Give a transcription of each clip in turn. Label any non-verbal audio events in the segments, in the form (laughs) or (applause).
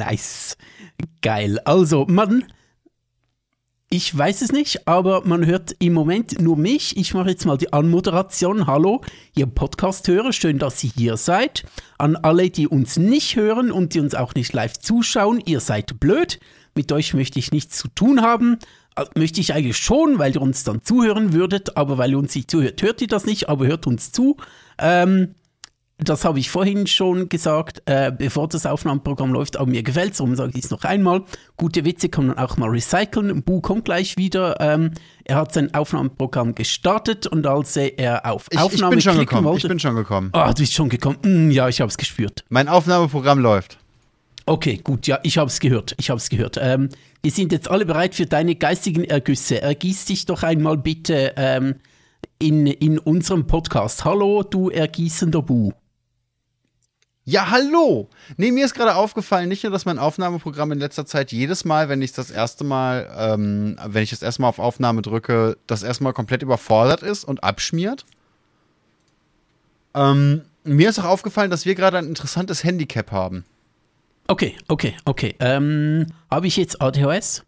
Nice. Geil. Also, man, ich weiß es nicht, aber man hört im Moment nur mich. Ich mache jetzt mal die Anmoderation. Hallo, ihr Podcast-Hörer, schön, dass ihr hier seid. An alle, die uns nicht hören und die uns auch nicht live zuschauen, ihr seid blöd. Mit euch möchte ich nichts zu tun haben. Äh, möchte ich eigentlich schon, weil ihr uns dann zuhören würdet, aber weil ihr uns nicht zuhört, hört ihr das nicht, aber hört uns zu. Ähm, das habe ich vorhin schon gesagt, äh, bevor das Aufnahmeprogramm läuft, aber mir gefällt es, darum sage ich es noch einmal. Gute Witze kann man auch mal recyceln. Bu kommt gleich wieder. Ähm, er hat sein Aufnahmeprogramm gestartet und als er auf ich, Aufnahme ich bin schon gekommen. wollte. Ich bin schon gekommen. Ah, du bist schon gekommen. Mm, ja, ich habe es gespürt. Mein Aufnahmeprogramm läuft. Okay, gut, ja, ich habe es gehört. Ich habe es gehört. Ähm, wir sind jetzt alle bereit für deine geistigen Ergüsse. Ergieß dich doch einmal bitte ähm, in, in unserem Podcast. Hallo, du ergießender Bu. Ja, hallo! Nee, mir ist gerade aufgefallen, nicht nur, dass mein Aufnahmeprogramm in letzter Zeit jedes Mal, wenn ich das erste Mal, ähm, wenn ich das erste Mal auf Aufnahme drücke, das erstmal komplett überfordert ist und abschmiert. Ähm, mir ist auch aufgefallen, dass wir gerade ein interessantes Handicap haben. Okay, okay, okay. Ähm, habe ich jetzt ADHS?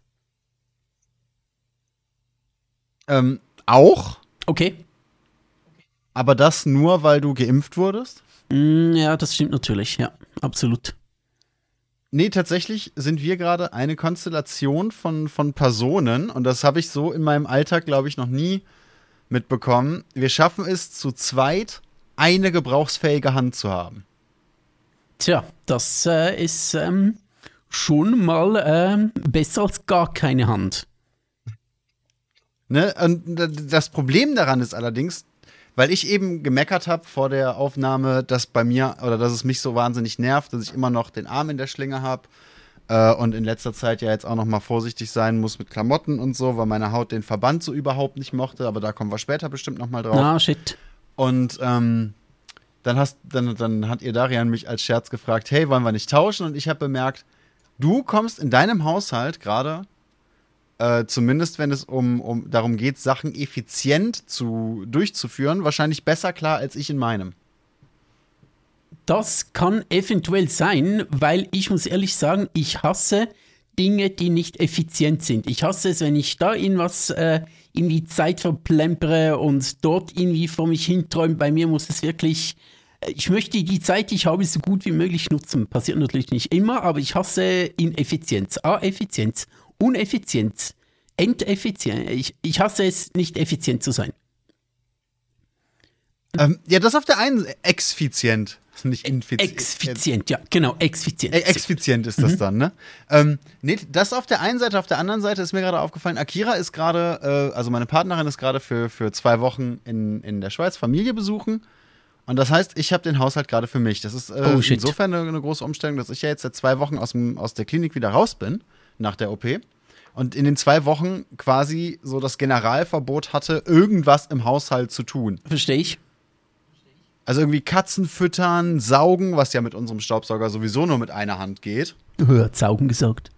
Ähm, auch, Okay. aber das nur, weil du geimpft wurdest? Mm, ja, das stimmt natürlich. Ja, absolut. Nee, tatsächlich sind wir gerade eine Konstellation von, von Personen und das habe ich so in meinem Alltag, glaube ich, noch nie mitbekommen. Wir schaffen es zu zweit, eine gebrauchsfähige Hand zu haben. Tja, das äh, ist ähm, schon mal ähm, besser als gar keine Hand. Ne? Und das Problem daran ist allerdings, weil ich eben gemeckert habe vor der Aufnahme, dass bei mir oder dass es mich so wahnsinnig nervt, dass ich immer noch den Arm in der Schlinge habe äh, und in letzter Zeit ja jetzt auch noch mal vorsichtig sein muss mit Klamotten und so, weil meine Haut den Verband so überhaupt nicht mochte, aber da kommen wir später bestimmt noch mal drauf. Na, shit. Und ähm, dann, hast, dann, dann hat ihr Darian mich als Scherz gefragt, hey, wollen wir nicht tauschen? Und ich habe bemerkt, du kommst in deinem Haushalt gerade, äh, zumindest wenn es um, um darum geht, Sachen effizient zu, durchzuführen, wahrscheinlich besser klar als ich in meinem. Das kann eventuell sein, weil ich muss ehrlich sagen, ich hasse Dinge, die nicht effizient sind. Ich hasse es, wenn ich da irgendwas äh, irgendwie Zeit verplempere und dort irgendwie vor mich hinträume. Bei mir muss es wirklich, äh, ich möchte die Zeit, die ich habe, so gut wie möglich nutzen. Passiert natürlich nicht immer, aber ich hasse Ineffizienz. A, Effizienz, Uneffizienz, Enteffizienz. Ich, ich hasse es, nicht effizient zu sein. Ähm, ja, das auf der einen exfizient, nicht infizient. Exfizient, ja, genau, exfizient. Äh, Exfizient ist das dann, ne? Ähm, nee, das auf der einen Seite, auf der anderen Seite ist mir gerade aufgefallen, Akira ist gerade, äh, also meine Partnerin ist gerade für, für zwei Wochen in, in der Schweiz Familie besuchen. Und das heißt, ich habe den Haushalt gerade für mich. Das ist äh, Oh, insofern eine, eine große Umstellung, dass ich ja jetzt seit zwei Wochen aus, dem, aus der Klinik wieder raus bin, nach der OP. Und in den zwei Wochen quasi so das Generalverbot hatte, irgendwas im Haushalt zu tun. Verstehe ich. Also irgendwie Katzen füttern, saugen, was ja mit unserem Staubsauger sowieso nur mit einer Hand geht. Saugen gesagt.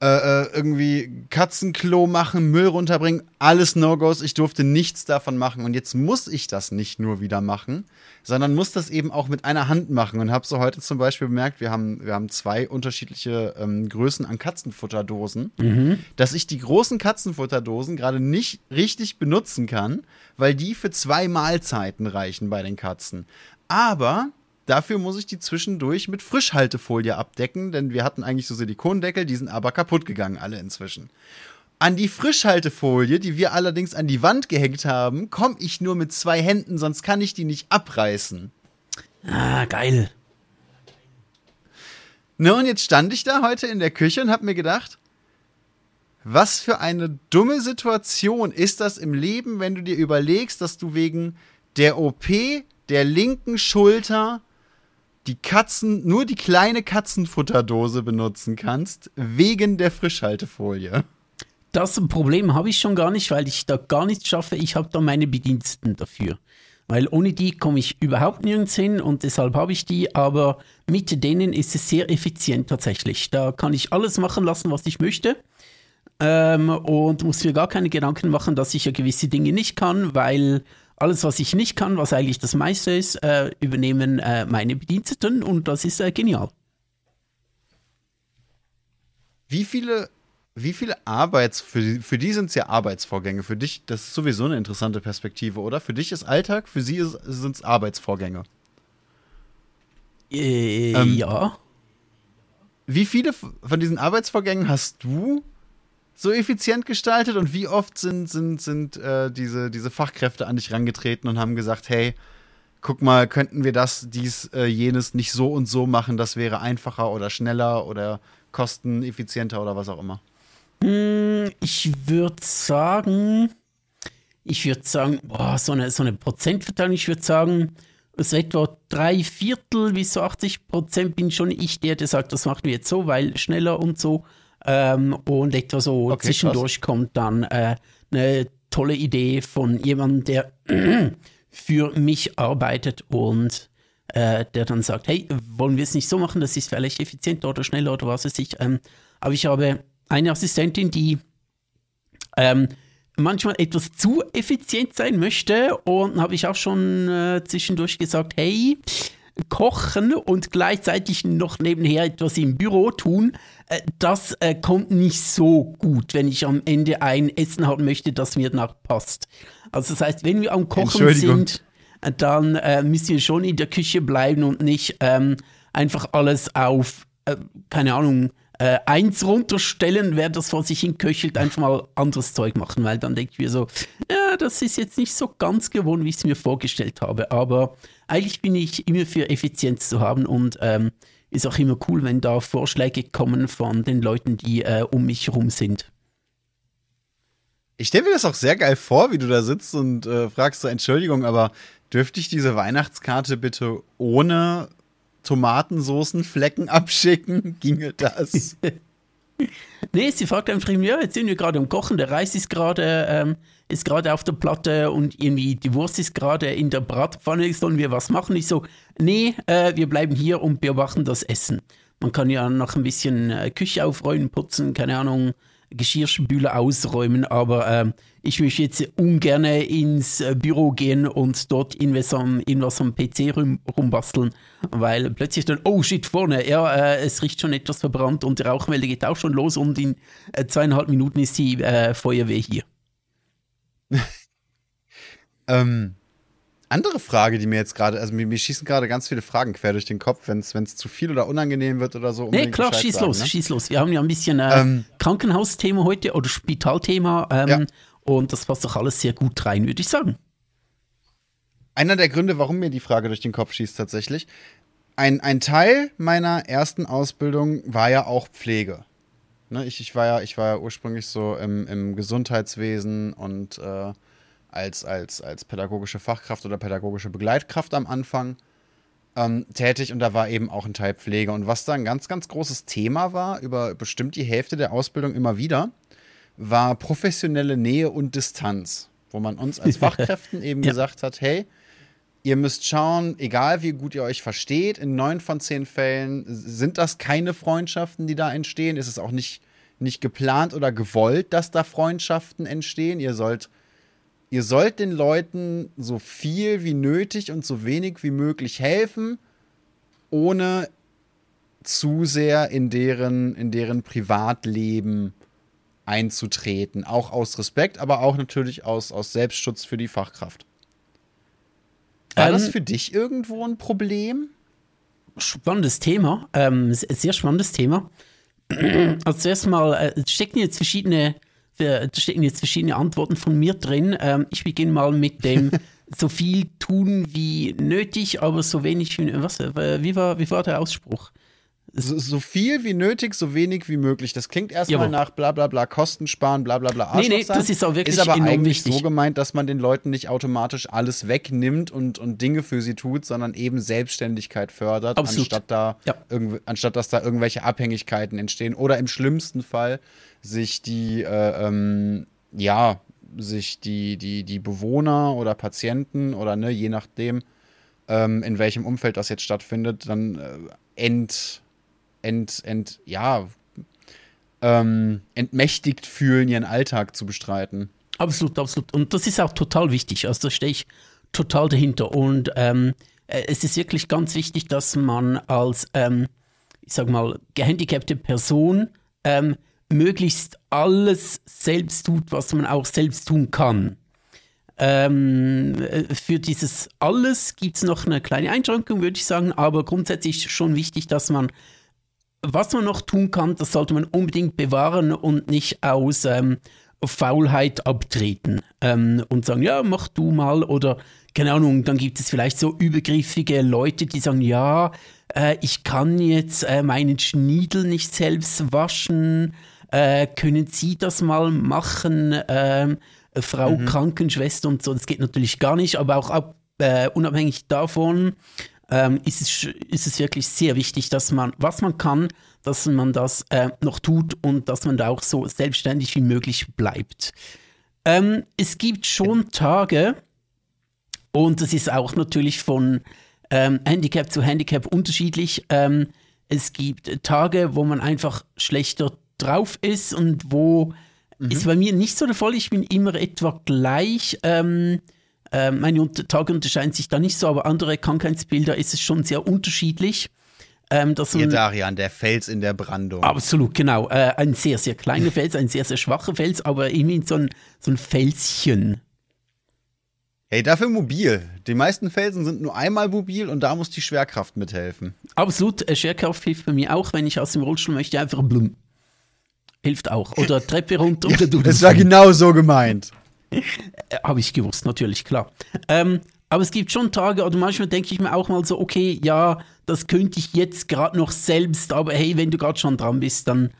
Äh, äh, irgendwie Katzenklo machen, Müll runterbringen, alles No-Gos. Ich durfte nichts davon machen. Und jetzt muss ich das nicht nur wieder machen, sondern muss das eben auch mit einer Hand machen. Und habe so heute zum Beispiel bemerkt, wir haben, wir haben zwei unterschiedliche ähm, Größen an Katzenfutterdosen, dass ich die großen Katzenfutterdosen gerade nicht richtig benutzen kann, weil die für zwei Mahlzeiten reichen bei den Katzen. Aber Dafür muss ich die zwischendurch mit Frischhaltefolie abdecken, denn wir hatten eigentlich so Silikondeckel, die sind aber kaputt gegangen, alle inzwischen. An die Frischhaltefolie, die wir allerdings an die Wand gehängt haben, komme ich nur mit zwei Händen, sonst kann ich die nicht abreißen. Ah, geil. Ne, und jetzt stand ich da heute in der Küche und habe mir gedacht, was für eine dumme Situation ist das im Leben, wenn du dir überlegst, dass du wegen der OP der linken Schulter die Katzen, nur die kleine Katzenfutterdose benutzen kannst, wegen der Frischhaltefolie. Das Problem habe ich schon gar nicht, weil ich da gar nichts schaffe. Ich habe da meine Bediensteten dafür. Weil ohne die komme ich überhaupt nirgends hin und deshalb habe ich die, aber mit denen ist es sehr effizient tatsächlich. Da kann ich alles machen lassen, was ich möchte. Ähm, und muss mir gar keine Gedanken machen, dass ich ja gewisse Dinge nicht kann, weil alles, was ich nicht kann, was eigentlich das meiste ist, äh, übernehmen äh, meine Bediensteten und das ist äh, genial. Wie viele, wie viele Arbeits, für die, für die sind es ja Arbeitsvorgänge. Für dich, das ist sowieso eine interessante Perspektive, oder? Für dich ist Alltag, für sie sind es Arbeitsvorgänge. Äh, ähm, ja. Wie viele von diesen Arbeitsvorgängen hast du so effizient gestaltet und wie oft sind, sind, sind äh, diese, diese Fachkräfte an dich rangetreten und haben gesagt, hey, guck mal, könnten wir das, dies, äh, jenes nicht so und so machen, das wäre einfacher oder schneller oder kosteneffizienter oder was auch immer? Hm, ich würde sagen, ich würde sagen, boah, so eine, so eine Prozentverteilung, ich würde sagen, so etwa drei Viertel bis so 80 Prozent bin schon ich der, der sagt, das machen wir jetzt so, weil schneller und so. Ähm, und etwa so okay, zwischendurch krass. kommt dann äh, eine tolle Idee von jemandem, der (clears throat) für mich arbeitet und äh, der dann sagt, hey, wollen wir es nicht so machen, das ist vielleicht effizienter oder schneller oder was weiß ich. Ähm, aber ich habe eine Assistentin, die ähm, manchmal etwas zu effizient sein möchte und habe ich auch schon äh, zwischendurch gesagt, hey, kochen und gleichzeitig noch nebenher etwas im Büro tun, äh, das äh, kommt nicht so gut, wenn ich am Ende ein Essen haben möchte, das mir nachpasst. Also das heißt, wenn wir am Kochen sind, äh, dann äh, müssen wir schon in der Küche bleiben und nicht ähm, einfach alles auf, äh, keine Ahnung, äh, eins runterstellen, wer das vor sich hin köchelt, einfach mal anderes Zeug machen, weil dann denke ich mir so, ja, das ist jetzt nicht so ganz gewohnt, wie ich es mir vorgestellt habe. Aber eigentlich bin ich immer für Effizienz zu haben und ähm, ist auch immer cool, wenn da Vorschläge kommen von den Leuten, die äh, um mich herum sind. Ich stelle mir das auch sehr geil vor, wie du da sitzt und äh, fragst so, Entschuldigung, aber dürfte ich diese Weihnachtskarte bitte ohne Tomatensoßenflecken (laughs) abschicken? Ginge das? (laughs) nee, sie fragt einfach, ja, jetzt sind wir gerade am Kochen, der Reis ist gerade ähm, ist gerade auf der Platte und irgendwie die Wurst ist gerade in der Bratpfanne, sollen wir was machen? Ich so, nee, äh, wir bleiben hier und beobachten das Essen. Man kann ja noch ein bisschen äh, Küche aufräumen, putzen, keine Ahnung, Geschirrspüler ausräumen, aber äh, ich möchte jetzt ungern ins äh, Büro gehen und dort irgendwas am, irgendwas am PC rum, rumbasteln, weil plötzlich dann, oh shit, vorne, ja, äh, es riecht schon etwas verbrannt und die Rauchwelle geht auch schon los und in äh, zweieinhalb Minuten ist die äh, Feuerwehr hier. (laughs) ähm, andere Frage, die mir jetzt gerade, also mir, mir, schießen gerade ganz viele Fragen quer durch den Kopf, wenn es zu viel oder unangenehm wird oder so. Nee, klar, schieß sagen, los, ne? schieß los. Wir haben ja ein bisschen äh, ähm, Krankenhausthema heute oder Spitalthema ähm, ja. und das passt doch alles sehr gut rein, würde ich sagen. Einer der Gründe, warum mir die Frage durch den Kopf schießt tatsächlich, ein, ein Teil meiner ersten Ausbildung war ja auch Pflege. Ne, ich, ich, war ja, ich war ja ursprünglich so im, im Gesundheitswesen und äh, als, als, als pädagogische Fachkraft oder pädagogische Begleitkraft am Anfang ähm, tätig und da war eben auch ein Teil Pflege. Und was da ein ganz, ganz großes Thema war, über bestimmt die Hälfte der Ausbildung immer wieder, war professionelle Nähe und Distanz, wo man uns als (laughs) Fachkräften eben ja. gesagt hat, hey, ihr müsst schauen, egal wie gut ihr euch versteht, in neun von zehn Fällen sind das keine Freundschaften, die da entstehen. Ist es auch nicht, nicht geplant oder gewollt, dass da Freundschaften entstehen. Ihr sollt, ihr sollt den Leuten so viel wie nötig und so wenig wie möglich helfen, ohne zu sehr in deren, in deren Privatleben einzutreten. Auch aus Respekt, aber auch natürlich aus, aus Selbstschutz für die Fachkraft. War ähm, das für dich irgendwo ein Problem? Spannendes Thema, ähm, sehr spannendes Thema. (clears throat) Also zuerst mal äh, stecken jetzt verschiedene, äh, stecken jetzt verschiedene Antworten von mir drin. Ähm, ich beginne mal mit dem (laughs) so viel tun wie nötig, aber so wenig wie was? Äh, wie war, wie war der Ausspruch? So, so, viel wie nötig, so wenig wie möglich. Das klingt erstmal nach bla bla bla, Kosten sparen, bla bla bla. Arschloch nee, nee, das ist auch wirklich Ist aber eigentlich wichtig. so gemeint, dass man den Leuten nicht automatisch alles wegnimmt und, und Dinge für sie tut, sondern eben Selbstständigkeit fördert, anstatt, da ja. anstatt dass da irgendwelche Abhängigkeiten entstehen. Oder im schlimmsten Fall sich die, äh, ähm, ja, sich die, die, die Bewohner oder Patienten oder ne, je nachdem, ähm, in welchem Umfeld das jetzt stattfindet, dann äh, ent ent, ent, ja, ähm, entmächtigt fühlen, ihren Alltag zu bestreiten. Absolut, absolut. Und das ist auch total wichtig. Also da stehe ich total dahinter. Und ähm, äh, es ist wirklich ganz wichtig, dass man als, ähm, ich sag mal, gehandicapte Person ähm, möglichst alles selbst tut, was man auch selbst tun kann. Ähm, äh, für dieses alles gibt es noch eine kleine Einschränkung, würde ich sagen, aber grundsätzlich schon wichtig, dass man, was man noch tun kann, das sollte man unbedingt bewahren und nicht aus ähm, Faulheit abtreten ähm, und sagen, ja, mach du mal oder keine Ahnung, dann gibt es vielleicht so übergriffige Leute, die sagen, ja, äh, ich kann jetzt äh, meinen Schniedel nicht selbst waschen, äh, können Sie das mal machen? Ähm, Frau mhm. Krankenschwester und so, das geht natürlich gar nicht, aber auch ab, äh, unabhängig davon ähm, ist, es, ist es wirklich sehr wichtig, dass man, was man kann, dass man das äh, noch tut und dass man da auch so selbstständig wie möglich bleibt. Ähm, es gibt schon Tage, und das ist auch natürlich von ähm, Handicap zu Handicap unterschiedlich. Ähm, es gibt Tage, wo man einfach schlechter drauf ist und wo Mhm. Ist bei mir nicht so der Fall. Ich bin immer etwa gleich. Ähm, äh, meine Tage unterscheiden sich da nicht so, aber andere Krankheitsbilder ist es schon sehr unterschiedlich. Ähm, dass Hier, Darian, der Fels in der Brandung. Absolut, genau. Äh, ein sehr, sehr kleiner Fels, ein sehr, sehr schwacher Fels, aber immerhin so ein, so ein Felschen. Hey, dafür mobil. Die meisten Felsen sind nur einmal mobil und da muss die Schwerkraft mithelfen. Absolut, äh, Schwerkraft hilft bei mir auch, wenn ich aus dem Rollstuhl möchte, einfach blum. Hilft auch. Oder Treppe runter (laughs) oder du. Das war genau so gemeint. Äh, Habe ich gewusst, natürlich, klar. Ähm, aber es gibt schon Tage, oder manchmal denke ich mir auch mal so, okay, ja, das könnte ich jetzt gerade noch selbst, aber hey, wenn du gerade schon dran bist, dann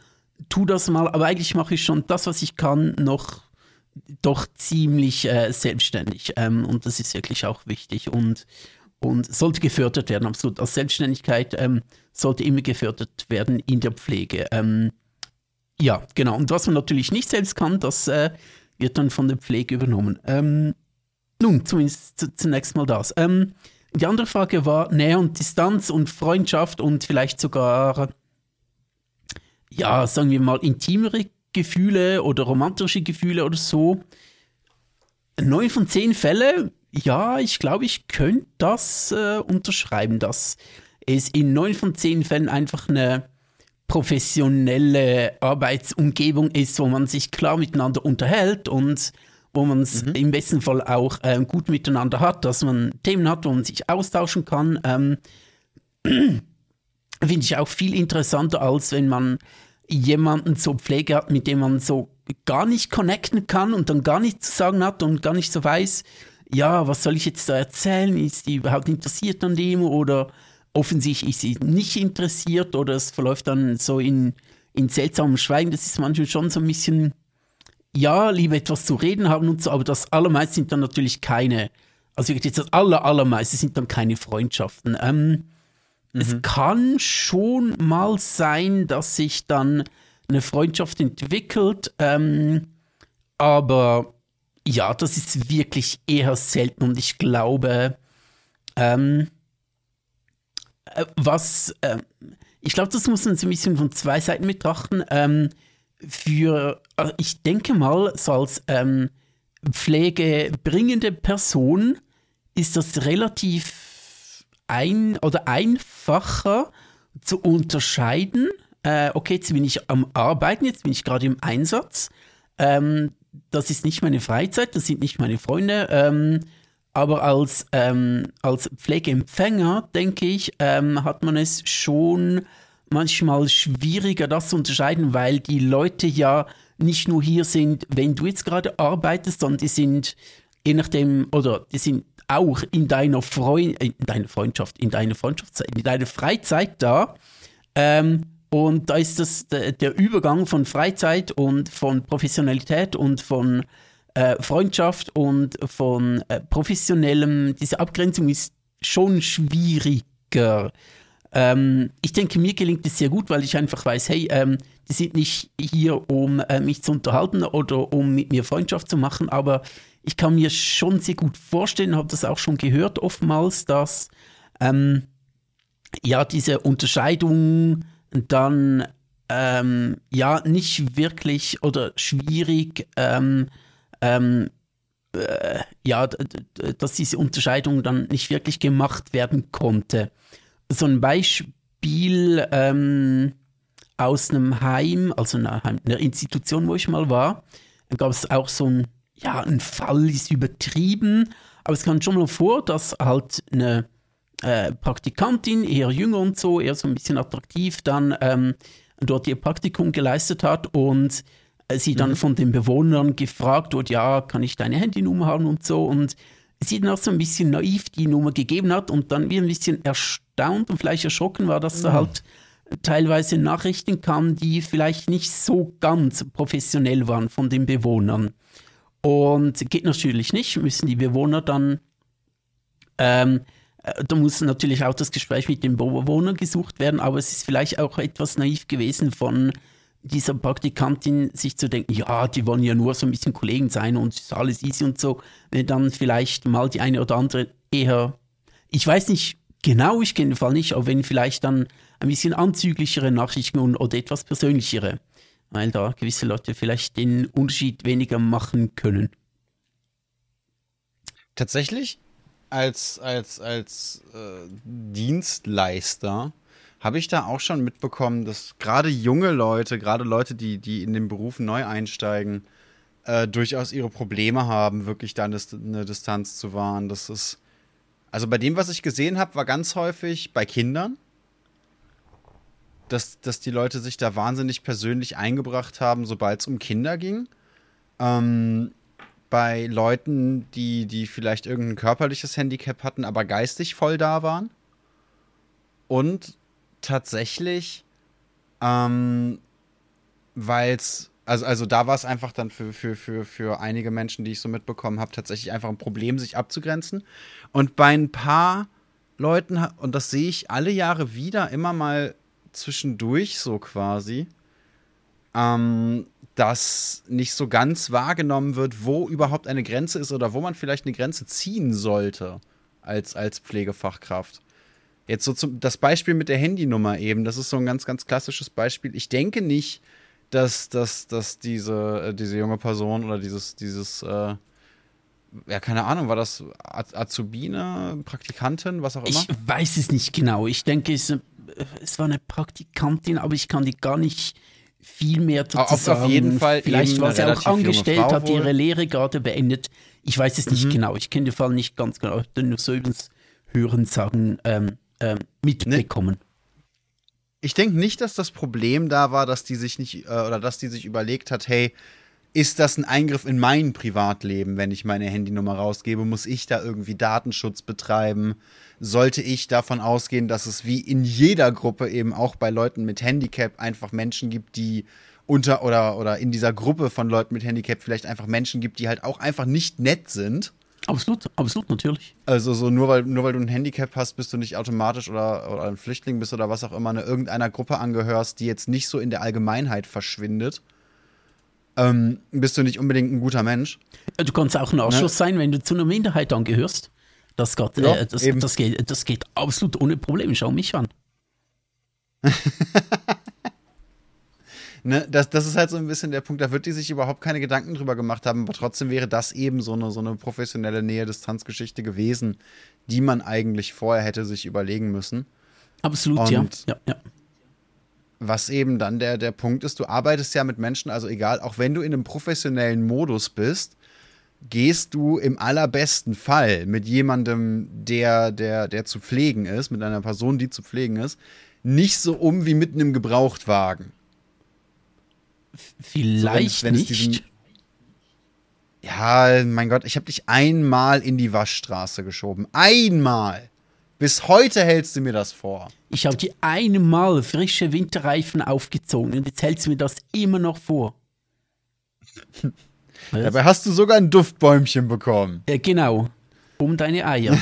tu das mal. Aber eigentlich mache ich schon das, was ich kann, noch doch ziemlich äh, selbstständig. Ähm, und das ist wirklich auch wichtig und, und sollte gefördert werden, absolut. Als Selbstständigkeit ähm, sollte immer gefördert werden in der Pflege. Ähm, ja, genau. Und was man natürlich nicht selbst kann, das äh, wird dann von der Pflege übernommen. Ähm, nun, zumindest zunächst mal das. Ähm, die andere Frage war Nähe und Distanz und Freundschaft und vielleicht sogar, ja, sagen wir mal, intimere Gefühle oder romantische Gefühle oder so. Neun von zehn Fälle, ja, ich glaube, ich könnte das äh, unterschreiben, dass es in neun von zehn Fällen einfach eine professionelle Arbeitsumgebung ist, wo man sich klar miteinander unterhält und wo man es mhm. im besten Fall auch ähm, gut miteinander hat, dass man Themen hat, wo man sich austauschen kann. Ähm, (clears throat) Finde ich auch viel interessanter, als wenn man jemanden zur Pflege hat, mit dem man so gar nicht connecten kann und dann gar nichts zu sagen hat und gar nicht so weiß, ja, was soll ich jetzt da erzählen? Ist die überhaupt interessiert an dem oder offensichtlich ist sie nicht interessiert oder es verläuft dann so in, in seltsamem Schweigen. Das ist manchmal schon so ein bisschen, ja, lieber etwas zu reden haben und so, aber das allermeiste sind dann natürlich keine, also wirklich das aller, allermeiste sind dann keine Freundschaften. Ähm, mhm. Es kann schon mal sein, dass sich dann eine Freundschaft entwickelt, ähm, aber ja, das ist wirklich eher selten und ich glaube, ähm, äh, was, äh, ich glaube, das muss man so ein bisschen von zwei Seiten betrachten. Ähm, für, also ich denke mal, so als ähm, pflegebringende Person ist das relativ ein oder einfacher zu unterscheiden. Äh, okay, jetzt bin ich am Arbeiten, jetzt bin ich gerade im Einsatz. Ähm, das ist nicht meine Freizeit, das sind nicht meine Freunde. Aber als, ähm, als Pflegeempfänger, denke ich, ähm, hat man es schon manchmal schwieriger, das zu unterscheiden, weil die Leute ja nicht nur hier sind, wenn du jetzt gerade arbeitest, sondern die sind je nachdem, oder die sind auch in deiner, Freund, in deiner Freundschaft, in deiner Freundschaftszeit, in deiner Freizeit da. Ähm, und da ist das der Übergang von Freizeit und von Professionalität und von äh, Freundschaft und von äh, professionellem, diese Abgrenzung ist schon schwieriger. Ähm, ich denke, mir gelingt es sehr gut, weil ich einfach weiß, hey, ähm, die sind nicht hier, um äh, mich zu unterhalten oder um mit mir Freundschaft zu machen, aber ich kann mir schon sehr gut vorstellen, habe das auch schon gehört oftmals, dass ähm, ja diese Unterscheidung dann ähm, ja nicht wirklich oder schwierig ähm, ähm, äh, ja, dass diese Unterscheidung dann nicht wirklich gemacht werden konnte. So ein Beispiel ähm, aus einem Heim, also einer, einer Institution, wo ich mal war, gab es auch so ein, ja, ein Fall ist übertrieben, aber es kam schon mal vor, dass halt eine äh, Praktikantin, eher jünger und so, eher so ein bisschen attraktiv, dann ähm, dort ihr Praktikum geleistet hat und sie dann mhm. von den Bewohnern gefragt wurde, ja, kann ich deine Handynummer haben und so und sie dann auch so ein bisschen naiv die Nummer gegeben hat und dann wie ein bisschen erstaunt und vielleicht erschrocken war, dass mhm. da halt teilweise Nachrichten kamen, die vielleicht nicht so ganz professionell waren von den Bewohnern. Und geht natürlich nicht, müssen die Bewohner dann, ähm, äh, da muss natürlich auch das Gespräch mit den Bewohnern gesucht werden, aber es ist vielleicht auch etwas naiv gewesen von dieser Praktikantin, sich zu denken, ja, die wollen ja nur so ein bisschen Kollegen sein und es ist alles easy und so, wenn dann vielleicht mal die eine oder andere eher, ich weiß nicht genau, ich kenne den Fall nicht, aber wenn vielleicht dann ein bisschen anzüglichere Nachrichten und, oder etwas persönlichere, weil da gewisse Leute vielleicht den Unterschied weniger machen können. Tatsächlich, als, als, als äh, Dienstleister habe ich da auch schon mitbekommen, dass gerade junge Leute, gerade Leute, die, die in den Beruf neu einsteigen, äh, durchaus ihre Probleme haben, wirklich da eine, Distanz zu wahren. Das ist, also bei dem, was ich gesehen habe, war ganz häufig bei Kindern, dass, dass die Leute sich da wahnsinnig persönlich eingebracht haben, sobald es um Kinder ging. Ähm, bei Leuten, die, die vielleicht irgendein körperliches Handicap hatten, aber geistig voll da waren. Und tatsächlich, ähm, weil es, also, also da war es einfach dann für, für, für, für einige Menschen, die ich so mitbekommen habe, tatsächlich einfach ein Problem, sich abzugrenzen. Und bei ein paar Leuten, und das sehe ich alle Jahre wieder, immer mal zwischendurch so quasi, ähm, dass nicht so ganz wahrgenommen wird, wo überhaupt eine Grenze ist oder wo man vielleicht eine Grenze ziehen sollte als, als Pflegefachkraft. Jetzt so zum, das Beispiel mit der Handynummer eben, das ist so ein ganz, ganz klassisches Beispiel. Ich denke nicht, dass, dass, dass diese, äh, diese junge Person oder dieses, dieses äh, ja, keine Ahnung, war das Azubine, Praktikantin, was auch immer? Ich weiß es nicht genau. Ich denke, es es war eine Praktikantin, aber ich kann die gar nicht viel mehr dazu auf, sagen. Auf jeden Fall. Vielleicht war sie auch angestellt, hat ihre Lehre gerade beendet. Ich weiß es nicht mhm. genau. Ich kenne den Fall nicht ganz genau. Ich nur so übrigens Hören sagen ähm, ähm, mitbekommen. Ne. Ich denke nicht, dass das Problem da war, dass die sich nicht äh, oder dass die sich überlegt hat, hey, ist das ein Eingriff in mein Privatleben, wenn ich meine Handynummer rausgebe? Muss ich da irgendwie Datenschutz betreiben? Sollte ich davon ausgehen, dass es wie in jeder Gruppe eben auch bei Leuten mit Handicap einfach Menschen gibt, die unter oder, oder in dieser Gruppe von Leuten mit Handicap vielleicht einfach Menschen gibt, die halt auch einfach nicht nett sind? Absolut, absolut, natürlich. Also so nur weil, nur weil du ein Handicap hast, bist du nicht automatisch oder, oder ein Flüchtling bist oder was auch immer, eine irgendeiner Gruppe angehörst, die jetzt nicht so in der Allgemeinheit verschwindet ähm, bist du nicht unbedingt ein guter Mensch. Du kannst auch ein Ausschuss ne? sein, wenn du zu einer Minderheit angehörst. Das geht, ja, äh, das, das, geht, das geht absolut ohne Probleme. Schau mich an. (laughs) ne, das, das ist halt so ein bisschen der Punkt, da wird die sich überhaupt keine Gedanken drüber gemacht haben, aber trotzdem wäre das eben so eine, so eine professionelle Nähe-Distanz-Geschichte gewesen, die man eigentlich vorher hätte sich überlegen müssen. Absolut, Und ja. ja, ja was eben dann der, der Punkt ist, du arbeitest ja mit Menschen, also egal, auch wenn du in einem professionellen Modus bist, gehst du im allerbesten Fall mit jemandem, der, der, der zu pflegen ist, mit einer Person, die zu pflegen ist, nicht so um wie mit einem Gebrauchtwagen. Vielleicht so, wenn, wenn nicht. Diesen, ja, mein Gott, ich habe dich einmal in die Waschstraße geschoben. Einmal. Bis heute hältst du mir das vor. Ich habe dir einmal frische Winterreifen aufgezogen und jetzt hältst du mir das immer noch vor. (laughs) Dabei hast du sogar ein Duftbäumchen bekommen. Ja, genau. Um deine Eier.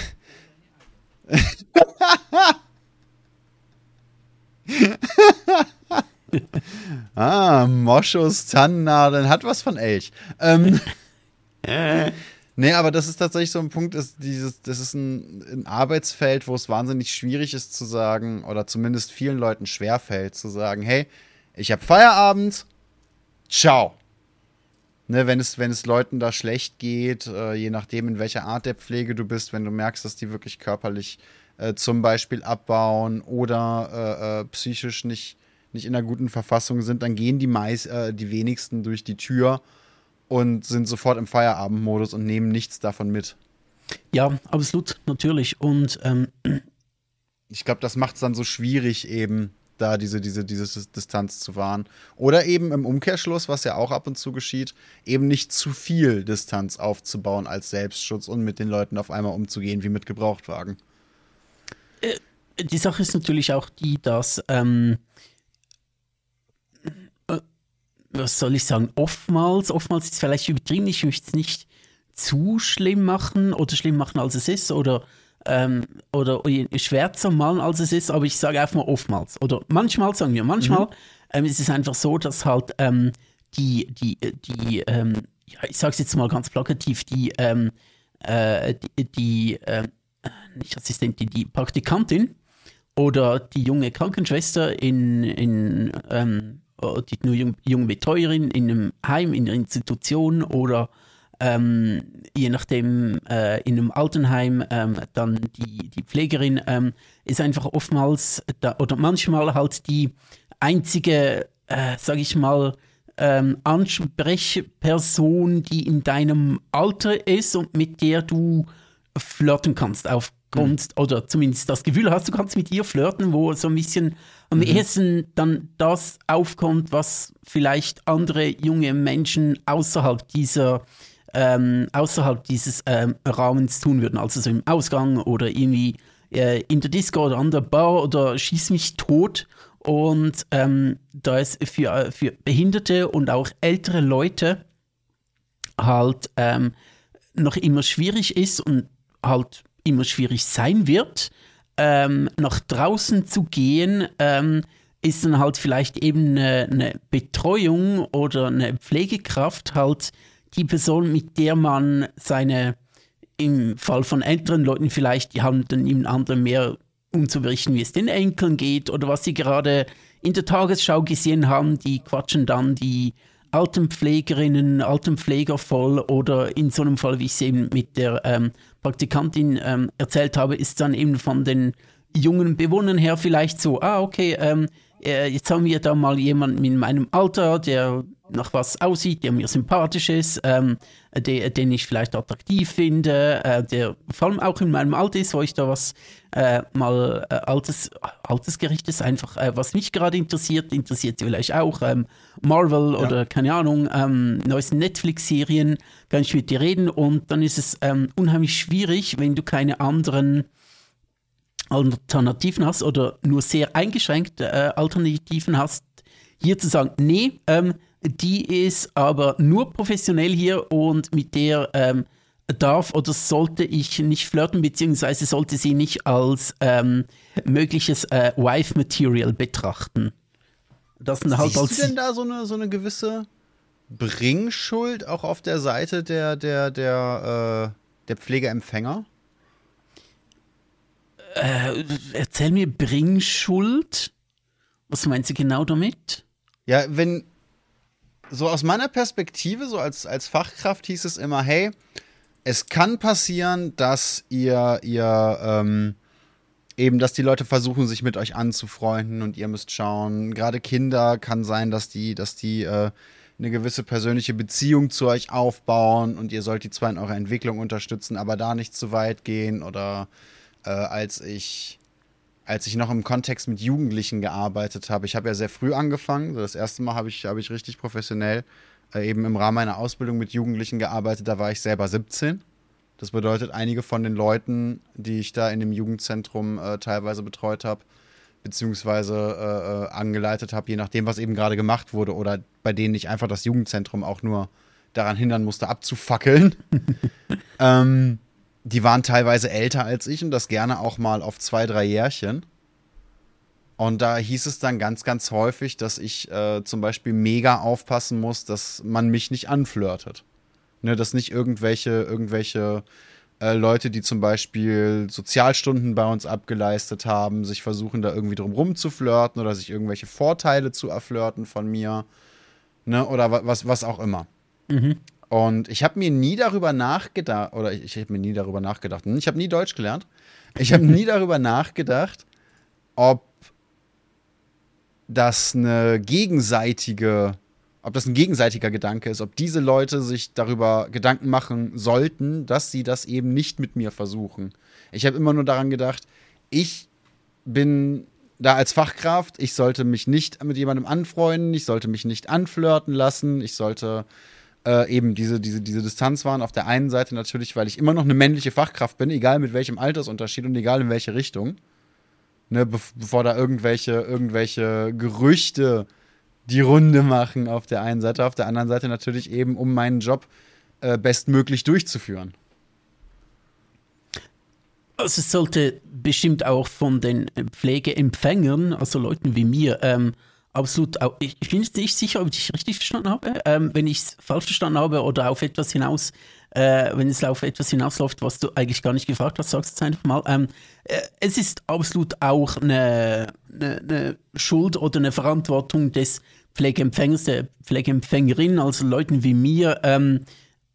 (laughs) (laughs) (laughs) ah, Moschus, Tannennadeln, hat was von Elch. Ähm, (laughs) Nee, aber das ist tatsächlich so ein Punkt, ist dieses, das ist ein, ein, Arbeitsfeld, wo es wahnsinnig schwierig ist zu sagen, oder zumindest vielen Leuten schwerfällt, zu sagen, hey, ich habe Feierabend, ciao. Ne, wenn, es, wenn es Leuten da schlecht geht, äh, je nachdem, in welcher Art der Pflege du bist, wenn du merkst, dass die wirklich körperlich äh, zum Beispiel abbauen oder äh, äh psychisch nicht, nicht in einer guten Verfassung sind, dann gehen die meist, äh, die wenigsten durch die Tür und sind sofort im Feierabendmodus und nehmen nichts davon mit. Ja, absolut, natürlich. Und ähm, (clears throat) ich glaube, das macht es dann so schwierig, eben da diese, diese, diese Distanz zu wahren. Oder eben im Umkehrschluss, was ja auch ab und zu geschieht, eben nicht zu viel Distanz aufzubauen als Selbstschutz und mit den Leuten auf einmal umzugehen wie mit Gebrauchtwagen. Äh, die Sache ist natürlich auch die, dass, ähm, äh, was soll ich sagen, oftmals, oftmals ist es vielleicht übertrieben, ich möchte es nicht zu schlimm machen oder schlimm machen, als es ist oder ähm, oder schwärzer malen, als es ist, aber ich sage einfach mal oftmals. Oder manchmal, sagen wir, manchmal mhm. ähm, ist es einfach so, dass halt ähm, die, die, die ähm, ja, ich sage es jetzt mal ganz plakativ, die, ähm, äh, die, die äh, nicht Assistentin, die Praktikantin oder die junge Krankenschwester in, in ähm, die nur junge Betreuerin in einem Heim, in einer Institution oder ähm, je nachdem äh, in einem Altenheim ähm, dann die, die Pflegerin ähm, ist einfach oftmals da, oder manchmal halt die einzige, äh, sag ich mal, ähm, Ansprechperson, die in deinem Alter ist und mit der du flirten kannst aufgrund, mhm. oder zumindest das Gefühl hast, du kannst mit ihr flirten, wo so ein bisschen am mhm. ehesten dann das aufkommt, was vielleicht andere junge Menschen außerhalb dieser ähm, außerhalb dieses ähm, Rahmens tun würden, also so im Ausgang oder irgendwie äh, in der Disco oder an der Bar oder schieß mich tot. Und ähm, da es für, äh, für Behinderte und auch ältere Leute halt ähm, noch immer schwierig ist und halt immer schwierig sein wird, ähm, nach draußen zu gehen, ähm, ist dann halt vielleicht eben eine, eine, Betreuung oder eine Pflegekraft halt die Person, mit der man seine, im Fall von älteren Leuten vielleicht, die haben dann im anderen mehr umzuberichten, wie es den Enkeln geht oder was sie gerade in der Tagesschau gesehen haben, die quatschen dann die Altenpflegerinnen, Altenpfleger voll oder in so einem Fall, wie ich es eben mit der ähm, Praktikantin ähm, erzählt habe, ist dann eben von den jungen Bewohnern her vielleicht so, ah, okay, ähm, äh, jetzt haben wir da mal jemanden in meinem Alter, der nach was aussieht, der mir sympathisch ist, ähm, der, den ich vielleicht attraktiv finde, äh, der vor allem auch in meinem Alter ist, wo ich da was äh, mal äh, altes, altersgerechtes einfach, äh, was mich gerade interessiert, interessiert vielleicht auch ähm, Marvel ja. oder keine Ahnung, ähm, neuesten Netflix-Serien, kann ich mit dir reden und dann ist es ähm, unheimlich schwierig, wenn du keine anderen Alternativen hast oder nur sehr eingeschränkte äh, Alternativen hast, hier zu sagen, nee, ähm, die ist aber nur professionell hier und mit der ähm, darf oder sollte ich nicht flirten, beziehungsweise sollte sie nicht als ähm, mögliches äh, Wife-Material betrachten. Das sind halt Siehst du denn da so eine, so eine gewisse Bringschuld auch auf der Seite der, der, der, äh, der Pflegeempfänger? Äh, erzähl mir Bringschuld. Was meinst du genau damit? Ja, wenn, so aus meiner Perspektive, so als, als Fachkraft hieß es immer, hey, es kann passieren, dass ihr, ihr, ähm, eben, dass die Leute versuchen, sich mit euch anzufreunden und ihr müsst schauen. Gerade Kinder kann sein, dass die, dass die äh, eine gewisse persönliche Beziehung zu euch aufbauen und ihr sollt die zwar in eurer Entwicklung unterstützen, aber da nicht zu weit gehen oder äh, als ich als ich noch im Kontext mit Jugendlichen gearbeitet habe. Ich habe ja sehr früh angefangen. das erste Mal habe ich, hab ich richtig professionell äh, eben im Rahmen meiner Ausbildung mit Jugendlichen gearbeitet. Da war ich selber 17. Das bedeutet, einige von den Leuten, die ich da in dem Jugendzentrum äh, teilweise betreut habe, beziehungsweise äh, äh angeleitet habe, je nachdem, was eben gerade gemacht wurde, oder bei denen ich einfach das Jugendzentrum auch nur daran hindern musste, abzufackeln. (laughs) ähm, die waren teilweise älter als ich und das gerne auch mal auf zwei, drei Jährchen. Und da hieß es dann ganz, ganz häufig, dass ich äh, zum Beispiel mega aufpassen muss, dass man mich nicht anflirtet. Ne, dass nicht irgendwelche, irgendwelche äh, Leute, die zum Beispiel Sozialstunden bei uns abgeleistet haben, sich versuchen, da irgendwie drum rum zu flirten oder sich irgendwelche Vorteile zu erflirten von mir. Ne, oder was, was auch immer. Mhm. Und ich habe mir nie darüber nachgedacht, oder ich, ich habe mir nie darüber nachgedacht, hm, ich habe nie Deutsch gelernt. Ich habe nie (laughs) darüber nachgedacht, ob das eine gegenseitige, ob das ein gegenseitiger Gedanke ist, ob diese Leute sich darüber Gedanken machen sollten, dass sie das eben nicht mit mir versuchen. Ich habe immer nur daran gedacht, ich bin da als Fachkraft, ich sollte mich nicht mit jemandem anfreunden, ich sollte mich nicht anflirten lassen, ich sollte äh, eben diese, diese, diese Distanz wahren. Auf der einen Seite natürlich, weil ich immer noch eine männliche Fachkraft bin, egal mit welchem Altersunterschied und egal in welche Richtung. Ne, be bevor da irgendwelche, irgendwelche Gerüchte die Runde machen auf der einen Seite, auf der anderen Seite natürlich eben, um meinen Job äh, bestmöglich durchzuführen. Also es sollte bestimmt auch von den Pflegeempfängern, also Leuten wie mir, ähm, absolut, ich bin jetzt nicht sicher, ob ich richtig verstanden habe, ähm, wenn ich es falsch verstanden habe oder auf etwas hinaus, äh, wenn es auf etwas hinausläuft, was du eigentlich gar nicht gefragt hast, sagst du es einfach mal. Ähm, äh, es ist absolut auch eine, eine, eine, Schuld oder eine Verantwortung des Pflegeempfängers, der Pflegeempfängerin, also Leuten wie mir, ähm,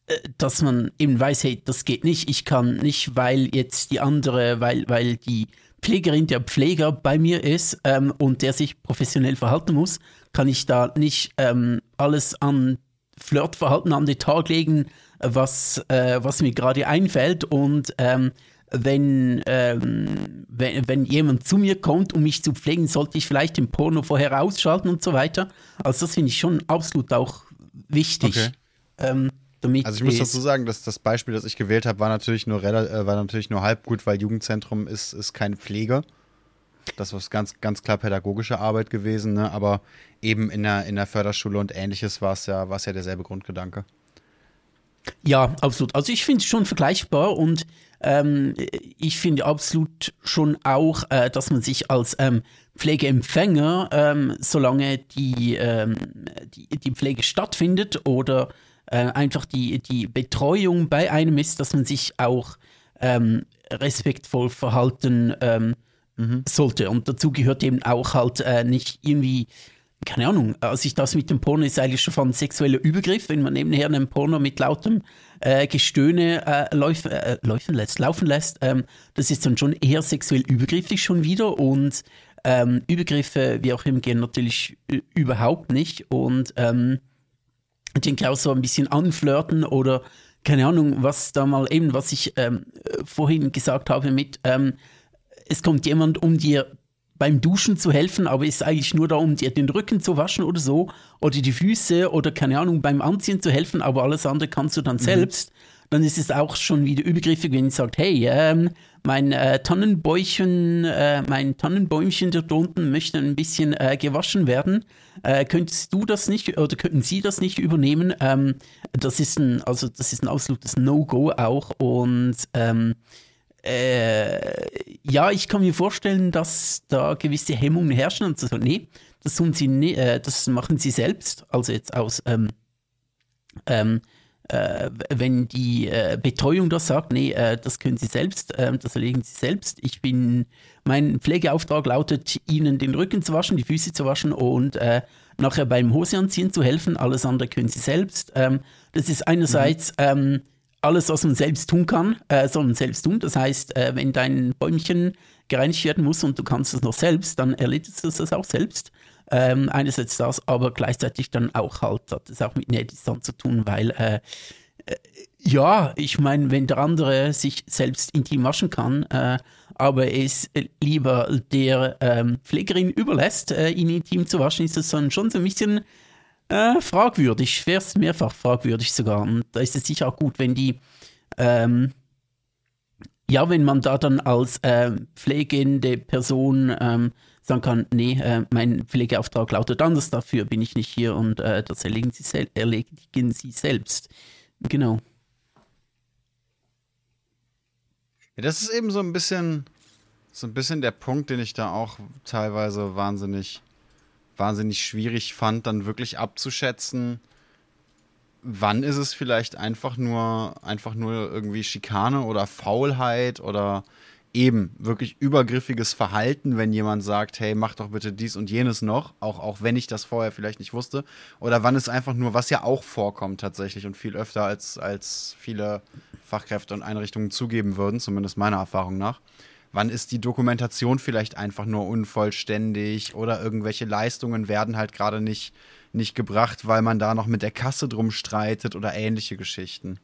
äh, dass man eben weiß, hey, das geht nicht, ich kann nicht, weil jetzt die andere, weil, weil die Pflegerin, der Pfleger bei mir ist ähm, und der sich professionell verhalten muss, kann ich da nicht ähm, alles an Flirtverhalten an den Tag legen, was, äh, was mir gerade einfällt. Und ähm, wenn, ähm, wenn, wenn jemand zu mir kommt, um mich zu pflegen, sollte ich vielleicht den Porno vorher ausschalten und so weiter. Also das finde ich schon absolut auch wichtig. Okay. Damit also ich muss dazu sagen, dass das Beispiel, das ich gewählt habe, war natürlich nur äh, war natürlich nur halb gut, weil Jugendzentrum ist, ist keine Pflege. Das war ganz, ganz klar pädagogische Arbeit gewesen, ne? aber eben in der, in der Förderschule und ähnliches war es ja, ja derselbe Grundgedanke. Ja, absolut. Also ich finde es schon vergleichbar und ähm, ich finde absolut schon auch, äh, dass man sich als ähm, Pflegeempfänger, ähm, solange die, ähm, die, die Pflege stattfindet oder äh, einfach die, die Betreuung bei einem ist, dass man sich auch ähm, respektvoll verhalten ähm, mhm. sollte. Und dazu gehört eben auch halt äh, nicht irgendwie, keine Ahnung, als ich das mit dem Porno ist eigentlich schon von sexueller Übergriff, wenn man nebenher einen Porno mit lautem äh, Gestöhne äh, lauf, äh, laufen lässt, laufen lässt, ähm, das ist dann schon eher sexuell übergriffig schon wieder und ähm, Übergriffe, wie auch immer, gehen natürlich überhaupt nicht und ähm, ich denke auch so ein bisschen anflirten oder keine Ahnung, was da mal eben, was ich ähm, vorhin gesagt habe mit, ähm, es kommt jemand, um dir beim Duschen zu helfen, aber ist eigentlich nur da, um dir den Rücken zu waschen oder so, oder die Füße oder keine Ahnung, beim Anziehen zu helfen, aber alles andere kannst du dann mhm. selbst dann ist es auch schon wieder übergriffig, wenn ich sagt, hey, ähm, mein äh, Tannenbäumchen, äh, mein Tannenbäumchen da unten möchte ein bisschen äh, gewaschen werden. Äh, könntest du das nicht oder könnten Sie das nicht übernehmen? Ähm, das ist ein, also das ist ein absolutes No-Go auch und ähm, äh, ja, ich kann mir vorstellen, dass da gewisse Hemmungen herrschen und so, nee, das tun Sie, ne, äh, das machen Sie selbst, also jetzt aus ähm, ähm, äh, wenn die äh, Betreuung das sagt, nee, äh, das können Sie selbst, äh, das erlegen Sie selbst. Ich bin, mein Pflegeauftrag lautet, Ihnen den Rücken zu waschen, die Füße zu waschen und äh, nachher beim Hoseanziehen zu helfen. Alles andere können Sie selbst. Ähm, das ist einerseits mhm. ähm, alles, was man selbst tun kann, äh, soll man selbst tun. Das heißt, wenn dein Bäumchen gereinigt werden muss und du kannst es noch selbst, dann erledigst du das auch selbst. Ähm, einerseits das, aber gleichzeitig dann auch halt, hat es auch mit Nähdistanz zu tun, weil äh, äh, ja, ich meine, wenn der andere sich selbst intim waschen kann, äh, aber es lieber der ähm, Pflegerin überlässt, äh, ihn intim zu waschen, ist das dann schon so ein bisschen äh, fragwürdig, schwerst mehrfach fragwürdig sogar. Und da ist es sicher auch gut, wenn die ähm, ja, wenn man da dann als äh, pflegende Person ähm, sagen kann, nee, äh, mein Pflegeauftrag lautet anders, dafür bin ich nicht hier und äh, das erlegen Sie, sel erledigen Sie selbst. Genau. Ja, das ist eben so ein bisschen, so ein bisschen der Punkt, den ich da auch teilweise wahnsinnig, wahnsinnig schwierig fand, dann wirklich abzuschätzen, wann ist es vielleicht einfach nur, einfach nur irgendwie Schikane oder Faulheit oder eben wirklich übergriffiges Verhalten, wenn jemand sagt, hey, mach doch bitte dies und jenes noch, auch, auch wenn ich das vorher vielleicht nicht wusste. Oder wann es einfach nur, was ja auch vorkommt tatsächlich und viel öfter als, als viele Fachkräfte und Einrichtungen zugeben würden, zumindest meiner Erfahrung nach, wann ist die Dokumentation vielleicht einfach nur unvollständig oder irgendwelche Leistungen werden halt gerade nicht, nicht gebracht, weil man da noch mit der Kasse drum streitet oder ähnliche Geschichten.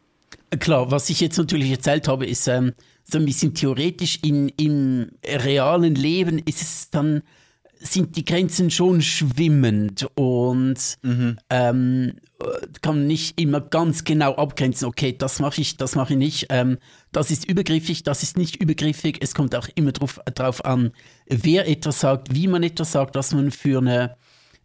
Klar, was ich jetzt natürlich erzählt habe, ist ähm, so ein bisschen theoretisch. In, Im realen Leben ist es dann, sind die Grenzen schon schwimmend und mhm. ähm, kann nicht immer ganz genau abgrenzen, okay, das mache ich, das mache ich nicht. Ähm, das ist übergriffig, das ist nicht übergriffig. Es kommt auch immer drauf, drauf an, wer etwas sagt, wie man etwas sagt, was man für eine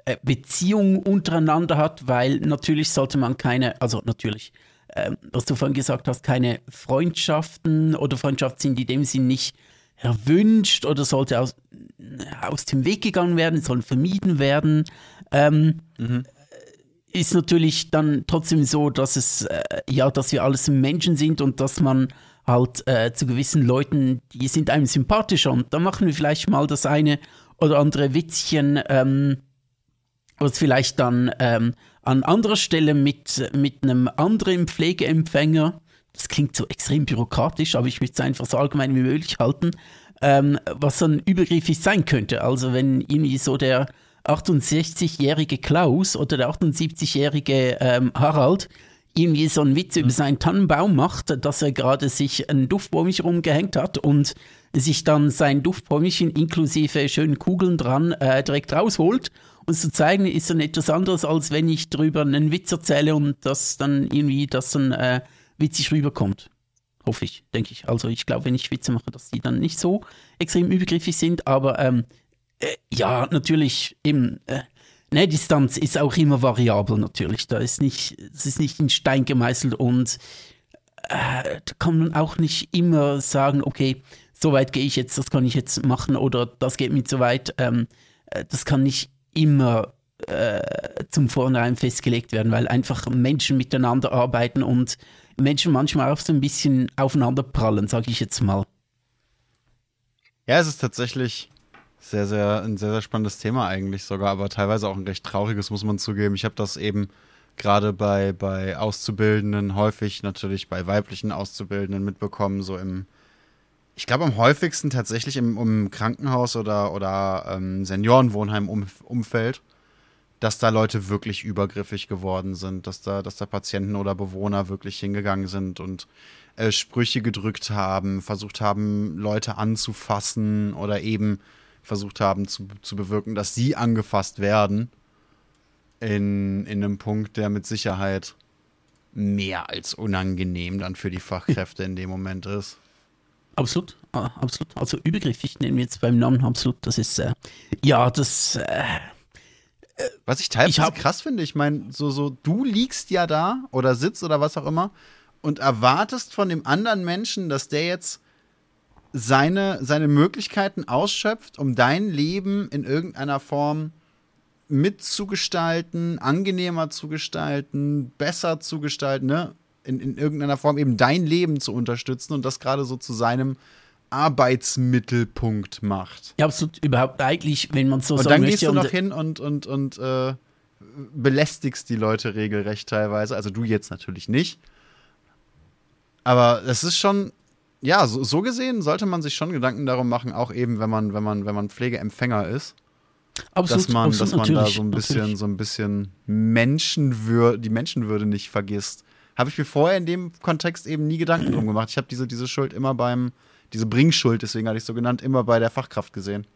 äh, Beziehung untereinander hat, weil natürlich sollte man keine, also natürlich, äh, was du vorhin gesagt hast, keine Freundschaften oder Freundschaften sind in dem Sinn nicht erwünscht oder sollte aus, aus dem Weg gegangen werden, sollen vermieden werden. Ähm, mhm. Ist natürlich dann trotzdem so, dass es, äh, ja, dass wir alles Menschen sind und dass man halt äh, zu gewissen Leuten, die sind einem sympathischer und da machen wir vielleicht mal das eine oder andere Witzchen, ähm, was vielleicht dann ähm, an anderer Stelle mit, mit einem anderen Pflegeempfänger, das klingt so extrem bürokratisch, aber ich möchte es einfach so allgemein wie möglich halten, ähm, was dann übergriffig sein könnte. Also wenn irgendwie so der 68-jährige Klaus oder der 78-jährige ähm, Harald irgendwie so einen Witz mhm. über seinen Tannenbaum macht, dass er gerade sich ein Duftbäumchen rumgehängt hat und sich dann sein Duftbäumchen inklusive schönen Kugeln dran äh, direkt rausholt und zu zeigen, ist dann etwas anderes, als wenn ich drüber einen Witz erzähle und das dann irgendwie, das dann äh, witzig rüberkommt. Hoffe ich, denke ich. Also ich glaube, wenn ich Witze mache, dass die dann nicht so extrem übergriffig sind, aber ähm, äh, ja, natürlich eben, äh, ne, Distanz ist auch immer variabel natürlich. Da ist nicht, es ist nicht in Stein gemeißelt und äh, da kann man auch nicht immer sagen, okay, so weit gehe ich jetzt, das kann ich jetzt machen oder das geht mir zu weit. Ähm, äh, das kann nicht immer äh, zum Vornherein festgelegt werden, weil einfach Menschen miteinander arbeiten und Menschen manchmal auch so ein bisschen aufeinander prallen, sage ich jetzt mal. Ja, es ist tatsächlich sehr, sehr, ein sehr, sehr spannendes Thema eigentlich sogar, aber teilweise auch ein recht trauriges, muss man zugeben. Ich habe das eben gerade bei, bei Auszubildenden häufig, natürlich bei weiblichen Auszubildenden mitbekommen, so im, ich glaube am häufigsten tatsächlich im, im Krankenhaus oder, oder ähm, Seniorenwohnheim-Umfeld, dass da Leute wirklich übergriffig geworden sind, dass da, dass da Patienten oder Bewohner wirklich hingegangen sind und äh, Sprüche gedrückt haben, versucht haben, Leute anzufassen oder eben versucht haben zu, zu bewirken, dass sie angefasst werden. In, in einem Punkt, der mit Sicherheit mehr als unangenehm dann für die Fachkräfte in dem Moment ist. Absolut, absolut. Also übergriffig nennen wir jetzt beim Namen absolut. Das ist, äh, ja, das. Äh, was ich teilweise ich hab, krass finde, ich meine, so, so, du liegst ja da oder sitzt oder was auch immer und erwartest von dem anderen Menschen, dass der jetzt seine, seine Möglichkeiten ausschöpft, um dein Leben in irgendeiner Form mitzugestalten, angenehmer zu gestalten, besser zu gestalten, ne? In, in irgendeiner Form eben dein Leben zu unterstützen und das gerade so zu seinem Arbeitsmittelpunkt macht. Ja, absolut, überhaupt eigentlich, wenn man so und sagen. Und dann gehst du noch hin und, und, und äh, belästigst die Leute regelrecht teilweise. Also du jetzt natürlich nicht. Aber es ist schon, ja, so, so, gesehen sollte man sich schon Gedanken darum machen, auch eben, wenn man, wenn man, wenn man Pflegeempfänger ist. Absolut, dass man, absolut, dass man da so ein bisschen, so ein bisschen Menschenwür die Menschenwürde nicht vergisst. Habe ich mir vorher in dem Kontext eben nie Gedanken drum gemacht. Ich habe diese, diese Schuld immer beim, diese Bringschuld, deswegen hatte ich es so genannt, immer bei der Fachkraft gesehen.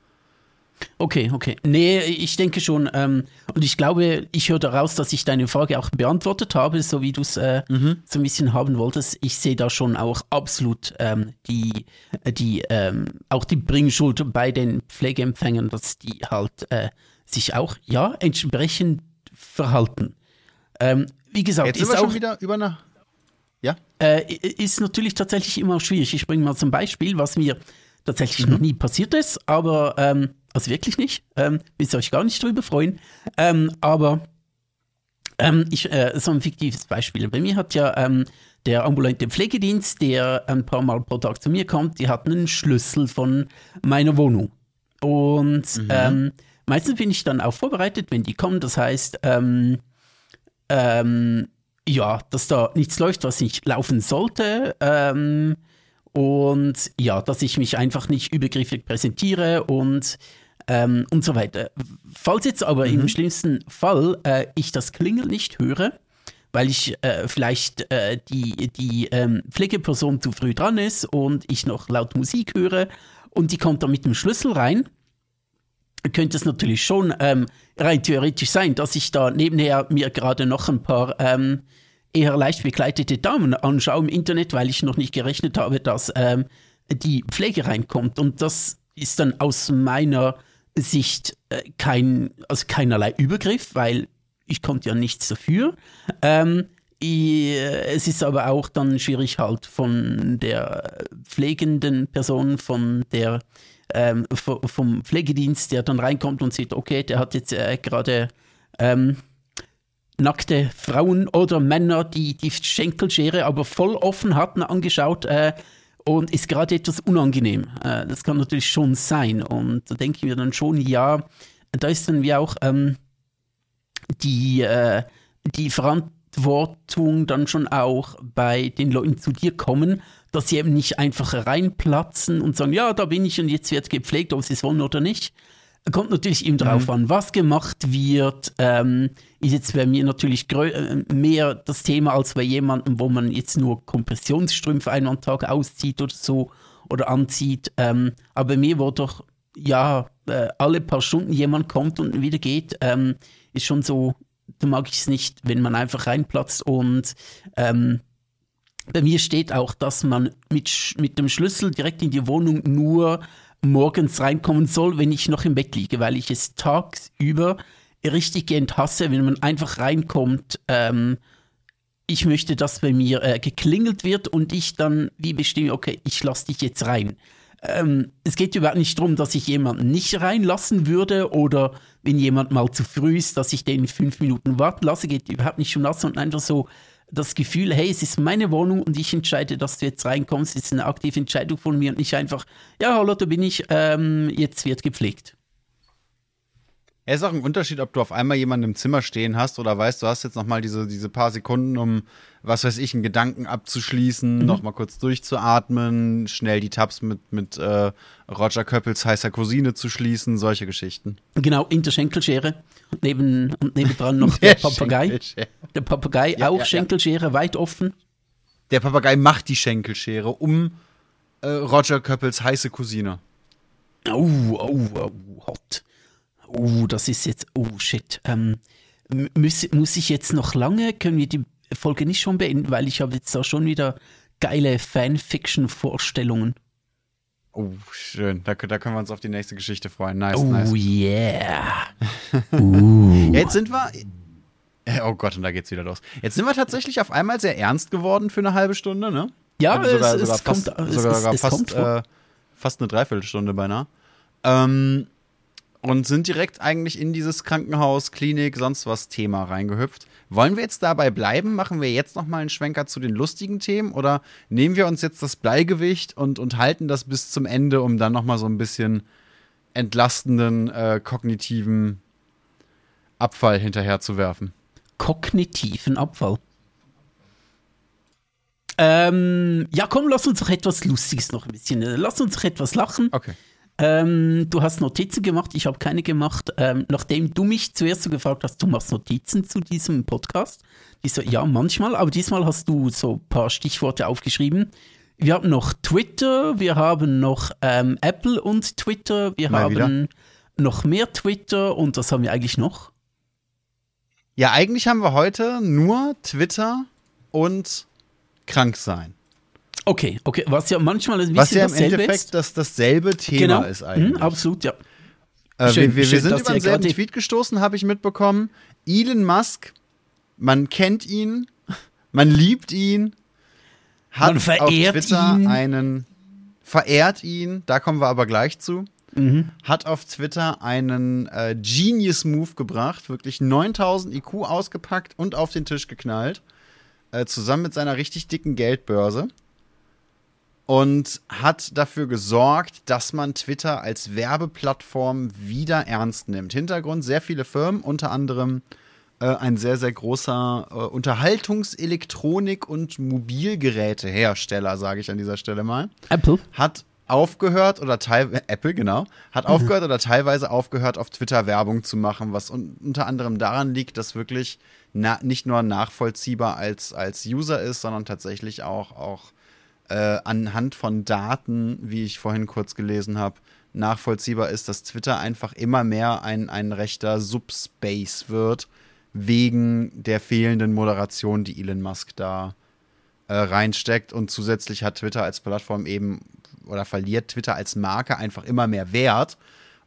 Okay, okay. Nee, ich denke schon. Ähm, und ich glaube, ich höre daraus, dass ich deine Frage auch beantwortet habe, so wie du es äh, mhm. so ein bisschen haben wolltest. Ich sehe da schon auch absolut ähm, die, die ähm, auch die Bringschuld bei den Pflegeempfängern, dass die halt äh, sich auch, ja, entsprechend verhalten. Ähm, wie gesagt, Jetzt sind wir auch, schon wieder über eine. Ja? Äh, ist natürlich tatsächlich immer schwierig. Ich bringe mal zum Beispiel, was mir tatsächlich mhm. noch nie passiert ist, aber, ähm, also wirklich nicht. Ähm, wisst ihr euch gar nicht drüber freuen. Ähm, aber ähm, ich, äh, so ein fiktives Beispiel. Bei mir hat ja ähm, der ambulante Pflegedienst, der ein paar Mal pro Tag zu mir kommt, die hat einen Schlüssel von meiner Wohnung. Und mhm. ähm, meistens bin ich dann auch vorbereitet, wenn die kommen. Das heißt, ähm, ja, dass da nichts läuft, was nicht laufen sollte. Ähm, und ja, dass ich mich einfach nicht übergriffig präsentiere und ähm, und so weiter. Falls jetzt aber mhm. im schlimmsten Fall äh, ich das Klingeln nicht höre, weil ich äh, vielleicht äh, die, die ähm, Pflegeperson zu früh dran ist und ich noch laut Musik höre und die kommt dann mit dem Schlüssel rein, könnte es natürlich schon ähm, rein theoretisch sein, dass ich da nebenher mir gerade noch ein paar ähm, eher leicht bekleidete Damen anschaue im Internet, weil ich noch nicht gerechnet habe, dass ähm, die Pflege reinkommt. Und das ist dann aus meiner Sicht äh, kein, also keinerlei Übergriff, weil ich konnte ja nichts dafür. Ähm, ich, es ist aber auch dann schwierig halt von der pflegenden Person, von der ähm, vom Pflegedienst, der dann reinkommt und sieht, okay, der hat jetzt äh, gerade ähm, nackte Frauen oder Männer, die die Schenkelschere aber voll offen hatten, angeschaut äh, und ist gerade etwas unangenehm. Äh, das kann natürlich schon sein. Und da denke ich mir dann schon, ja, da ist dann wie auch ähm, die, äh, die Verantwortung dann schon auch bei den Leuten zu dir kommen, dass sie eben nicht einfach reinplatzen und sagen, ja, da bin ich und jetzt wird gepflegt, ob sie es wollen oder nicht. Kommt natürlich eben drauf mhm. an, was gemacht wird. Ähm, ist jetzt bei mir natürlich äh, mehr das Thema als bei jemandem, wo man jetzt nur Kompressionsstrümpfe einmal am Tag auszieht oder so oder anzieht. Ähm, aber bei mir, wo doch ja äh, alle paar Stunden jemand kommt und wieder geht, ähm, ist schon so, da mag ich es nicht, wenn man einfach reinplatzt und ähm, bei mir steht auch, dass man mit, mit dem Schlüssel direkt in die Wohnung nur morgens reinkommen soll, wenn ich noch im Bett liege, weil ich es tagsüber richtig enthasse, wenn man einfach reinkommt. Ähm, ich möchte, dass bei mir äh, geklingelt wird und ich dann wie bestimme, okay, ich lasse dich jetzt rein. Ähm, es geht überhaupt nicht darum, dass ich jemanden nicht reinlassen würde oder wenn jemand mal zu früh ist, dass ich den fünf Minuten warten lasse, geht überhaupt nicht um das, sondern einfach so das Gefühl, hey, es ist meine Wohnung und ich entscheide, dass du jetzt reinkommst. Es ist eine aktive Entscheidung von mir und nicht einfach, ja, hallo, da bin ich, ähm, jetzt wird gepflegt. Es ist auch ein Unterschied, ob du auf einmal jemanden im Zimmer stehen hast oder weißt, du hast jetzt nochmal diese, diese paar Sekunden, um, was weiß ich, einen Gedanken abzuschließen, mhm. nochmal kurz durchzuatmen, schnell die Tabs mit, mit äh, Roger Köppels heißer Cousine zu schließen, solche Geschichten. Genau, in der Schenkelschere. Und, neben, und nebendran noch (laughs) der, der Papagei. Der Papagei, ja, auch ja, Schenkelschere, ja. weit offen. Der Papagei macht die Schenkelschere um äh, Roger Köppels heiße Cousine. Oh, oh, oh, hot oh, das ist jetzt, oh shit. Ähm, muss, muss ich jetzt noch lange, können wir die Folge nicht schon beenden, weil ich habe jetzt auch schon wieder geile Fanfiction-Vorstellungen. Oh, schön. Da, da, können wir uns auf die nächste Geschichte freuen. Nice, oh, nice. yeah. (laughs) uh. jetzt sind wir. Oh Gott, und da geht's wieder los. Jetzt sind wir tatsächlich auf einmal sehr ernst geworden für eine halbe Stunde, ne? Ja, also sogar, es, sogar es fast, kommt, sogar, es, es fast, kommt äh, fast eine Dreiviertelstunde beinahe. Ähm, und sind direkt eigentlich in dieses Krankenhaus, Klinik, sonst was Thema reingehüpft. Wollen wir jetzt dabei bleiben? Machen wir jetzt noch mal einen Schwenker zu den lustigen Themen oder nehmen wir uns jetzt das Bleigewicht und, und halten das bis zum Ende, um dann noch mal so ein bisschen entlastenden äh, kognitiven Abfall hinterherzuwerfen? Kognitiven Abfall. Ähm, ja, komm, lass uns doch etwas Lustiges noch ein bisschen. Lass uns doch etwas lachen. Okay. Ähm, du hast Notizen gemacht, ich habe keine gemacht. Ähm, nachdem du mich zuerst so gefragt hast, du machst Notizen zu diesem Podcast. Ich so, ja, manchmal, aber diesmal hast du so ein paar Stichworte aufgeschrieben. Wir haben noch Twitter, wir haben noch ähm, Apple und Twitter, wir Mal haben wieder. noch mehr Twitter und was haben wir eigentlich noch? Ja, eigentlich haben wir heute nur Twitter und krank sein. Okay, okay, was ja manchmal ein bisschen was ja im Endeffekt ist. Das, dasselbe Thema genau. ist mhm, eigentlich. Mhm, absolut, ja. Äh, schön, wir, wir, wir sind über denselben Tweet gestoßen, habe ich mitbekommen. Elon Musk, man kennt ihn, man liebt ihn, hat man auf Twitter ihn. einen verehrt ihn, da kommen wir aber gleich zu. Mhm. Hat auf Twitter einen äh, Genius Move gebracht, wirklich 9000 IQ ausgepackt und auf den Tisch geknallt, äh, zusammen mit seiner richtig dicken Geldbörse und hat dafür gesorgt, dass man Twitter als Werbeplattform wieder ernst nimmt. Hintergrund sehr viele Firmen, unter anderem äh, ein sehr, sehr großer äh, Unterhaltungselektronik- und Mobilgerätehersteller, sage ich an dieser Stelle mal. Apple. Hat aufgehört oder teilweise, Apple, genau, hat aufgehört oder teilweise aufgehört, auf Twitter Werbung zu machen, was un unter anderem daran liegt, dass wirklich nicht nur nachvollziehbar als, als User ist, sondern tatsächlich auch, auch äh, anhand von Daten, wie ich vorhin kurz gelesen habe, nachvollziehbar ist, dass Twitter einfach immer mehr ein, ein rechter Subspace wird, wegen der fehlenden Moderation, die Elon Musk da äh, reinsteckt. Und zusätzlich hat Twitter als Plattform eben oder verliert Twitter als Marke einfach immer mehr Wert.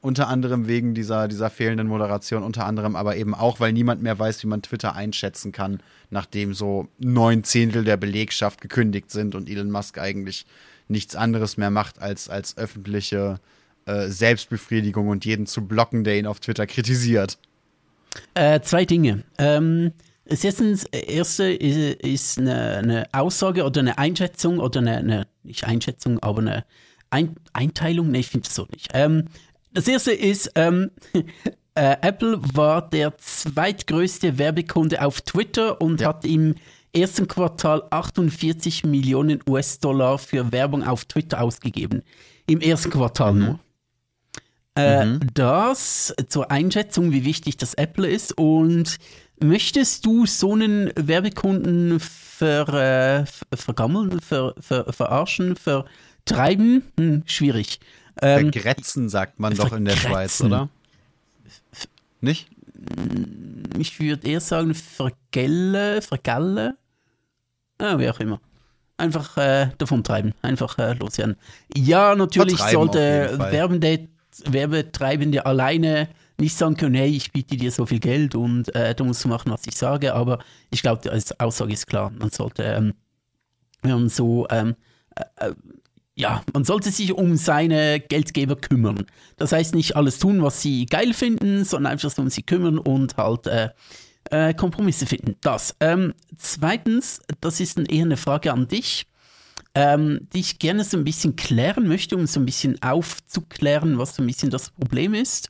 Unter anderem wegen dieser, dieser fehlenden Moderation, unter anderem aber eben auch, weil niemand mehr weiß, wie man Twitter einschätzen kann, nachdem so neun Zehntel der Belegschaft gekündigt sind und Elon Musk eigentlich nichts anderes mehr macht, als, als öffentliche äh, Selbstbefriedigung und jeden zu blocken, der ihn auf Twitter kritisiert. Äh, zwei Dinge. Ähm, erstens, erste ist, ist eine, eine, Aussage oder eine Einschätzung oder eine, eine nicht Einschätzung, aber eine Ein Einteilung. Nee, ich finde es so nicht. Ähm, das erste ist, ähm, (laughs) äh, Apple war der zweitgrößte Werbekunde auf Twitter und ja. hat im ersten Quartal 48 Millionen US-Dollar für Werbung auf Twitter ausgegeben. Im ersten Quartal mhm. nur. Äh, mhm. Das zur Einschätzung, wie wichtig das Apple ist. Und möchtest du so einen Werbekunden ver, äh, vergammeln, ver, ver, verarschen, vertreiben? Hm, schwierig. Ähm, vergrätzen sagt man doch in der Schweiz, oder? Nicht? Ich würde eher sagen, vergelle, vergalle. Ah, wie auch immer. Einfach äh, davon treiben, einfach äh, loswerden. Ja, natürlich sollte Werbende Werbetreibende alleine nicht sagen können, hey, ich biete dir so viel Geld und äh, du musst machen, was ich sage. Aber ich glaube, als Aussage ist klar, man sollte, ähm, wenn man so, ähm, äh, äh, ja, man sollte sich um seine Geldgeber kümmern. Das heißt nicht alles tun, was sie geil finden, sondern einfach um sie kümmern und halt äh, äh, Kompromisse finden. Das. Ähm, zweitens, das ist eher eine Frage an dich ähm, die ich gerne so ein bisschen klären möchte, um so ein bisschen aufzuklären, was so ein bisschen das Problem ist.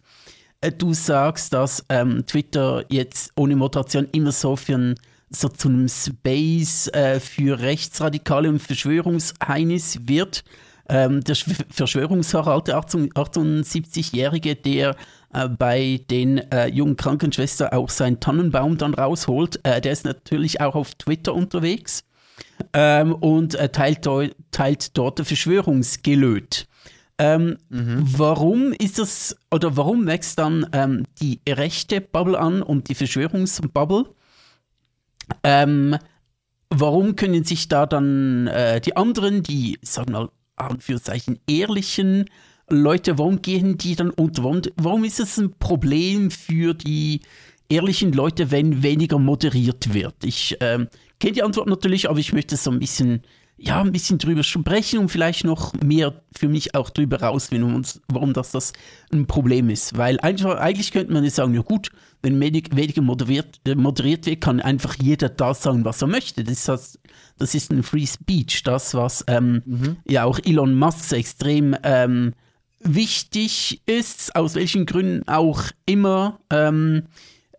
Äh, du sagst, dass ähm, Twitter jetzt ohne Moderation immer so für ein so zu einem Space äh, für Rechtsradikale und Verschwörungsheinis wird. Ähm, der Verschwörungsharald, der 78-Jährige, der äh, bei den äh, jungen Krankenschwestern auch seinen Tannenbaum dann rausholt, äh, der ist natürlich auch auf Twitter unterwegs ähm, und äh, teilt, teilt dort Verschwörungsgelöt. Ähm, mhm. Warum ist das, oder warum wächst dann ähm, die rechte Bubble an und die Verschwörungsbubble? Ähm, warum können sich da dann äh, die anderen, die, sagen wir mal, Anführungszeichen, ehrlichen Leute, warum gehen die dann unter? Warum, warum ist es ein Problem für die ehrlichen Leute, wenn weniger moderiert wird? Ich ähm, kenne die Antwort natürlich, aber ich möchte so ein bisschen, ja, ein bisschen drüber sprechen und vielleicht noch mehr für mich auch drüber rausfinden, warum das, das ein Problem ist. Weil einfach, eigentlich könnte man ja sagen, ja gut, wenn weniger moderiert, moderiert wird, kann einfach jeder da sagen, was er möchte. Das, das, das ist ein Free Speech, das, was ähm, mhm. ja auch Elon Musk extrem ähm, wichtig ist, aus welchen Gründen auch immer. Ähm,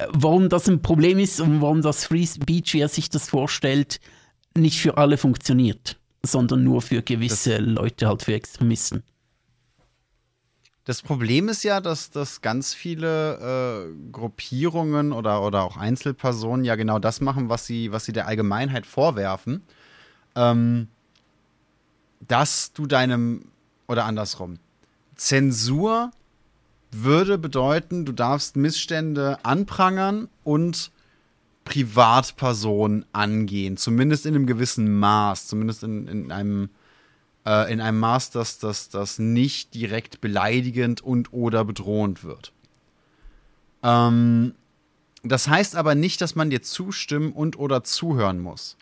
warum das ein Problem ist und warum das Free Speech, wie er sich das vorstellt, nicht für alle funktioniert, sondern nur für gewisse das, Leute, halt für Extremisten. Das Problem ist ja, dass, dass ganz viele äh, Gruppierungen oder, oder auch Einzelpersonen ja genau das machen, was sie, was sie der Allgemeinheit vorwerfen. Ähm, dass du deinem, oder andersrum, Zensur würde bedeuten, du darfst Missstände anprangern und Privatpersonen angehen, zumindest in einem gewissen Maß, zumindest in, in einem äh, in einem Maß, dass das nicht direkt beleidigend und oder bedrohend wird. Ähm, das heißt aber nicht, dass man dir zustimmen und oder zuhören muss.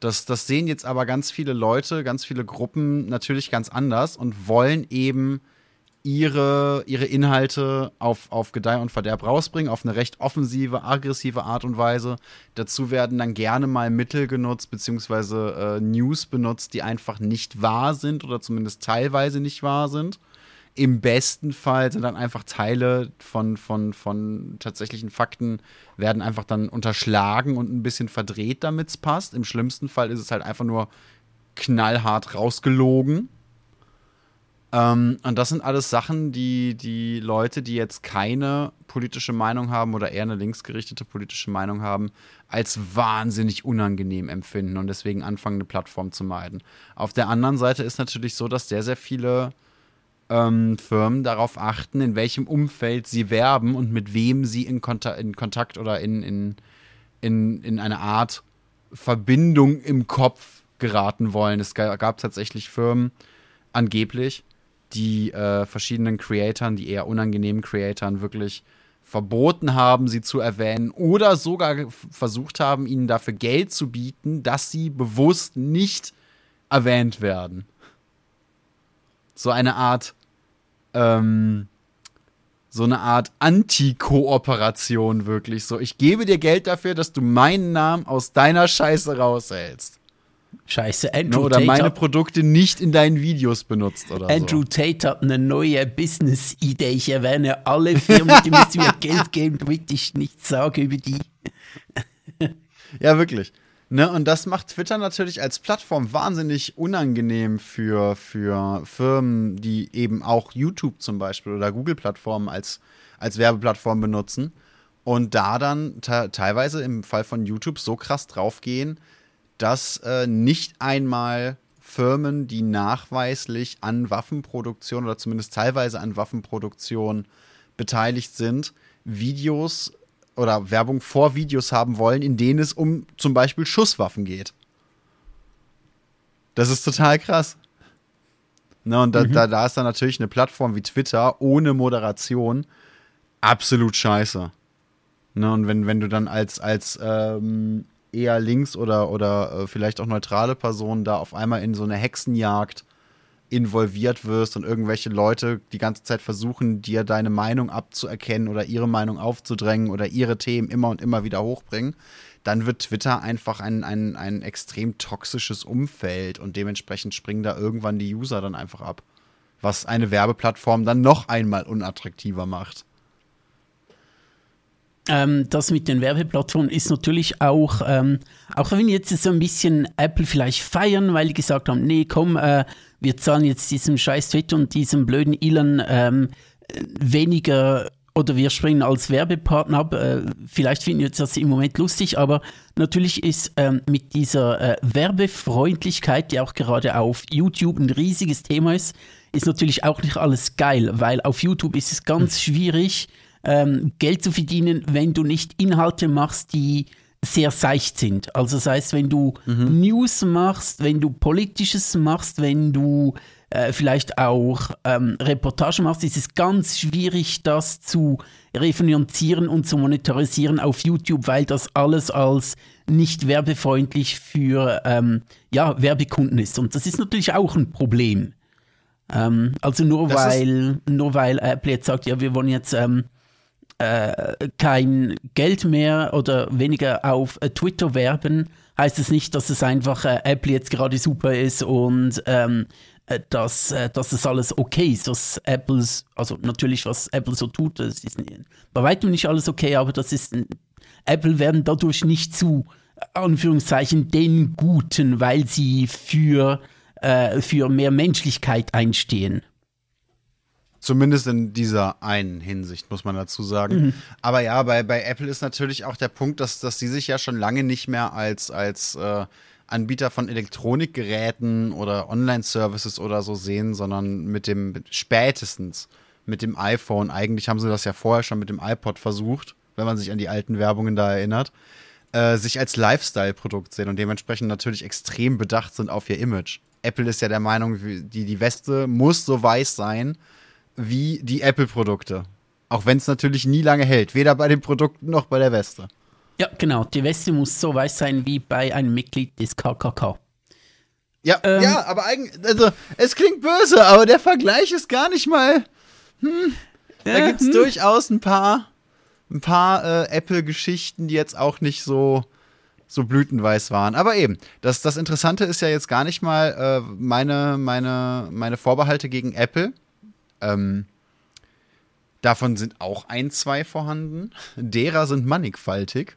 Das, das sehen jetzt aber ganz viele Leute, ganz viele Gruppen natürlich ganz anders und wollen eben ihre, ihre Inhalte auf, auf Gedeih und Verderb rausbringen, auf eine recht offensive, aggressive Art und Weise. Dazu werden dann gerne mal Mittel genutzt, beziehungsweise äh, News benutzt, die einfach nicht wahr sind oder zumindest teilweise nicht wahr sind. Im besten Fall sind dann einfach Teile von, von, von tatsächlichen Fakten werden einfach dann unterschlagen und ein bisschen verdreht, damit es passt. Im schlimmsten Fall ist es halt einfach nur knallhart rausgelogen. Ähm, und das sind alles Sachen, die die Leute, die jetzt keine politische Meinung haben oder eher eine linksgerichtete politische Meinung haben, als wahnsinnig unangenehm empfinden und deswegen anfangen, eine Plattform zu meiden. Auf der anderen Seite ist natürlich so, dass sehr, sehr viele ähm, Firmen darauf achten, in welchem Umfeld sie werben und mit wem sie in, Konta in Kontakt oder in, in, in, in eine Art Verbindung im Kopf geraten wollen. Es gab tatsächlich Firmen, angeblich, die äh, verschiedenen Creatoren, die eher unangenehmen Creatoren wirklich verboten haben, sie zu erwähnen oder sogar versucht haben, ihnen dafür Geld zu bieten, dass sie bewusst nicht erwähnt werden. So eine Art, ähm, so eine Art Anti-Kooperation wirklich. So, ich gebe dir Geld dafür, dass du meinen Namen aus deiner Scheiße raushältst. Scheiße, Andrew Oder Tate meine Produkte nicht in deinen Videos benutzt oder Andrew so. Tate hat eine neue Business-Idee. Ich erwähne alle Firmen, die müssen mir (laughs) Geld geben, damit ich nichts sage über die. (laughs) ja, wirklich. Ne, und das macht Twitter natürlich als Plattform wahnsinnig unangenehm für, für Firmen, die eben auch YouTube zum Beispiel oder Google-Plattformen als, als Werbeplattform benutzen und da dann teilweise im Fall von YouTube so krass draufgehen, dass äh, nicht einmal Firmen, die nachweislich an Waffenproduktion oder zumindest teilweise an Waffenproduktion beteiligt sind, Videos oder Werbung vor Videos haben wollen, in denen es um zum Beispiel Schusswaffen geht. Das ist total krass. Ne, und da, mhm. da, da ist dann natürlich eine Plattform wie Twitter ohne Moderation absolut scheiße. Ne, und wenn, wenn du dann als, als ähm, eher links oder, oder äh, vielleicht auch neutrale Personen da auf einmal in so eine Hexenjagd involviert wirst und irgendwelche Leute die ganze Zeit versuchen, dir deine Meinung abzuerkennen oder ihre Meinung aufzudrängen oder ihre Themen immer und immer wieder hochbringen, dann wird Twitter einfach ein, ein, ein extrem toxisches Umfeld und dementsprechend springen da irgendwann die User dann einfach ab. Was eine Werbeplattform dann noch einmal unattraktiver macht. Ähm, das mit den Werbeplattformen ist natürlich auch, ähm, auch wenn jetzt so ein bisschen Apple vielleicht feiern, weil die gesagt haben, nee, komm, äh, wir zahlen jetzt diesem scheiß Twitter und diesem blöden Elon ähm, weniger oder wir springen als Werbepartner ab. Äh, vielleicht finden wir das im Moment lustig, aber natürlich ist ähm, mit dieser äh, Werbefreundlichkeit, die auch gerade auf YouTube ein riesiges Thema ist, ist natürlich auch nicht alles geil, weil auf YouTube ist es ganz hm. schwierig, ähm, Geld zu verdienen, wenn du nicht Inhalte machst, die sehr seicht sind. Also das heißt, wenn du mhm. News machst, wenn du Politisches machst, wenn du äh, vielleicht auch ähm, Reportage machst, ist es ganz schwierig, das zu refinanzieren und zu monetarisieren auf YouTube, weil das alles als nicht werbefreundlich für ähm, ja, Werbekunden ist. Und das ist natürlich auch ein Problem. Ähm, also nur weil, nur weil Apple jetzt sagt, ja, wir wollen jetzt ähm, äh, kein Geld mehr oder weniger auf äh, Twitter werben, heißt es nicht, dass es einfach äh, Apple jetzt gerade super ist und ähm, äh, dass, äh, dass es alles okay ist, dass Apples, also natürlich, was Apple so tut, das ist bei weitem nicht alles okay, aber das ist, Apple werden dadurch nicht zu, Anführungszeichen, den Guten, weil sie für, äh, für mehr Menschlichkeit einstehen. Zumindest in dieser einen Hinsicht, muss man dazu sagen. Mhm. Aber ja, bei, bei Apple ist natürlich auch der Punkt, dass, dass sie sich ja schon lange nicht mehr als, als äh, Anbieter von Elektronikgeräten oder Online-Services oder so sehen, sondern mit dem spätestens mit dem iPhone. Eigentlich haben sie das ja vorher schon mit dem iPod versucht, wenn man sich an die alten Werbungen da erinnert, äh, sich als Lifestyle-Produkt sehen und dementsprechend natürlich extrem bedacht sind auf ihr Image. Apple ist ja der Meinung, die, die Weste muss so weiß sein, wie die Apple-Produkte. Auch wenn es natürlich nie lange hält, weder bei den Produkten noch bei der Weste. Ja, genau. Die Weste muss so weiß sein wie bei einem Mitglied des KKK. Ja, ähm, ja, aber eigentlich, also es klingt böse, aber der Vergleich ist gar nicht mal. Hm, da gibt es hm. durchaus ein paar, ein paar äh, Apple-Geschichten, die jetzt auch nicht so, so blütenweiß waren. Aber eben, das, das Interessante ist ja jetzt gar nicht mal äh, meine, meine, meine Vorbehalte gegen Apple, Ähm, davon sind auch ein, zwei vorhanden. Derer sind mannigfaltig.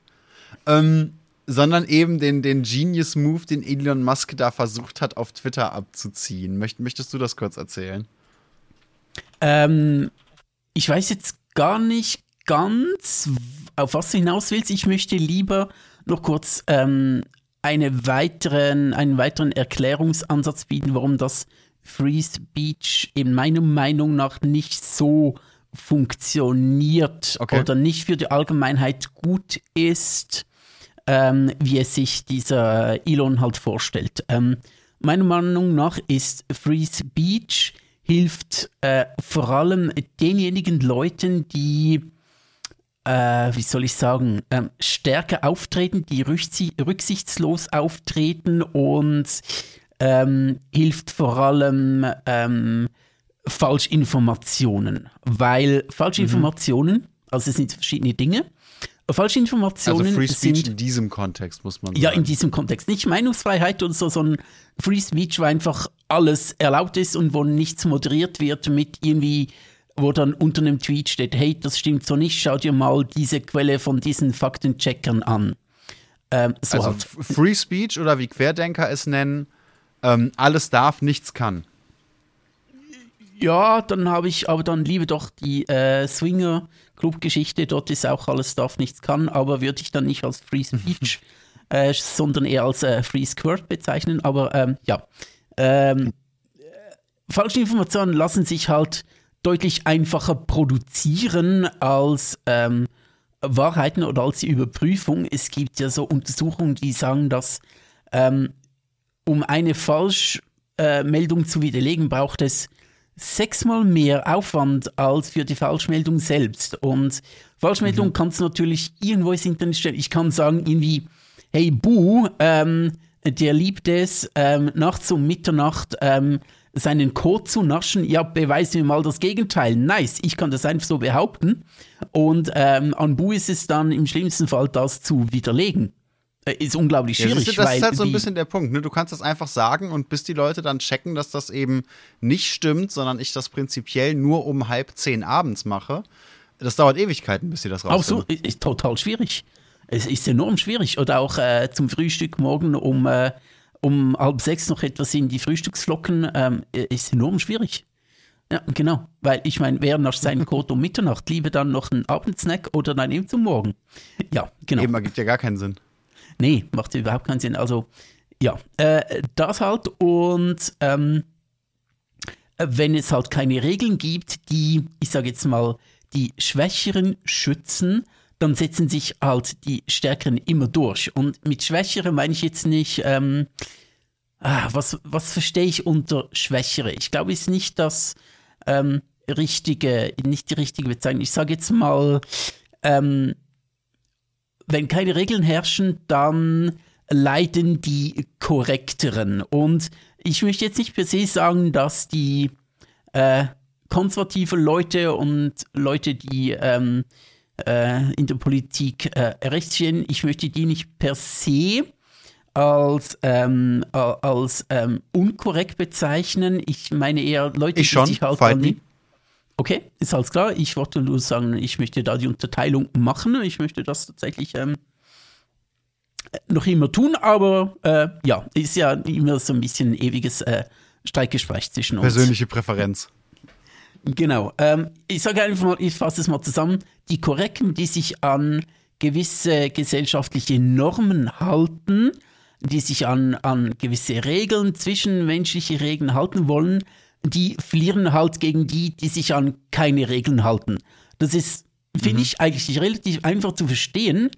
Ähm, sondern eben den, den Genius Move, den Elon Musk da versucht hat, auf Twitter abzuziehen. Möcht, möchtest du das kurz erzählen? Ähm, ich weiß jetzt gar nicht ganz, auf was du hinaus willst. Ich möchte lieber noch kurz ähm, eine weiteren, einen weiteren Erklärungsansatz bieten, warum das Free Speech in meiner Meinung nach nicht so funktioniert okay. oder nicht für die Allgemeinheit gut ist, ähm, wie es sich dieser Elon halt vorstellt. Ähm, meiner Meinung nach ist Free Speech hilft äh, vor allem denjenigen Leuten, die äh, wie soll ich sagen, ähm, stärker auftreten, die rücksichtslos auftreten und ähm, hilft vor allem ähm, Falschinformationen, weil Falschinformationen, mhm. also es sind verschiedene Dinge. Falschinformationen also Free Speech sind, in diesem Kontext, muss man sagen. Ja, in diesem Kontext. Nicht Meinungsfreiheit oder so, sondern Free Speech, wo einfach alles erlaubt ist und wo nichts moderiert wird mit irgendwie wo dann unter einem Tweet steht, hey, das stimmt so nicht, schau dir mal diese Quelle von diesen Faktencheckern an. Ähm, so also halt. Free Speech oder wie Querdenker es nennen, ähm, alles darf, nichts kann. Ja, dann habe ich aber dann lieber doch die äh, Swinger Club-Geschichte. Dort ist auch alles darf, nichts kann, aber würde ich dann nicht als Free (laughs) Speech, äh, sondern eher als äh, Free Squirt bezeichnen. Aber ähm, ja, ähm, äh, falsche Informationen lassen sich halt deutlich einfacher produzieren als ähm, Wahrheiten oder als die Überprüfung. Es gibt ja so Untersuchungen, die sagen, dass ähm, um eine Falschmeldung zu widerlegen, braucht es sechsmal mehr Aufwand als für die Falschmeldung selbst. Und Falschmeldung mhm. kannst du natürlich irgendwo ins Internet stellen. Ich kann sagen, irgendwie, hey Bu, ähm, der liebt es, ähm, nachts um Mitternacht ähm, seinen Code zu naschen, ja, beweis mir mal das Gegenteil. Nice, ich kann das einfach so behaupten. Und ähm, an Bu ist es dann im schlimmsten Fall, das zu widerlegen. Äh, ist unglaublich schwierig. Ja, das ist halt so ein bisschen der Punkt. Ne? Du kannst das einfach sagen und bis die Leute dann checken, dass das eben nicht stimmt, sondern ich das prinzipiell nur um halb zehn abends mache. Das dauert Ewigkeiten, bis sie das rausfinden. Auch so, ist total schwierig. Es ist enorm schwierig. Oder auch äh, zum Frühstück morgen um äh, um halb sechs noch etwas in die Frühstücksflocken, ähm, ist enorm schwierig. Ja, genau. Weil ich meine, wer nach seinem (laughs) Code um Mitternacht lieber dann noch einen Abendsnack oder dann eben zum Morgen. Ja, genau. Eben, ergibt ja gar keinen Sinn. Nee, macht überhaupt keinen Sinn. Also, ja, äh, das halt. Und ähm, wenn es halt keine Regeln gibt, die, ich sage jetzt mal, die Schwächeren schützen, dann setzen sich halt die Stärkeren immer durch. Und mit Schwächere meine ich jetzt nicht, ähm, ah, was, was verstehe ich unter Schwächere? Ich glaube, es ist nicht das ähm, richtige, nicht die richtige Bezeichnung. Ich sage jetzt mal, ähm, wenn keine Regeln herrschen, dann leiden die Korrekteren. Und ich möchte jetzt nicht per se sagen, dass die äh, konservative Leute und Leute, die ähm, äh, in der Politik äh, rechts stehen. Ich möchte die nicht per se als, ähm, als ähm, unkorrekt bezeichnen. Ich meine eher Leute, ich die schon, sich halt dann Okay, ist alles klar. Ich wollte nur sagen, ich möchte da die Unterteilung machen. Ich möchte das tatsächlich ähm, noch immer tun, aber äh, ja, ist ja immer so ein bisschen ein ewiges äh, Streitgespräch zwischen uns. Persönliche Präferenz. Genau. Ähm, ich sage einfach mal, ich fasse es mal zusammen. Die Korrekten, die sich an gewisse gesellschaftliche Normen halten, die sich an, an gewisse Regeln, zwischenmenschliche Regeln halten wollen, die verlieren halt gegen die, die sich an keine Regeln halten. Das ist, finde mhm. ich, eigentlich relativ einfach zu verstehen,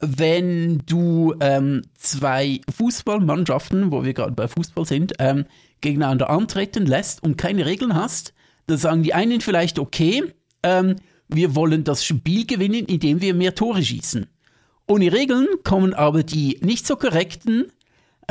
wenn du ähm, zwei Fußballmannschaften, wo wir gerade bei Fußball sind, ähm, gegeneinander antreten lässt und keine Regeln hast, da sagen die einen vielleicht, okay, ähm, wir wollen das Spiel gewinnen, indem wir mehr Tore schießen. Ohne Regeln kommen aber die nicht so korrekten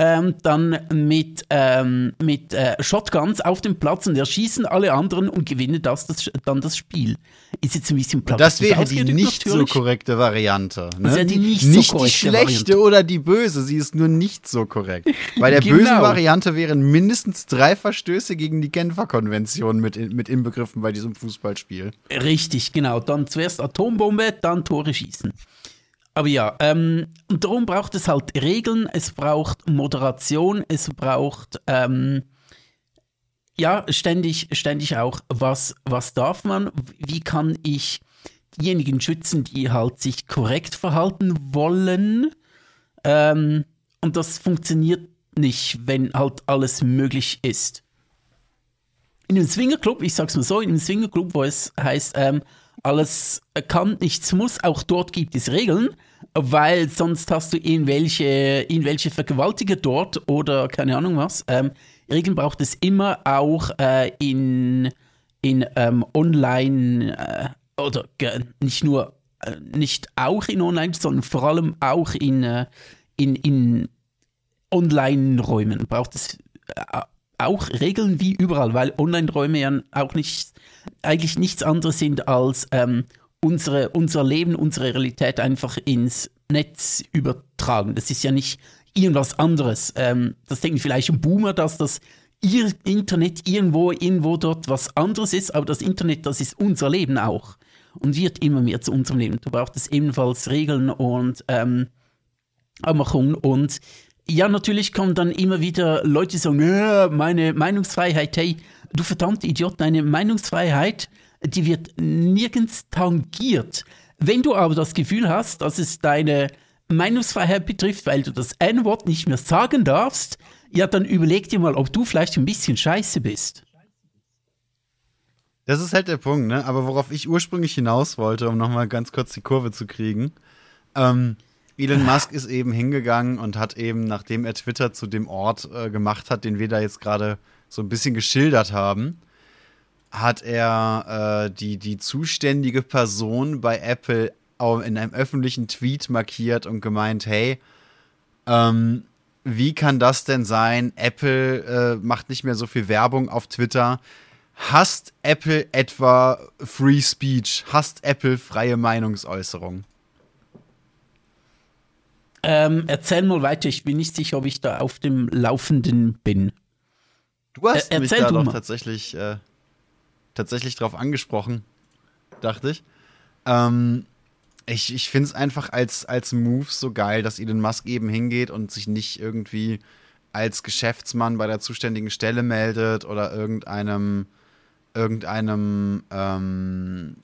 ähm, dann mit, ähm, mit äh, Shotguns auf dem Platz und erschießen alle anderen und gewinnen das, das, dann das Spiel. Ist jetzt ein bisschen platt. Das wäre die nicht natürlich. so korrekte Variante. Ne? Das wäre die nicht, nicht so die schlechte Variante. oder die böse, sie ist nur nicht so korrekt. (laughs) Bei der genau. bösen Variante wären mindestens drei Verstöße gegen die Genfer Konvention mit, mit inbegriffen bei diesem Fußballspiel. Richtig, genau. Dann zuerst Atombombe, dann Tore schießen. Aber ja, ähm, und darum braucht es halt Regeln, es braucht Moderation, es braucht ähm, ja ständig, ständig auch, was, was darf man, wie kann ich diejenigen schützen, die halt sich korrekt verhalten wollen. Ähm, und das funktioniert nicht, wenn halt alles möglich ist. In einem Swingerclub, ich sag's mal so, in einem Swingerclub, wo es heißt, ähm, alles kann, nichts muss. Auch dort gibt es Regeln, weil sonst hast du irgendwelche, irgendwelche Vergewaltiger dort oder keine Ahnung was. Ähm, Regeln braucht es immer auch äh, in, in ähm, Online äh, oder nicht nur, äh, nicht auch in Online, sondern vor allem auch in, äh, in, in Online-Räumen braucht es äh, auch Regeln wie überall, weil Online-Räume ja auch nicht, eigentlich nichts anderes sind als ähm, unsere, unser Leben, unsere Realität einfach ins Netz übertragen. Das ist ja nicht irgendwas anderes. Ähm, das denken vielleicht Boomer, dass das ihr Internet irgendwo, irgendwo dort was anderes ist, aber das Internet, das ist unser Leben auch und wird immer mehr zu unserem Leben. Du brauchst es ebenfalls Regeln und ähm, Abmachungen und ja, natürlich kommen dann immer wieder Leute, die sagen, ja, meine Meinungsfreiheit, hey, du verdammte Idiot, deine Meinungsfreiheit, die wird nirgends tangiert. Wenn du aber das Gefühl hast, dass es deine Meinungsfreiheit betrifft, weil du das N-Wort nicht mehr sagen darfst, ja, dann überleg dir mal, ob du vielleicht ein bisschen scheiße bist. Das ist halt der Punkt, ne? Aber worauf ich ursprünglich hinaus wollte, um nochmal ganz kurz die Kurve zu kriegen, ähm, Elon (laughs) Musk ist eben hingegangen und hat eben, nachdem er Twitter zu dem Ort äh, gemacht hat, den wir da jetzt gerade so ein bisschen geschildert haben, hat er äh, die, die zuständige Person bei Apple in einem öffentlichen Tweet markiert und gemeint, hey, ähm, wie kann das denn sein? Apple äh, macht nicht mehr so viel Werbung auf Twitter. Hasst Apple etwa Free Speech? Hasst Apple freie Meinungsäußerung? Ähm, erzähl mal weiter, ich bin nicht sicher, ob ich da auf dem Laufenden bin. Du hast äh, mich da doch tatsächlich, äh, tatsächlich drauf angesprochen, dachte ich. Ähm, ich ich finde es einfach als, als Move so geil, dass Elon Musk eben hingeht und sich nicht irgendwie als Geschäftsmann bei der zuständigen Stelle meldet oder irgendeinem, irgendeinem ähm,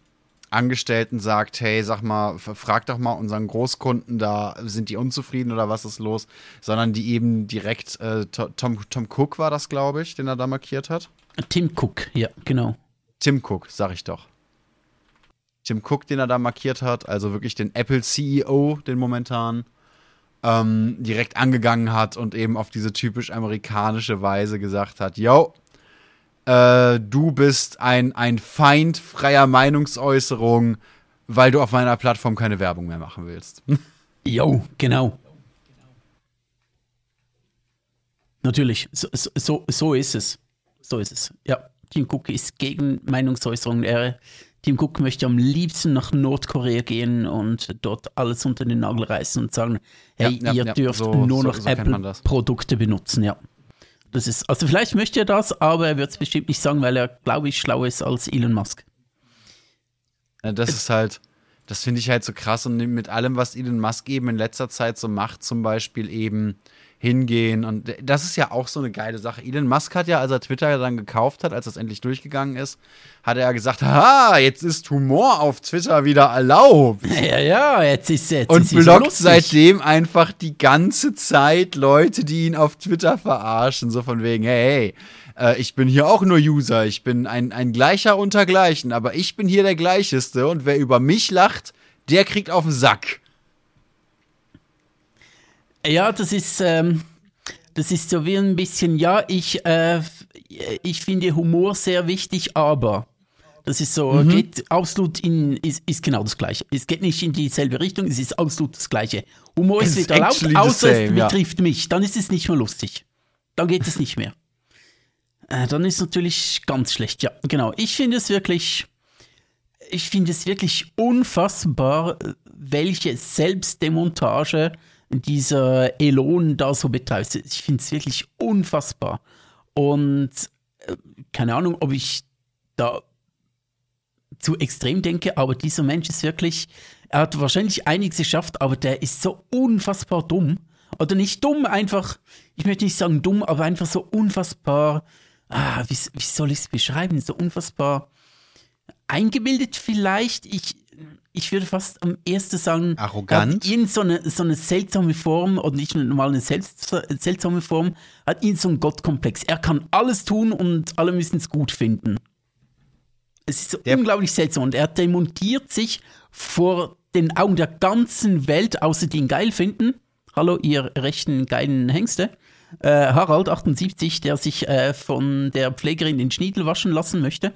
Angestellten sagt, hey, sag mal, frag doch mal unseren Großkunden da, sind die unzufrieden oder was ist los? Sondern die eben direkt, äh, Tom, Tom Cook war das, glaube ich, den er da markiert hat. Tim Cook, ja, genau. Tim Cook, sag ich doch. Tim Cook, den er da markiert hat, also wirklich den Apple CEO, den momentan, ähm, direkt angegangen hat und eben auf diese typisch amerikanische Weise gesagt hat, yo, äh, du bist ein, ein Feind freier Meinungsäußerung, weil du auf meiner Plattform keine Werbung mehr machen willst. (laughs) Jo, genau. Natürlich, so, so, so ist es. So ist es. Ja, Tim Cook ist gegen Meinungsäußerung. Er, Tim Cook möchte am liebsten nach Nordkorea gehen und dort alles unter den Nagel reißen und sagen, hey, ja, ja, ihr ja, dürft so, nur noch so, Apple-Produkte benutzen, ja. Das ist, also vielleicht möchte er das, aber er wird es bestimmt nicht sagen, weil er, glaube ich, schlauer ist als Elon Musk. Ja, das ist halt, das finde ich halt so krass und mit allem, was Elon Musk eben in letzter Zeit so macht, zum Beispiel eben hingehen. Und das ist ja auch so eine geile Sache. Elon Musk hat ja, als er Twitter dann gekauft hat, als das endlich durchgegangen ist, hat er ja gesagt, haha, jetzt ist Humor auf Twitter wieder erlaubt. (laughs) Ja, ja, jetzt ist jetzt. Und ist blockt seitdem einfach die ganze Zeit Leute, die ihn auf Twitter verarschen, so von wegen, hey, hey, äh, ich bin hier auch nur User, ich bin ein, ein Gleicher unter Gleichen, aber ich bin hier der Gleicheste und wer über mich lacht, der kriegt auf den Sack. Ja, das ist, ähm, das ist so wie ein bisschen, ja, ich, äh, ich finde Humor sehr wichtig, aber Das ist so, geht absolut in, ist, ist genau das Gleiche. Es geht nicht in dieselbe Richtung, es ist absolut das Gleiche. Humor Es ist wieder erlaubt, außer es same, ja. betrifft mich. Dann ist es nicht mehr lustig. Dann geht es nicht mehr. Äh, dann ist natürlich ganz schlecht, ja, genau. Ich finde es wirklich, ich finde es wirklich unfassbar, welche Selbstdemontage dieser Elon da so betreibt. Ich finde es wirklich unfassbar. Und äh, keine Ahnung, ob ich da zu extrem denke, aber dieser Mensch ist wirklich, er hat wahrscheinlich einiges geschafft, aber der ist so unfassbar dumm. Oder nicht dumm, einfach, ich möchte nicht sagen dumm, aber einfach so unfassbar, ah, wie, wie soll ich es beschreiben, so unfassbar eingebildet vielleicht. Ich, ich würde fast am ersten sagen, Arrogant? Hat ihn so eine, so eine seltsame Form, oder nicht mal eine selbst, seltsame Form, hat ihn so einen Gottkomplex. Er kann alles tun und alle müssen es gut finden. Es ist so Der- unglaublich seltsam und er demontiert sich vor den Augen der ganzen Welt, außer die ihn geil finden. Hallo, ihr rechten geilen Hengste. Äh, Harald, 78, der sich äh, von der Pflegerin den Schniedel waschen lassen möchte.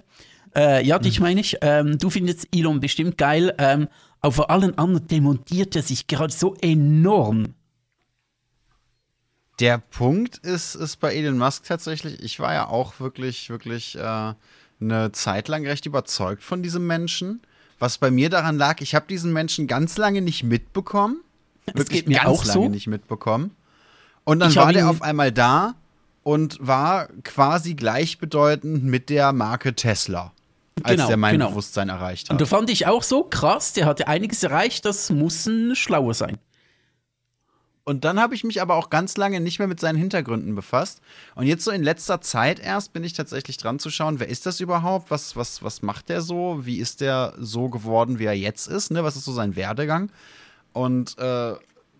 Äh, ja, dich meine ich. Ähm, du findest Elon bestimmt geil. Ähm, aber vor allen anderen demontiert er sich gerade so enorm. Der Punkt ist, ist bei Elon Musk tatsächlich, ich war ja auch wirklich, wirklich äh, eine Zeit lang recht überzeugt von diesem Menschen. Was bei mir daran lag, ich habe diesen Menschen ganz lange nicht mitbekommen. Wirklich geht mir ganz auch lange so. nicht mitbekommen. Und dann Ich war der auf einmal da und war quasi gleichbedeutend mit der Marke Tesla, als Genau, der mein genau. Bewusstsein erreicht Und hat. da fand ich auch so krass, der hatte einiges erreicht, das muss ein Schlauer sein. Und dann habe ich mich aber auch ganz lange nicht mehr mit seinen Hintergründen befasst. Und jetzt so in letzter Zeit erst bin ich tatsächlich dran zu schauen, wer ist das überhaupt? Was, was, was macht der so? Wie ist der so geworden, wie er jetzt ist? Ne? Was ist so sein Werdegang? Und äh,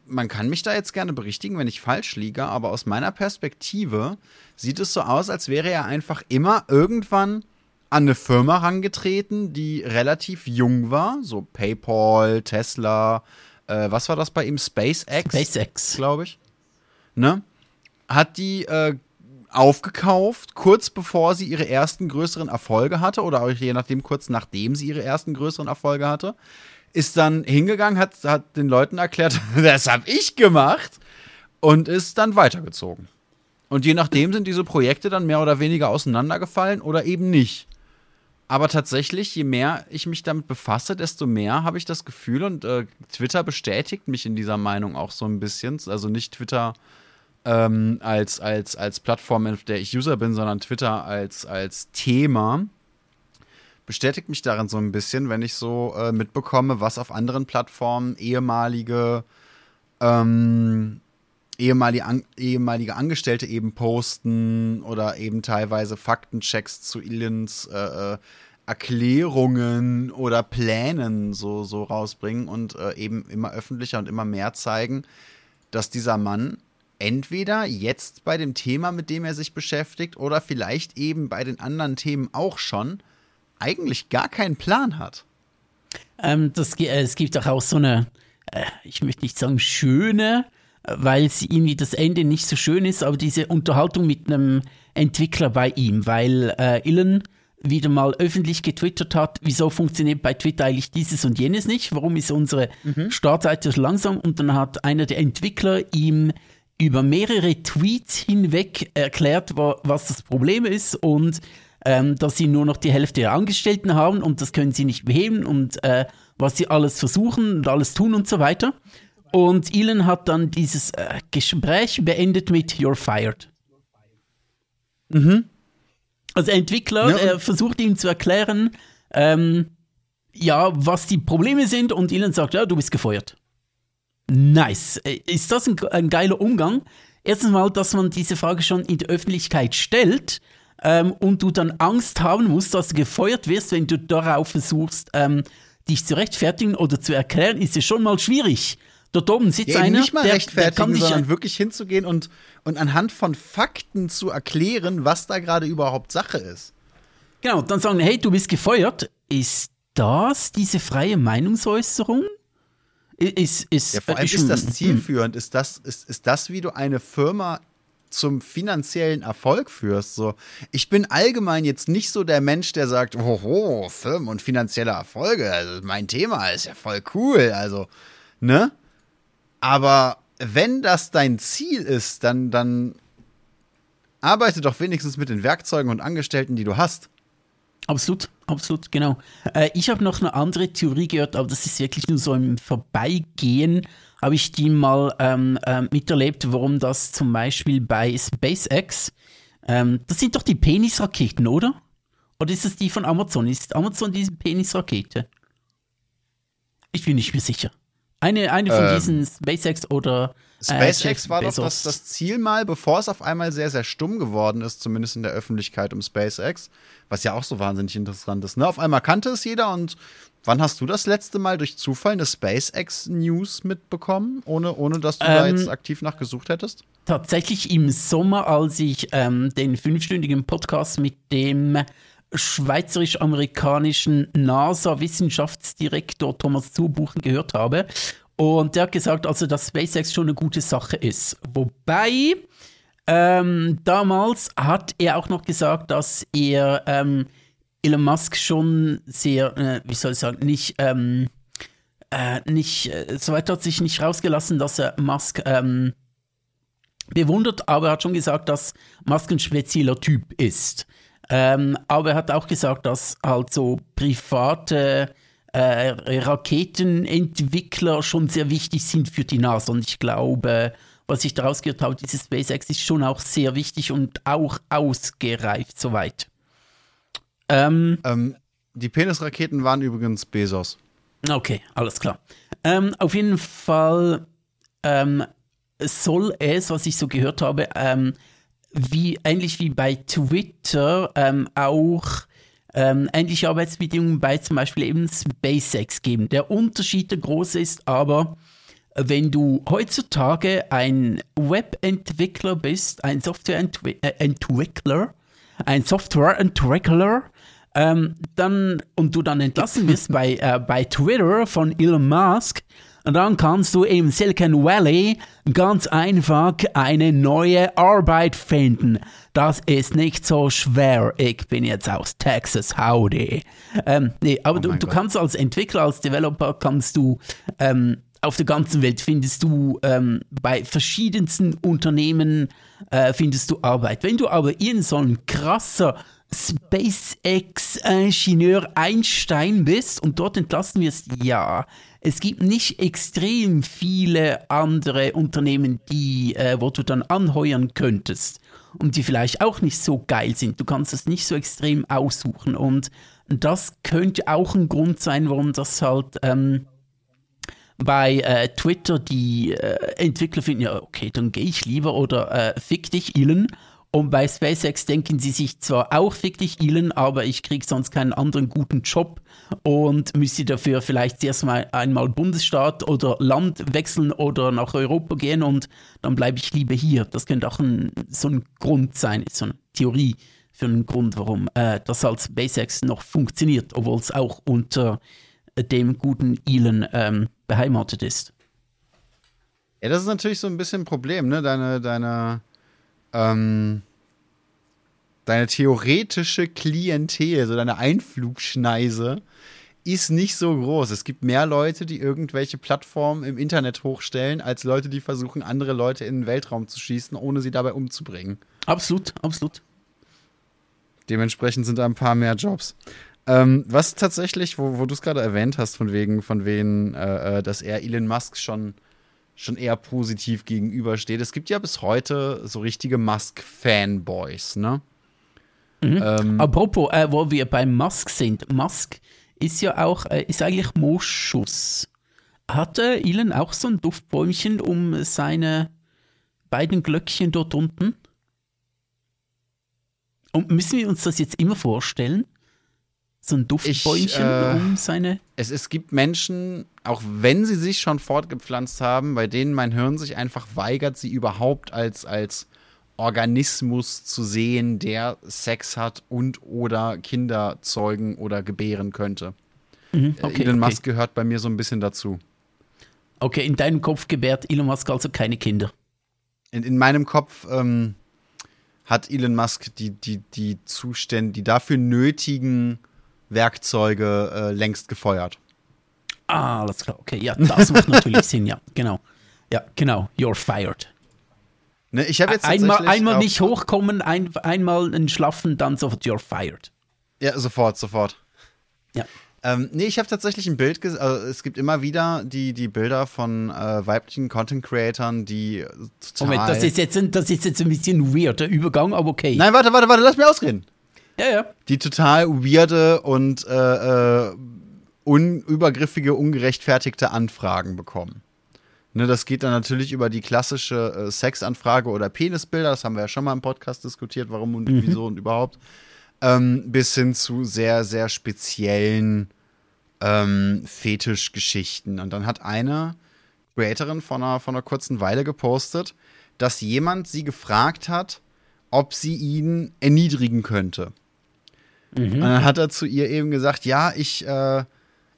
man kann mich da jetzt gerne berichtigen, wenn ich falsch liege, aber aus meiner Perspektive sieht es so aus, als wäre er einfach immer irgendwann an eine Firma rangetreten, die relativ jung war, so PayPal, Tesla, äh, was war das bei ihm? SpaceX? SpaceX. glaube ich. Ne? Hat die äh, aufgekauft, kurz bevor sie ihre ersten größeren Erfolge hatte oder auch je nachdem kurz nachdem sie ihre ersten größeren Erfolge hatte. Ist dann hingegangen, hat, hat den Leuten erklärt, (laughs) das habe ich gemacht und ist dann weitergezogen. Und je nachdem sind diese Projekte dann mehr oder weniger auseinandergefallen oder eben nicht. Aber tatsächlich, je mehr ich mich damit befasse, desto mehr habe ich das Gefühl und äh, Twitter bestätigt mich in dieser Meinung auch so ein bisschen. Also nicht Twitter ähm, als, als, als Plattform, auf der ich User bin, sondern Twitter als, als Thema. Bestätigt mich darin so ein bisschen, wenn ich so äh, mitbekomme, was auf anderen Plattformen ehemalige ähm, ehemalige, an, ehemalige Angestellte eben posten oder eben teilweise Faktenchecks zu Ilens äh, äh, Erklärungen oder Plänen so, so rausbringen und äh, eben immer öffentlicher und immer mehr zeigen, dass dieser Mann entweder jetzt bei dem Thema, mit dem er sich beschäftigt, oder vielleicht eben bei den anderen Themen auch schon, eigentlich gar keinen Plan hat. Ähm, das, äh, es gibt auch, auch so eine, äh, ich möchte nicht sagen schöne, weil es irgendwie das Ende nicht so schön ist, aber diese Unterhaltung mit einem Entwickler bei ihm, weil äh, Elon wieder mal öffentlich getwittert hat, wieso funktioniert bei Twitter eigentlich dieses und jenes nicht, warum ist unsere Startseite so langsam? Und dann hat einer der Entwickler ihm über mehrere Tweets hinweg erklärt, wa was das Problem ist und ähm, dass sie nur noch die Hälfte der Angestellten haben und das können sie nicht beheben und äh, was sie alles versuchen und alles tun und so weiter. Und Elon hat dann dieses äh, Gespräch beendet mit You're fired. Also der Entwickler Ja, äh, versucht ihm zu erklären, ähm, ja, was die Probleme sind und Elon sagt, ja, du bist gefeuert. Nice. Äh, Ist das ein, ein geiler Umgang? Erstens mal, dass man diese Frage schon in der Öffentlichkeit stellt ähm, und du dann Angst haben musst, dass du gefeuert wirst, wenn du darauf versuchst, ähm, dich zu rechtfertigen oder zu erklären, ist es schon mal schwierig. Dort oben sitzt Ja, einer, nicht mal der, der rechtfertigen, kann sich sondern wirklich hinzugehen und, und anhand von Fakten zu erklären, was da gerade überhaupt Sache ist. Genau, dann sagen, hey, du bist gefeuert. Ist das diese freie Meinungsäußerung? Ist, ist, Ja, vor allem ist das zielführend. Ist das, ist, ist das, wie du eine Firma zum finanziellen Erfolg führst. So, ich bin allgemein jetzt nicht so der Mensch, der sagt, hoho, Firmen und finanzielle Erfolge, also mein Thema ist ja voll cool, also, ne? Aber wenn das dein Ziel ist, dann, dann arbeite doch wenigstens mit den Werkzeugen und Angestellten, die du hast. Absolut, absolut, genau. Äh, ich habe noch eine andere Theorie gehört, aber das ist wirklich nur so im Vorbeigehen. Habe ich die mal ähm, äh, miterlebt, warum das zum Beispiel bei SpaceX, ähm, das sind doch die Penisraketen, oder? Oder ist es die von Amazon? Ist Amazon diese Penisrakete? Ich bin nicht mehr sicher. Eine, eine von ähm, diesen SpaceX oder äh, SpaceX war doch das, das, Ziel mal, bevor es auf einmal sehr, sehr stumm geworden ist, zumindest in der Öffentlichkeit um SpaceX, was ja auch so wahnsinnig interessant ist. Ne? Auf einmal kannte es jeder und wann hast du das letzte Mal durch Zufall eine SpaceX-News mitbekommen, ohne, ohne dass du ähm, da jetzt aktiv nachgesucht hättest? Tatsächlich im Sommer, als ich ähm, den fünfstündigen Podcast mit dem schweizerisch-amerikanischen NASA-Wissenschaftsdirektor Thomas Zubuchen gehört habe. Und der hat gesagt, also, dass SpaceX schon eine gute Sache ist. Wobei, ähm, damals hat er auch noch gesagt, dass er ähm, Elon Musk schon sehr, äh, wie soll ich sagen, nicht, ähm, äh, nicht, äh, soweit hat sich nicht rausgelassen, dass er Musk ähm, bewundert, aber er hat schon gesagt, dass Musk ein spezieller Typ ist. Ähm, aber er hat auch gesagt, dass halt so private äh, Raketenentwickler schon sehr wichtig sind für die NASA. Und ich glaube, was ich daraus gehört habe, dieses SpaceX ist schon auch sehr wichtig und auch ausgereift soweit. Ähm, ähm, die Penisraketen waren übrigens Bezos. Okay, alles klar. Ähm, auf jeden Fall ähm, soll es, was ich so gehört habe, ähm, wie ähnlich wie bei Twitter ähm, auch ähm, ähnliche Arbeitsbedingungen bei zum Beispiel eben SpaceX geben. Der Unterschied, der große ist aber, wenn du heutzutage ein Webentwickler bist, ein Softwareentwickler, äh, ein Softwareentwickler, ähm, dann und du dann entlassen wirst (laughs) bei, äh, bei Twitter von Elon Musk, dann kannst du im Silicon Valley ganz einfach eine neue Arbeit finden. Das ist nicht so schwer. Ich bin jetzt aus Texas, howdy. Ähm, nee, aber oh du, du kannst als Entwickler, als Developer, kannst du ähm, auf der ganzen Welt findest du ähm, bei verschiedensten Unternehmen äh, findest du Arbeit. Wenn du aber irgend so ein krasser SpaceX-Ingenieur Einstein bist und dort entlassen wirst, ja, es gibt nicht extrem viele andere Unternehmen, die, äh, wo du dann anheuern könntest und die vielleicht auch nicht so geil sind. Du kannst es nicht so extrem aussuchen und das könnte auch ein Grund sein, warum das halt ähm, bei äh, Twitter die äh, Entwickler finden, ja, okay, dann gehe ich lieber oder äh, fick dich, Elon. Und bei SpaceX denken sie sich zwar auch fick dich, Elon, aber ich kriege sonst keinen anderen guten Job und müsste dafür vielleicht erst mal einmal Bundesstaat oder Land wechseln oder nach Europa gehen und dann bleibe ich lieber hier. Das könnte auch ein, so ein Grund sein, so eine Theorie für einen Grund, warum äh, das als SpaceX noch funktioniert, obwohl es auch unter dem guten Elon ähm, beheimatet ist. Ja, das ist natürlich so ein bisschen ein Problem, ne? Deine, deine ähm, deine theoretische Klientel, so deine Einflugschneise, ist nicht so groß. Es gibt mehr Leute, die irgendwelche Plattformen im Internet hochstellen, als Leute, die versuchen, andere Leute in den Weltraum zu schießen, ohne sie dabei umzubringen. Absolut, absolut. Dementsprechend sind da ein paar mehr Jobs. Ähm, was tatsächlich, wo, wo du es gerade erwähnt hast, von wegen, von wegen, äh, äh dass er Elon Musk schon schon eher positiv gegenübersteht. Es gibt ja bis heute so richtige Musk-Fanboys, ne? Mhm. Ähm, Apropos, äh, wo wir bei Musk sind. Musk ist ja auch, äh, ist eigentlich Moschus. Hatte Elon auch so ein Duftbäumchen um seine beiden Glöckchen dort unten? Und müssen wir uns das jetzt immer vorstellen? So ein Duftbäumchen äh, um seine. Es, es gibt Menschen, auch wenn sie sich schon fortgepflanzt haben, bei denen mein Hirn sich einfach weigert, sie überhaupt als, als Organismus zu sehen, der Sex hat und oder Kinder zeugen oder gebären könnte. Mhm, äh, okay, Elon Musk gehört bei mir so ein bisschen dazu. Okay, in deinem Kopf gebärt Elon Musk also keine Kinder. in, in meinem Kopf ähm, hat Elon Musk die, die, die Zustände, die dafür nötigen Werkzeuge äh, längst gefeuert. Ah, alles klar. Okay, ja, das macht natürlich Sinn, ja, genau. Ja, genau. You're fired. Ne, ich habe jetzt einmal, einmal nicht hochkommen, ein, einmal einen Schlaffen, dann sofort you're fired. Ja, sofort, sofort. Ja. Ähm, nee, ich habe tatsächlich ein Bild gesehen. Also es gibt immer wieder die, die Bilder von äh, weiblichen Content-Creatern, die total. Moment, das ist, jetzt ein, das ist jetzt ein bisschen weird, der Übergang, aber okay. Nein, warte, warte, warte, lass mich ausreden. Ja, ja. Die total weirde und äh, äh, unübergriffige, ungerechtfertigte Anfragen bekommen. Ne, das geht dann natürlich über die klassische äh, Sexanfrage oder Penisbilder. Das haben wir ja schon mal im Podcast diskutiert, warum und mhm. wieso und überhaupt ähm, bis hin zu sehr, sehr speziellen ähm, Fetischgeschichten. Und dann hat eine Creatorin von einer, von einer kurzen Weile gepostet, dass jemand sie gefragt hat, ob sie ihn erniedrigen könnte. Mhm. Und dann hat er zu ihr eben gesagt, ja, ich, äh,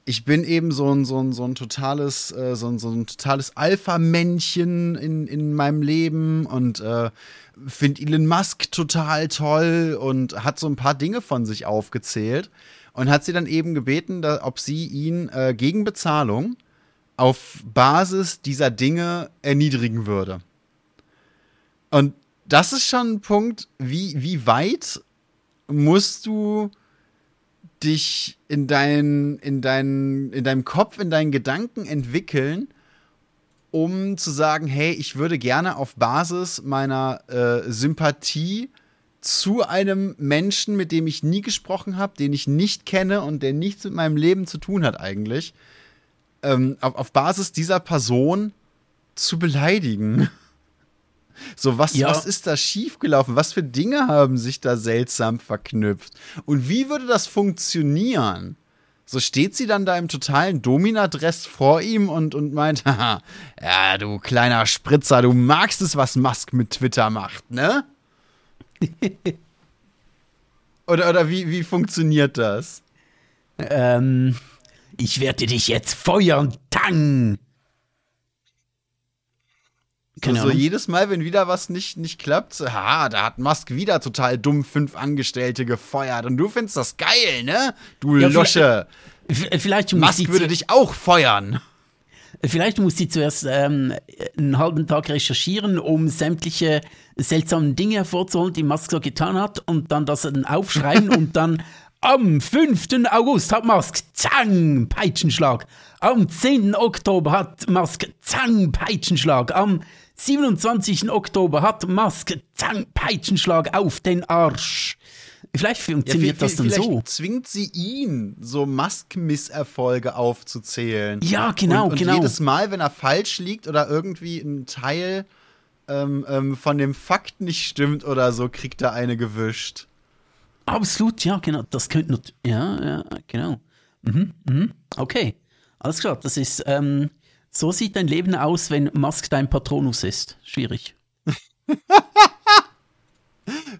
ich bin eben so ein, so ein, so ein totales, äh, so ein, so ein totales Alpha-Männchen in, in meinem Leben und äh, finde Elon Musk total toll und hat so ein paar Dinge von sich aufgezählt und hat sie dann eben gebeten, da, ob sie ihn äh, gegen Bezahlung auf Basis dieser Dinge erniedrigen würde. Und das ist schon ein Punkt, wie, wie weit musst du dich in, dein, in, dein, in deinem Kopf, in deinen Gedanken entwickeln, um zu sagen, hey, ich würde gerne auf Basis meiner äh, Sympathie zu einem Menschen, mit dem ich nie gesprochen habe, den ich nicht kenne und der nichts mit meinem Leben zu tun hat eigentlich, ähm, auf, auf Basis dieser Person zu beleidigen. So, was, ja. was ist da schiefgelaufen? Was für Dinge haben sich da seltsam verknüpft? Und wie würde das funktionieren? So steht sie dann da im totalen Dominadress vor ihm und, und meint, (laughs) haha, ja, du kleiner Spritzer, du magst es, was Musk mit Twitter macht, ne? (laughs) oder oder wie, wie funktioniert das? Ähm, ich werde dich jetzt feuern, Tang! Keine also jedes Mal, wenn wieder was nicht, nicht klappt, ha, da hat Musk wieder total dumm fünf Angestellte gefeuert und du findest das geil, ne? Du ja, Lusche. Vielleicht Musk würde dich auch feuern. Vielleicht muss sie zuerst ähm, einen halben Tag recherchieren, um sämtliche seltsamen Dinge hervorzuholen, die Musk so getan hat, und dann das dann aufschreiben (laughs) und dann am 5. August hat Musk Zang, Peitschenschlag. Am 10. Oktober hat Musk Zang, Peitschenschlag. Am 27. Oktober hat Musk Zang, Peitschenschlag auf den Arsch. Vielleicht funktioniert ja, das dann so. zwingt sie ihn, so Musk-Misserfolge aufzuzählen. Ja, genau, und, und genau. jedes Mal, wenn er falsch liegt oder irgendwie ein Teil ähm, ähm, von dem Fakt nicht stimmt oder so, kriegt er eine gewischt. Absolut, ja, genau. Das könnte ja, ja, genau. Mhm, mhm. Okay, alles klar. Das ist ähm, so sieht dein Leben aus, wenn Musk dein Patronus ist. Schwierig. (laughs)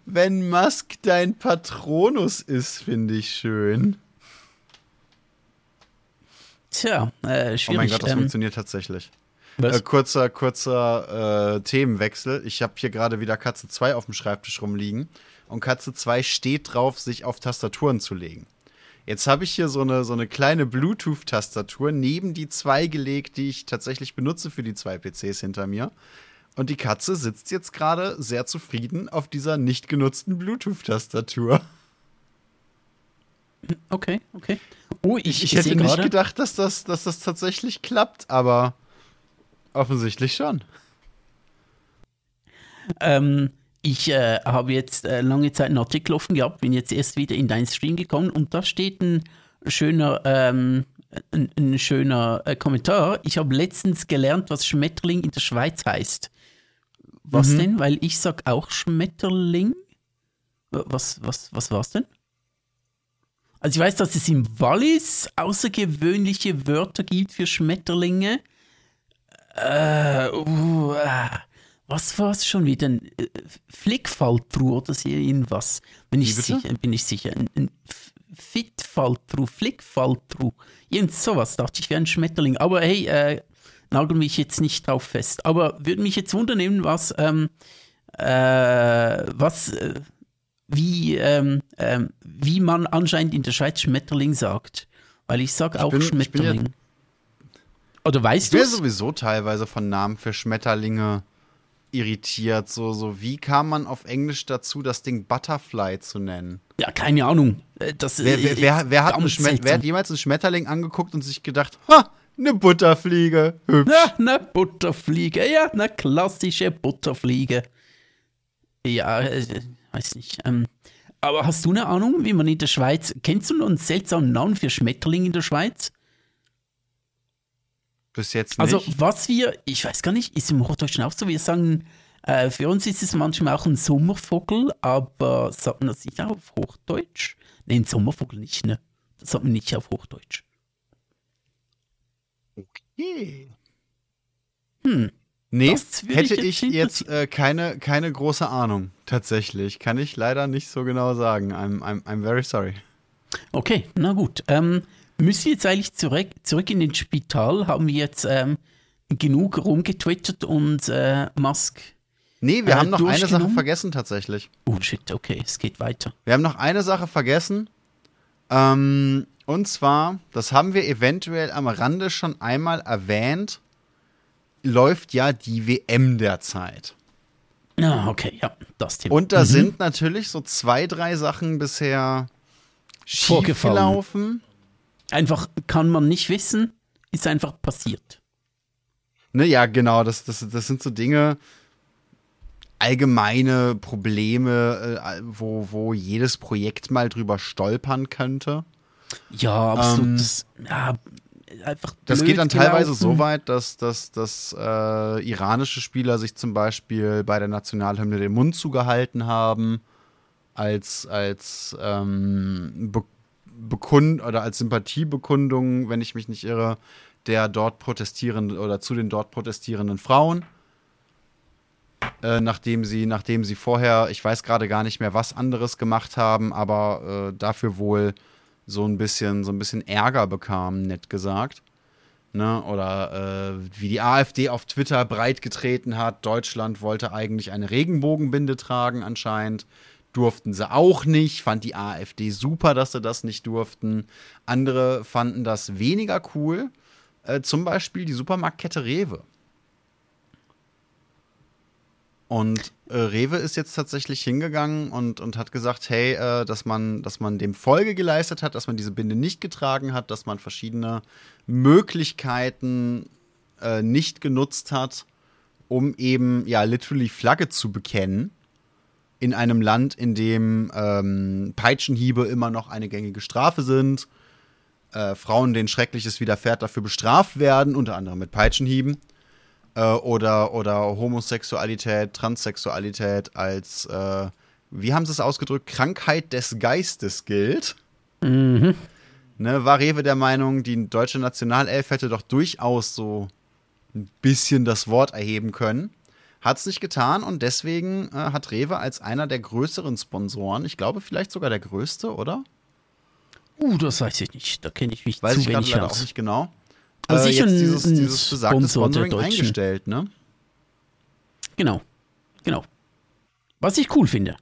wenn Musk dein Patronus ist, finde ich schön. Tja, äh, schwierig. Oh mein Gott, das ähm, funktioniert tatsächlich. Äh, kurzer, kurzer äh, Themenwechsel. Ich habe hier gerade wieder Katze 2 auf dem Schreibtisch rumliegen und Katze 2 steht drauf, sich auf Tastaturen zu legen. Jetzt habe ich hier so eine, so eine kleine Bluetooth-Tastatur neben die zwei gelegt, die ich tatsächlich benutze für die zwei PCs hinter mir. Und die Katze sitzt jetzt gerade sehr zufrieden auf dieser nicht genutzten Bluetooth-Tastatur. Okay, okay. Oh, ich, ich, ich hätte nicht gedacht, dass das, dass das tatsächlich klappt, aber offensichtlich schon. Ähm, ich äh, habe jetzt äh, lange Zeit einen Artikel offen gehabt, bin jetzt erst wieder in deinen Stream gekommen und da steht ein schöner, ähm, ein, ein, schöner äh, Kommentar. Ich habe letztens gelernt, was Schmetterling in der Schweiz heißt. Was mhm. denn? Weil ich sag auch Schmetterling. Was, was, was war's denn? Also ich weiß, dass es im Wallis außergewöhnliche Wörter gibt für Schmetterlinge. Äh, uh, was war es schon wieder? Ein äh, Flickfalltruhe oder so irgendwas. Bin ich sicher, bin ich sicher. Ein, ein Fitfalltruhe, Flickfalltruhe. Irgend sowas dachte ich wäre ein Schmetterling. Aber hey, äh, nagel mich jetzt nicht drauf fest. Aber würde mich jetzt wundern, was, ähm, äh, was, äh, wie, ähm, ähm, wie man anscheinend in der Schweiz Schmetterling sagt. Weil ich sage auch bin- ich bin Schmetterling. ja- Oder weißt Ich du bin es? sowieso teilweise von Namen für Schmetterlinge irritiert. So, so, wie kam man auf Englisch dazu, das Ding Butterfly zu nennen? Ja, keine Ahnung. Äh, Das, Wer, wer, wer, wer, hat, wer hat jemals einen Schmetterling angeguckt und sich gedacht, ha, eine Butterfliege, hübsch. Ja, eine Butterfliege. Ja, eine klassische Butterfliege. Ja, äh, weiß nicht. Ähm, aber hast du eine Ahnung, wie man in der Schweiz. Kennst du noch einen seltsamen Namen für Schmetterling in der Schweiz? Bis jetzt nicht. Also, was wir. Ich weiß gar nicht, ist im Hochdeutschen auch so. Wir sagen. Äh, für uns ist es manchmal auch ein Sommervogel, aber sagt man das nicht auch auf Hochdeutsch? Nein, Sommervogel nicht, ne? Das sagt man nicht auf Hochdeutsch. okay. Hm. Nee, hätte ich ich jetzt jetzt äh, keine, keine große Ahnung. Tatsächlich. Kann ich leider nicht so genau sagen. I'm, I'm, I'm very sorry. Okay, na gut. Ähm, müssen wir jetzt eigentlich zurück, zurück in den Spital? Haben wir jetzt ähm, genug rumgetwittert und äh, Musk. Nee, wir Äh, haben noch eine Sache vergessen tatsächlich. Oh shit, okay, es geht weiter. Wir haben noch eine Sache vergessen. Ähm, und zwar, das haben wir eventuell am Rande schon einmal erwähnt, läuft ja die WM derzeit. Ah, okay, ja, das Thema. Und da Mhm. sind natürlich so zwei, drei Sachen bisher schiefgelaufen. Einfach kann man nicht wissen, ist einfach passiert. Ne, ja, genau, das, das, das sind so Dinge, allgemeine Probleme, äh, wo, wo jedes Projekt mal drüber stolpern könnte. Ja, absolut. Ähm, das, ja, einfach Das geht dann teilweise gelaufen. so weit, dass, dass, dass äh, iranische Spieler sich zum Beispiel bei der Nationalhymne den Mund zugehalten haben, als, als ähm, Bekund oder als Sympathiebekundung, wenn ich mich nicht irre, der dort protestierenden oder zu den dort protestierenden Frauen. Äh, nachdem sie, nachdem sie vorher, ich weiß gerade gar nicht mehr, was anderes gemacht haben, aber äh, dafür wohl so ein bisschen, so ein bisschen Ärger bekamen, nett gesagt. Ne? Oder äh, wie die AfD auf Twitter breitgetreten hat, Deutschland wollte eigentlich eine Regenbogenbinde tragen anscheinend. Durften sie auch nicht, fand die AfD super, dass sie das nicht durften. Andere fanden das weniger cool. Äh, zum Beispiel die Supermarktkette Rewe. Und äh, Rewe ist jetzt tatsächlich hingegangen und, und hat gesagt, hey, äh, dass, man, dass man dem Folge geleistet hat, dass man diese Binde nicht getragen hat, dass man verschiedene Möglichkeiten äh, nicht genutzt hat, um eben ja literally Flagge zu bekennen. In einem Land, in dem ähm, Peitschenhiebe immer noch eine gängige Strafe sind, äh, Frauen, denen Schreckliches widerfährt, dafür bestraft werden, unter anderem mit Peitschenhieben äh, oder, oder Homosexualität, Transsexualität als, äh, wie haben sie es ausgedrückt, Krankheit des Geistes gilt. Mhm. Ne, war Rewe der Meinung, die deutsche Nationalelf hätte doch durchaus so ein bisschen das Wort erheben können. Hat es nicht getan und deswegen äh, hat Rewe als einer der größeren Sponsoren, ich glaube vielleicht sogar der größte, oder? Uh, das weiß ich nicht. Da kenne ich mich Weiß zu ich wenig aus. auch nicht genau. Also äh, sicher jetzt dieses, dieses besagte Sponsor Sponsoring eingestellt, ne? Genau, genau. Was ich cool finde.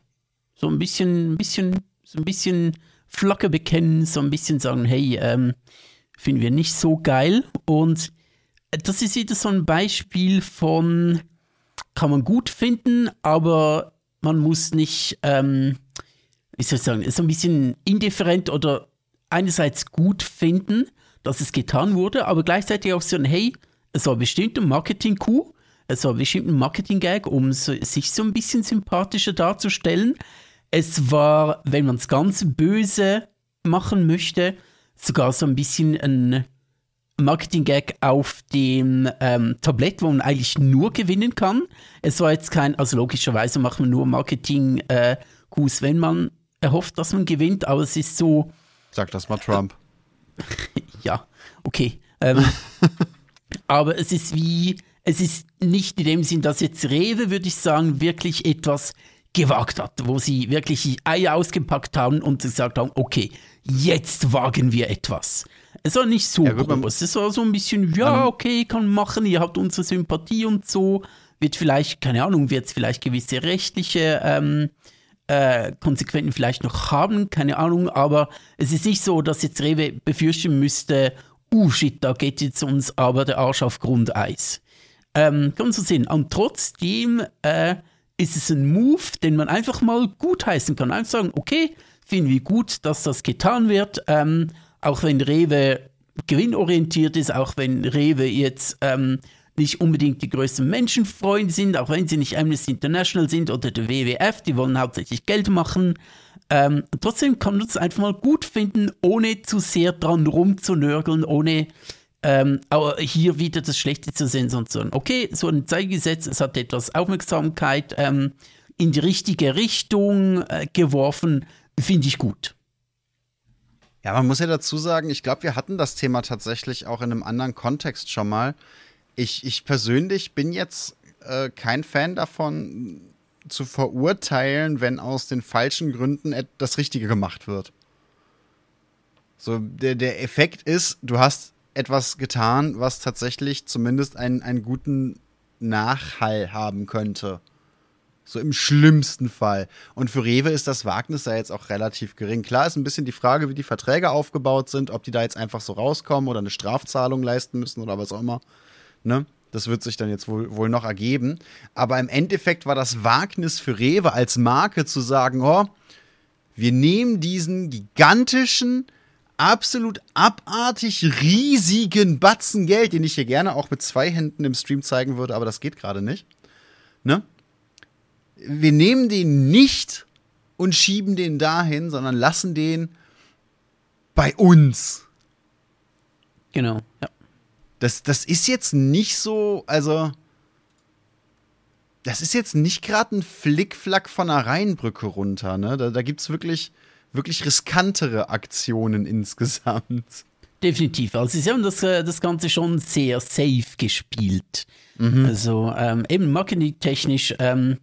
So ein bisschen, ein bisschen, so ein bisschen Flagge bekennen, so ein bisschen sagen, hey, ähm, finden wir nicht so geil. Und das ist wieder so ein Beispiel von, kann man gut finden, aber man muss nicht, ähm, wie soll ich sagen, so ein bisschen indifferent oder einerseits gut finden, dass es getan wurde, aber gleichzeitig auch so ein, hey, es war bestimmt ein Marketing-Coup, es war bestimmt ein Marketing-Gag, um so, sich so ein bisschen sympathischer darzustellen. Es war, wenn man es ganz böse machen möchte, sogar so ein bisschen ein Marketing-Gag auf dem ähm, Tablett, wo man eigentlich nur gewinnen kann. Es war jetzt kein, also logischerweise macht man nur Marketing-Coups, wenn man erhofft, dass man gewinnt, aber es ist so, Sag das mal Trump. (laughs) ja, okay. Ähm, (laughs) aber es ist wie, es ist nicht in dem Sinn, dass jetzt Rewe, würde ich sagen, wirklich etwas gewagt hat, wo sie wirklich die Eier ausgepackt haben und gesagt haben, okay, jetzt wagen wir etwas. Es war nicht so Ja, gut, es war so ein bisschen, ja, okay, kann machen, ihr habt unsere Sympathie und so, wird vielleicht, keine Ahnung, wird es vielleicht gewisse rechtliche ähm, äh, Konsequenzen vielleicht noch haben, keine Ahnung, aber es ist nicht so, dass jetzt Rewe befürchten müsste, uh shit, da geht jetzt uns aber der Arsch auf Grundeis. Ähm, man so sehen. Und trotzdem äh, ist es ein Move, den man einfach mal gutheißen kann. Einfach sagen, okay, finden wir gut, dass das getan wird, ähm, auch wenn Rewe gewinnorientiert ist, auch wenn Rewe jetzt ähm, nicht unbedingt die größten Menschenfreunde sind, auch wenn sie nicht Amnesty International sind oder der WWF, die wollen hauptsächlich Geld machen. Ähm, trotzdem kann man es einfach mal gut finden, ohne zu sehr dran rumzunörgeln, ohne ähm, hier wieder das Schlechte zu sehen, sondern okay, so ein Zeitgesetz, es hat etwas Aufmerksamkeit ähm, in die richtige Richtung äh, geworfen, finde ich gut. Ja, man muss ja dazu sagen, ich glaube, wir hatten das Thema tatsächlich auch in einem anderen Kontext schon mal. Ich, ich persönlich bin jetzt äh, kein Fan davon, zu verurteilen, wenn aus den falschen Gründen das Richtige gemacht wird. So, der, der Effekt ist, du hast etwas getan, was tatsächlich zumindest einen, einen guten Nachhall haben könnte. So im schlimmsten Fall. Und für Rewe ist das Wagnis da jetzt auch relativ gering. Klar ist ein bisschen die Frage, wie die Verträge aufgebaut sind, ob die da jetzt einfach so rauskommen oder eine Strafzahlung leisten müssen oder was auch immer. Ne? Das wird sich dann jetzt wohl, wohl noch ergeben. Aber im Endeffekt war das Wagnis für Rewe als Marke zu sagen, oh, wir nehmen diesen gigantischen, absolut abartig riesigen Batzen Geld, den ich hier gerne auch mit zwei Händen im Stream zeigen würde, aber das geht gerade nicht. Ne? Wir nehmen den nicht und schieben den dahin, sondern lassen den bei uns. Genau, ja. Das, das ist jetzt nicht so, also. Das ist jetzt nicht gerade ein Flickflack von einer Rheinbrücke runter, ne? Da, da gibt es wirklich, wirklich riskantere Aktionen (laughs) insgesamt. Definitiv. Also sie haben das, äh, das Ganze schon sehr safe gespielt. Also ähm, eben marketingtechnisch, ähm,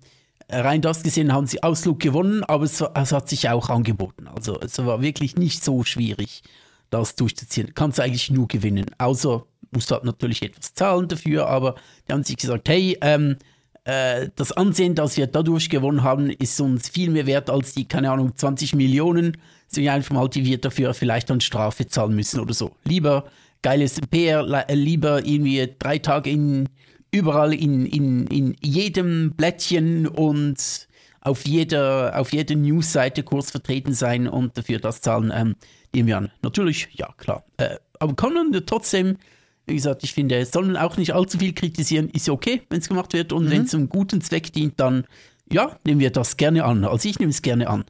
rein das gesehen haben sie Ausflug gewonnen, aber es, es hat sich auch angeboten. Also es war wirklich nicht so schwierig, das durchzuziehen. Kannst du eigentlich nur gewinnen. Außer musst du halt natürlich etwas zahlen dafür, aber die haben sich gesagt, hey, ähm, äh, das Ansehen, das wir dadurch gewonnen haben, ist uns viel mehr wert als die, keine Ahnung, 20 Millionen, sind einfach mal, die wir dafür vielleicht dann Strafe zahlen müssen oder so. Lieber geiles PR, li- lieber irgendwie drei Tage in, überall in, in, in jedem Blättchen und auf jeder, auf jeder Newsseite kurz vertreten sein und dafür das zahlen, ähm, nehmen wir an. Natürlich, ja, klar. Äh, aber kann man trotzdem, wie gesagt, ich finde, es soll man auch nicht allzu viel kritisieren, ist ja okay, wenn es gemacht wird und wenn es einem guten Zweck dient, dann, ja, nehmen wir das gerne an. Also ich nehme es gerne an.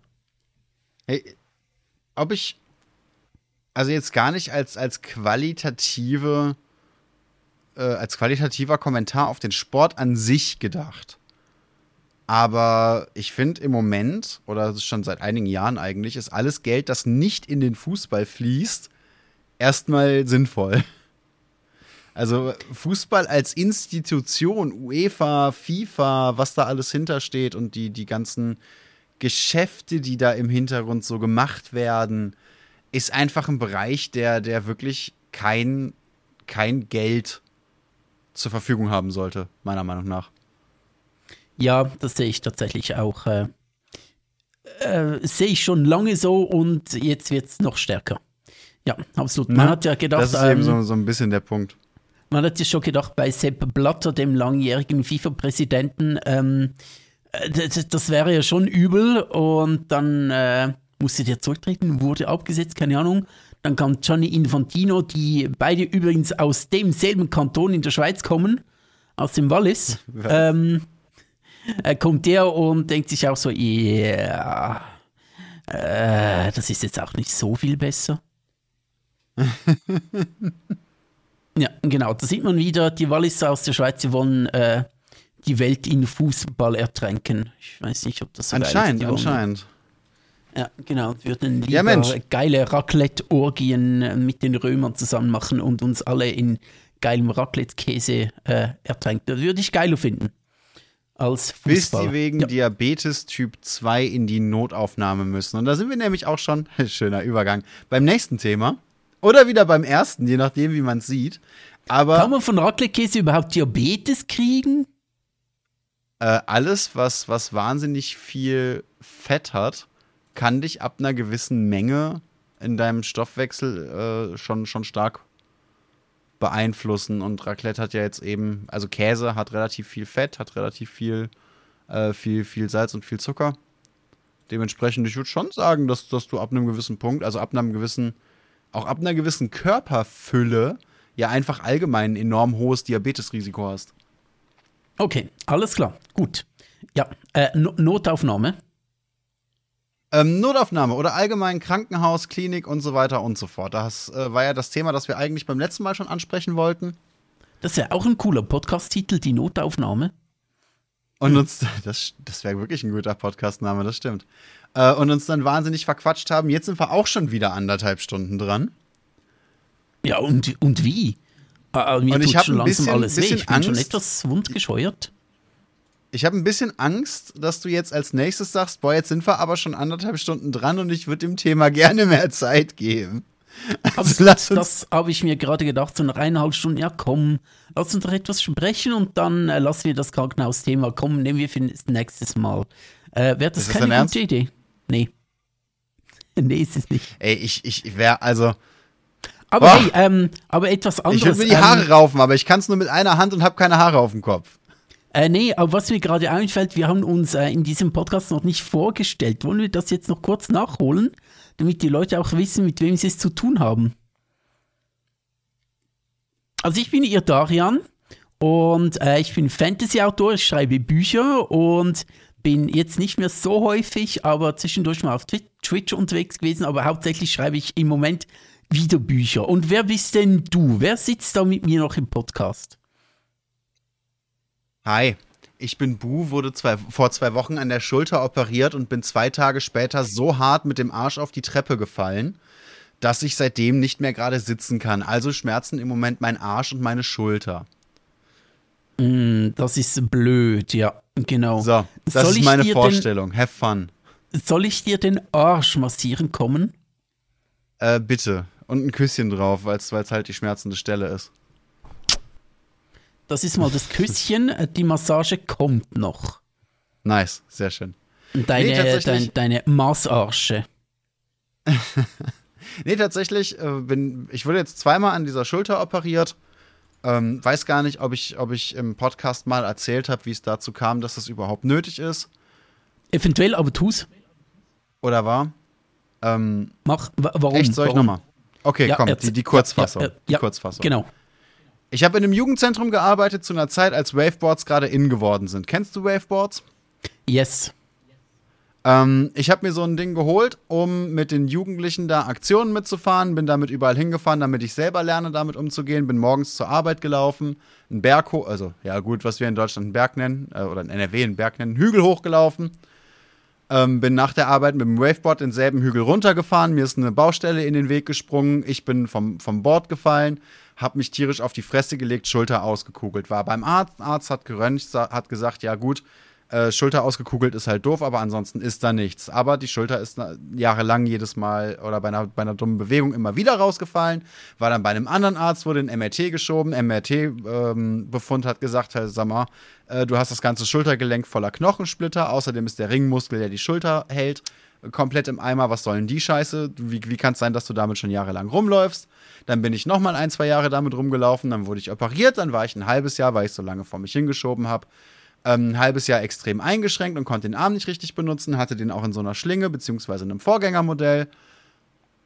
Hey, ob ich. Also jetzt gar nicht als, als qualitative. Äh, als qualitativer Kommentar auf den Sport an sich gedacht. Aber ich finde im Moment, oder das ist schon seit einigen Jahren eigentlich, ist alles Geld, das nicht in den Fußball fließt, erstmal sinnvoll. Also Fußball als Institution, UEFA, FIFA, was da alles hintersteht und die, die ganzen Geschäfte, die da im Hintergrund so gemacht werden, ist einfach ein Bereich, der, der wirklich kein, kein Geld zur Verfügung haben sollte, meiner Meinung nach. Ja, das sehe ich tatsächlich auch. Äh, äh, sehe ich schon lange so und jetzt wird es noch stärker. Ja, absolut. Man Ne? hat ja gedacht, Das ist eben ähm, so, so ein bisschen der Punkt. Man hat sich schon gedacht, bei Sepp Blatter, dem langjährigen FIFA-Präsidenten, ähm, äh, d- d- das wäre ja schon übel und dann äh, musste der zurücktreten, wurde abgesetzt, keine Ahnung. Dann kam Gianni Infantino, die beide übrigens aus demselben Kanton in der Schweiz kommen, aus dem (laughs) Wallis. Ähm, äh, kommt der und denkt sich auch so, ja, äh, das ist jetzt auch nicht so viel besser. (laughs) Ja, genau. Da sieht man wieder, die Walliser aus der Schweiz, die wollen äh, die Welt in Fußball ertränken. Ich weiß nicht, ob das so geil ist. Anscheinend, anscheinend. Ja, genau. Wir würden lieber Ja, geile Raclette-Orgien mit den Römern zusammen machen und uns alle in geilem Raclette-Käse äh, ertränken. Das würde ich geiler finden. als bis sie wegen ja. Diabetes Typ 2 in die Notaufnahme müssen. Und da sind wir nämlich auch schon, (laughs) schöner Übergang, beim nächsten Thema. Oder wieder beim ersten, je nachdem, wie man es sieht. Aber Kann man von Raclette-Käse überhaupt Diabetes kriegen? äh, alles, was, was wahnsinnig viel Fett hat, kann dich ab einer gewissen Menge in deinem Stoffwechsel äh, schon, schon stark beeinflussen. Und Raclette hat ja jetzt eben, also Käse hat relativ viel Fett, hat relativ viel, äh, viel, viel Salz und viel Zucker. Dementsprechend, ich würde schon sagen, dass, dass du ab einem gewissen Punkt, also ab einem gewissen, auch ab einer gewissen Körperfülle, ja einfach allgemein ein enorm hohes Diabetesrisiko hast. Okay, alles klar. Gut. Ja, äh, no Notaufnahme. Ähm, Notaufnahme oder allgemein Krankenhaus, Klinik und so weiter und so fort. Das äh, war ja das Thema, das wir eigentlich beim letzten Mal schon ansprechen wollten. Das wäre auch ein cooler Podcast-Titel, die Notaufnahme. Und uns, (laughs) das, das wäre wirklich ein guter Podcastname, das stimmt. Äh, und uns dann wahnsinnig verquatscht haben. Jetzt sind wir auch schon wieder anderthalb Stunden dran. Ja, und, und wie? Äh, mir Und ich tut hab schon ein langsam bisschen- alles weh. bisschen Ich bin schon Angst. etwas wundgescheuert. Ich habe ein bisschen Angst, dass du jetzt als nächstes sagst, boah, jetzt sind wir aber schon anderthalb Stunden dran und ich würde dem Thema (laughs) gerne mehr Zeit geben. Also uns, das habe ich mir gerade gedacht, so nach eineinhalb Stunden, ja komm, lass uns doch etwas sprechen und dann äh, lassen wir das Krankenhausthema kommen, nehmen wir für das nächstes Mal. Äh, Wäre das, das keine gute Idee? Nee. (laughs) nee, ist es nicht. ey, ich, ich wäre, also, Aber hey, ähm, aber etwas anderes. ich würde mir die ähm, Haare raufen, aber ich kann es nur mit einer Hand und habe keine Haare auf dem Kopf. Äh, nee, aber was mir gerade einfällt, wir haben uns äh, in diesem Podcast noch nicht vorgestellt. Wollen wir das jetzt noch kurz nachholen, damit die Leute auch wissen, mit wem sie es zu tun haben? Also ich bin ihr Darian und äh, ich bin Fantasy-Autor, ich schreibe Bücher und bin jetzt nicht mehr so häufig, aber zwischendurch mal auf Twi- Twitch unterwegs gewesen, aber hauptsächlich schreibe ich im Moment wieder Bücher. Und wer bist denn du? Wer sitzt da mit mir noch im Podcast? Hi, ich bin Bu, wurde zwei, vor zwei Wochen an der Schulter operiert und bin zwei Tage später so hart mit dem Arsch auf die Treppe gefallen, dass ich seitdem nicht mehr gerade sitzen kann. Also schmerzen im Moment mein Arsch und meine Schulter. Mm, Das ist blöd, ja, genau. So, das Soll ist meine Vorstellung. Have fun. Soll ich dir den Arsch massieren kommen? Äh, bitte. Und ein Küsschen drauf, weil es halt die schmerzende Stelle ist. Das ist mal das Küsschen, äh, die Massage kommt noch. Nice, sehr schön. Deine, Nee, dein, deine Massarsche. (laughs) Nee, tatsächlich, äh, bin, ich wurde jetzt zweimal an dieser Schulter operiert. Ähm, weiß gar nicht, ob ich, ob ich im Podcast mal erzählt habe, wie es dazu kam, dass das überhaupt nötig ist Eventuell, aber tu's. oder war. Ähm, Mach, wa- warum? echt, soll ich nochmal? Okay, Ja, komm, die, die Kurzfassung. Ja, ja, die Kurzfassung. Genau. Ich habe in einem Jugendzentrum gearbeitet zu einer Zeit, als Waveboards gerade in geworden sind. Kennst du Waveboards? Yes. Ähm, ich habe mir so ein Ding geholt, um mit den Jugendlichen da Aktionen mitzufahren. Bin damit überall hingefahren, damit ich selber lerne, damit umzugehen. Bin morgens zur Arbeit gelaufen, einen Berg hoch, also ja gut, was wir in Deutschland einen Berg nennen, äh, oder in NRW einen Berg nennen, einen Hügel hochgelaufen. Ähm, bin nach der Arbeit mit dem Waveboard denselben Hügel runtergefahren. Mir ist eine Baustelle in den Weg gesprungen. Ich bin vom, vom Board gefallen, habe mich tierisch auf die Fresse gelegt, Schulter ausgekugelt. War beim Arzt, Arzt hat geröntgt, hat gesagt, ja gut, äh, Schulter ausgekugelt ist halt doof, aber ansonsten ist da nichts. Aber die Schulter ist na, jahrelang jedes Mal oder bei einer, bei einer dummen Bewegung immer wieder rausgefallen. War dann bei einem anderen Arzt, wurde ein MRT geschoben. MRT-Befund hat gesagt, Herr Sammer, äh, du hast das ganze Schultergelenk voller Knochensplitter. Außerdem ist der Ringmuskel, der die Schulter hält, äh, komplett im Eimer. Was soll denn die Scheiße? Wie, wie kann es sein, dass du damit schon jahrelang rumläufst? Dann bin ich nochmal ein, zwei Jahre damit rumgelaufen. Dann wurde ich operiert. Dann war ich ein halbes Jahr, weil ich so lange vor mich hingeschoben habe ähm, ein halbes Jahr extrem eingeschränkt und konnte den Arm nicht richtig benutzen, hatte den auch in so einer Schlinge beziehungsweise einem Vorgängermodell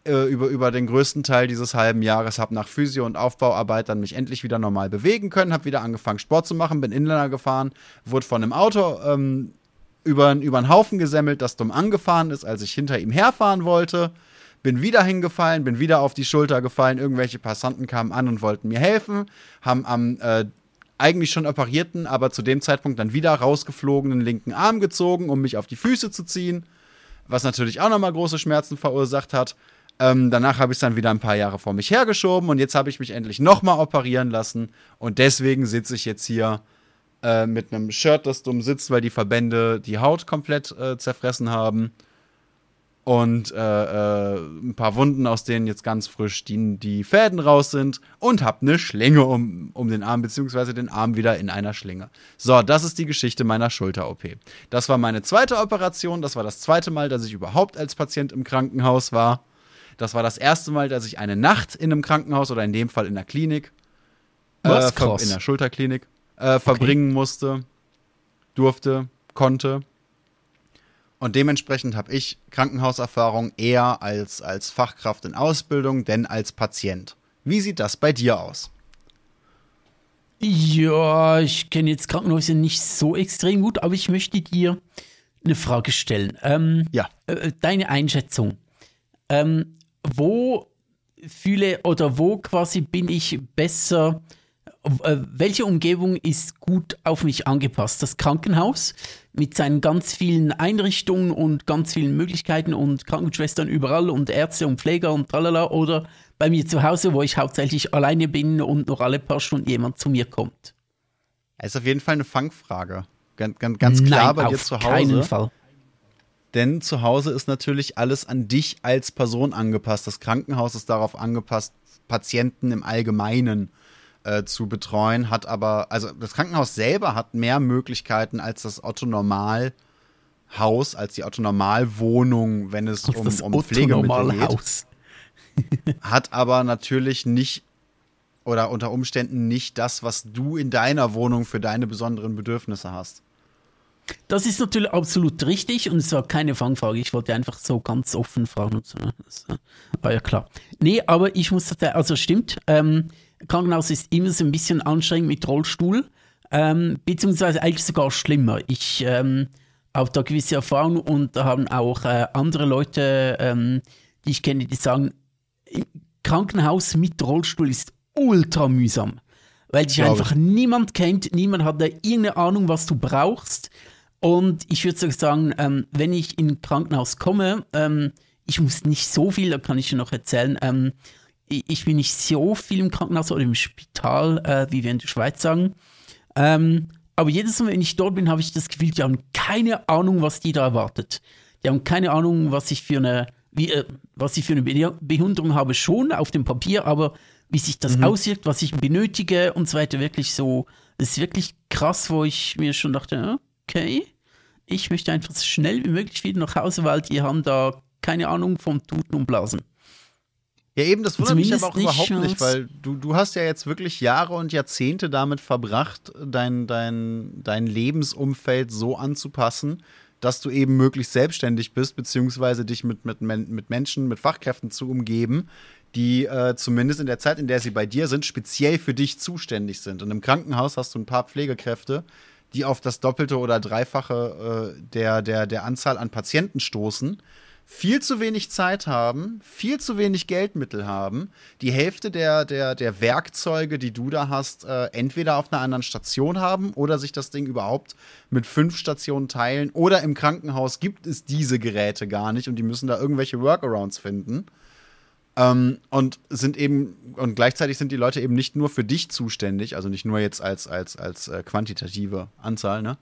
äh, über, über den größten Teil dieses halben Jahres, habe nach Physio- und Aufbauarbeit dann mich endlich wieder normal bewegen können, habe wieder angefangen Sport zu machen, bin Inliner gefahren, wurde von einem Auto ähm, über, über einen Haufen gesemmelt, das dumm angefahren ist, als ich hinter ihm herfahren wollte. Bin wieder hingefallen, bin wieder auf die Schulter gefallen. Irgendwelche Passanten kamen an und wollten mir helfen, haben am äh, eigentlich schon operierten, aber zu dem Zeitpunkt dann wieder rausgeflogenen linken Arm gezogen, um mich auf die Füße zu ziehen, was natürlich auch nochmal große Schmerzen verursacht hat. Ähm, danach habe ich es dann wieder ein paar Jahre vor mich hergeschoben und jetzt habe ich mich endlich nochmal operieren lassen und deswegen sitze ich jetzt hier äh, mit einem Shirt, das dumm sitzt, weil die Verbände die Haut komplett äh, zerfressen haben. Und äh, äh, ein paar Wunden, aus denen jetzt ganz frisch die, die Fäden raus sind. Und hab eine Schlinge um, um den Arm, beziehungsweise den Arm wieder in einer Schlinge. So, das ist die Geschichte meiner Schulter-OP. Das war meine zweite Operation. Das war das zweite Mal, dass ich überhaupt als Patient im Krankenhaus war. Das war das erste Mal, dass ich eine Nacht in einem Krankenhaus oder in dem Fall in der Klinik, Was? äh, in der Schulterklinik, äh, verbringen musste, durfte, konnte. Und dementsprechend habe ich Krankenhauserfahrung eher als, als Fachkraft in Ausbildung, denn als Patient. Wie sieht das bei dir aus? Ja, ich kenne jetzt Krankenhäuser nicht so extrem gut, aber ich möchte dir eine Frage stellen. Ähm, Ja. äh, deine Einschätzung. Ähm, wo fühle oder wo quasi bin ich besser? Äh, welche Umgebung ist gut auf mich angepasst? Das Krankenhaus mit seinen ganz vielen Einrichtungen und ganz vielen Möglichkeiten und Krankenschwestern überall und Ärzte und Pfleger und tralala oder bei mir zu Hause, wo ich hauptsächlich alleine bin und noch alle paar Stunden jemand zu mir kommt. Das ist auf jeden Fall eine Fangfrage. Ganz, ganz, ganz klar Nein, bei dir auf zu keinen Hause. Fall. Denn zu Hause ist natürlich alles an dich als Person angepasst. Das Krankenhaus ist darauf angepasst, Patienten im Allgemeinen äh, zu betreuen, hat aber, also das Krankenhaus selber hat mehr Möglichkeiten als das Otto-Normal-Haus, als die Otto-Normal-Wohnung, wenn es um, um Pflegemittel geht. Hat aber natürlich nicht oder unter Umständen nicht das, was du in deiner Wohnung für deine besonderen Bedürfnisse hast. Das ist natürlich absolut richtig und es war keine Fangfrage. Ich wollte einfach so ganz offen fragen und so. Das war ja klar. Nee, aber ich muss sagen, also stimmt, ähm, Krankenhaus ist immer so ein bisschen anstrengend mit Rollstuhl, ähm, beziehungsweise eigentlich sogar schlimmer. Ich ähm, habe da gewisse Erfahrungen und da haben auch äh, andere Leute, ähm, die ich kenne, die sagen, Krankenhaus mit Rollstuhl ist ultra mühsam. Weil dich Glaub einfach niemand kennt, niemand hat da irgendeine Ahnung, was du brauchst. Und ich würde sogar sagen, ähm, wenn ich in ein Krankenhaus komme, ähm, ich muss nicht so viel, da kann ich dir noch erzählen, ähm, ich, bin nicht so viel im Krankenhaus oder im Spital, äh, wie wir in der Schweiz sagen. Ähm, aber jedes Mal, wenn ich dort bin, habe ich das Gefühl, die haben keine Ahnung, was die da erwartet. Die haben keine Ahnung, was ich für eine, wie, äh, was ich für eine Be- Behinderung habe, schon auf dem Papier, aber wie sich das auswirkt, was ich benötige und so weiter, wirklich so, das ist wirklich krass, wo ich mir schon dachte, okay, ich möchte einfach so schnell wie möglich wieder nach Hause, weil die haben da keine Ahnung vom Tuten und Blasen. Ja, eben, das wundert mich Zumindest aber auch nicht überhaupt nicht, als- weil du, du hast ja jetzt wirklich Jahre und Jahrzehnte damit verbracht, dein, dein, dein Lebensumfeld so anzupassen, dass du eben möglichst selbstständig bist, beziehungsweise dich mit, mit, mit Menschen, mit Fachkräften zu umgeben, die äh, zumindest in der Zeit, in der sie bei dir sind, speziell für dich zuständig sind. Und im Krankenhaus hast du ein paar Pflegekräfte, die auf das Doppelte oder Dreifache äh, der, der, der Anzahl an Patienten stoßen, viel zu wenig Zeit haben, viel zu wenig Geldmittel haben, die Hälfte der, der, der Werkzeuge, die du da hast, äh, entweder auf einer anderen Station haben oder sich das Ding überhaupt mit fünf Stationen teilen oder im Krankenhaus gibt es diese Geräte gar nicht und die müssen da irgendwelche Workarounds finden. Ähm, und sind eben, und gleichzeitig sind die Leute eben nicht nur für dich zuständig, also nicht nur jetzt als, als, als äh, quantitative Anzahl, ne?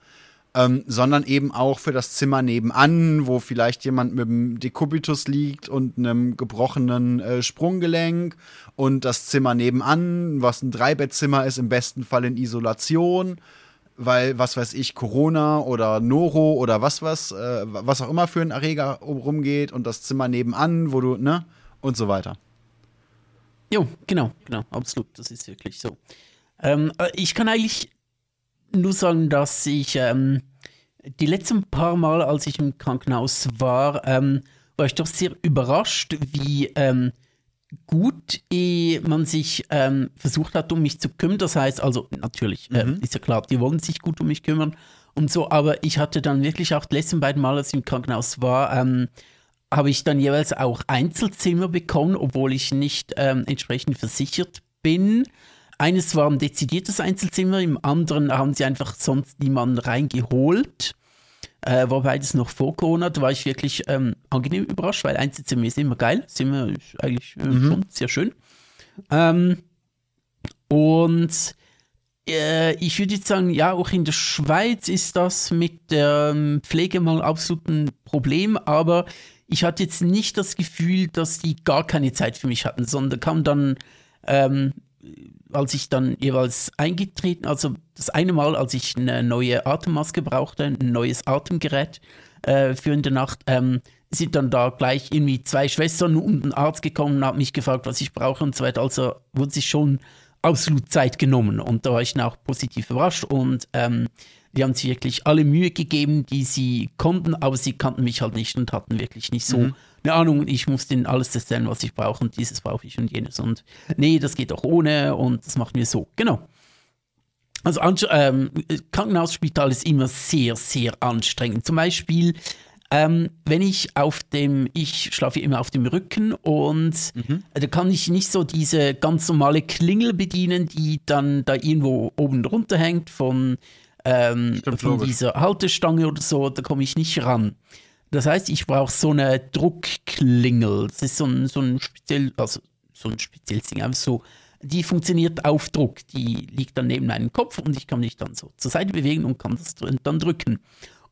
Ähm, sondern eben auch für das Zimmer nebenan, wo vielleicht jemand mit einem Dekubitus liegt und einem gebrochenen äh, Sprunggelenk und das Zimmer nebenan, was ein Dreibettzimmer ist, im besten Fall in Isolation, weil, was weiß ich, Corona oder Noro oder was was, äh, was auch immer für ein Erreger rumgeht und das Zimmer nebenan, wo du, ne, und so weiter. Jo, genau, genau, absolut, das ist wirklich so. Ähm, äh, ich kann eigentlich nur sagen, dass ich ähm, die letzten paar Mal, als ich im Krankenhaus war, ähm, war ich doch sehr überrascht, wie ähm, gut eh man sich ähm, versucht hat, um mich zu kümmern. Das heißt, also natürlich, äh, ist ja klar, die wollen sich gut um mich kümmern und so, aber ich hatte dann wirklich auch die letzten beiden Mal, als ich im Krankenhaus war, ähm, habe ich dann jeweils auch Einzelzimmer bekommen, obwohl ich nicht ähm, entsprechend versichert bin. Eines war ein dezidiertes Einzelzimmer, im anderen haben sie einfach sonst niemanden reingeholt. Äh, war beides noch vor Corona, da war ich wirklich ähm, angenehm überrascht, weil Einzelzimmer ist immer geil, Zimmer ist eigentlich äh, schon sehr schön. Ähm, und äh, ich würde jetzt sagen, ja, auch in der Schweiz ist das mit der ähm, Pflege mal absolut ein Problem, aber ich hatte jetzt nicht das Gefühl, dass die gar keine Zeit für mich hatten, sondern kam dann, ähm, als ich dann jeweils eingetreten, also das eine Mal, als ich eine neue Atemmaske brauchte, ein neues Atemgerät äh, für in der Nacht, ähm, sind dann da gleich irgendwie zwei Schwestern und ein Arzt gekommen und haben mich gefragt, was ich brauche und so weiter. Also wurde sich schon absolut Zeit genommen und da war ich dann auch positiv überrascht und ähm, die haben sich wirklich alle Mühe gegeben, die sie konnten, aber sie kannten mich halt nicht und hatten wirklich nicht so mhm. eine Ahnung. Ich musste ihnen alles erzählen, was ich brauche und dieses brauche ich und jenes und nee, das geht auch ohne und das machen wir so. Genau. Also ähm, Krankenhausspital ist immer sehr, sehr anstrengend. Zum Beispiel ähm, wenn ich auf dem, ich schlafe immer auf dem Rücken und mhm. da kann ich nicht so diese ganz normale Klingel bedienen, die dann da irgendwo oben drunter hängt von, ähm, von dieser Haltestange oder so, da komme ich nicht ran. Das heißt, ich brauche so eine Druckklingel. Das ist so ein, so ein speziell, also so ein spezielles Ding, einfach so. Die funktioniert auf Druck. Die liegt dann neben meinem Kopf und ich kann mich dann so zur Seite bewegen und kann das dann drücken.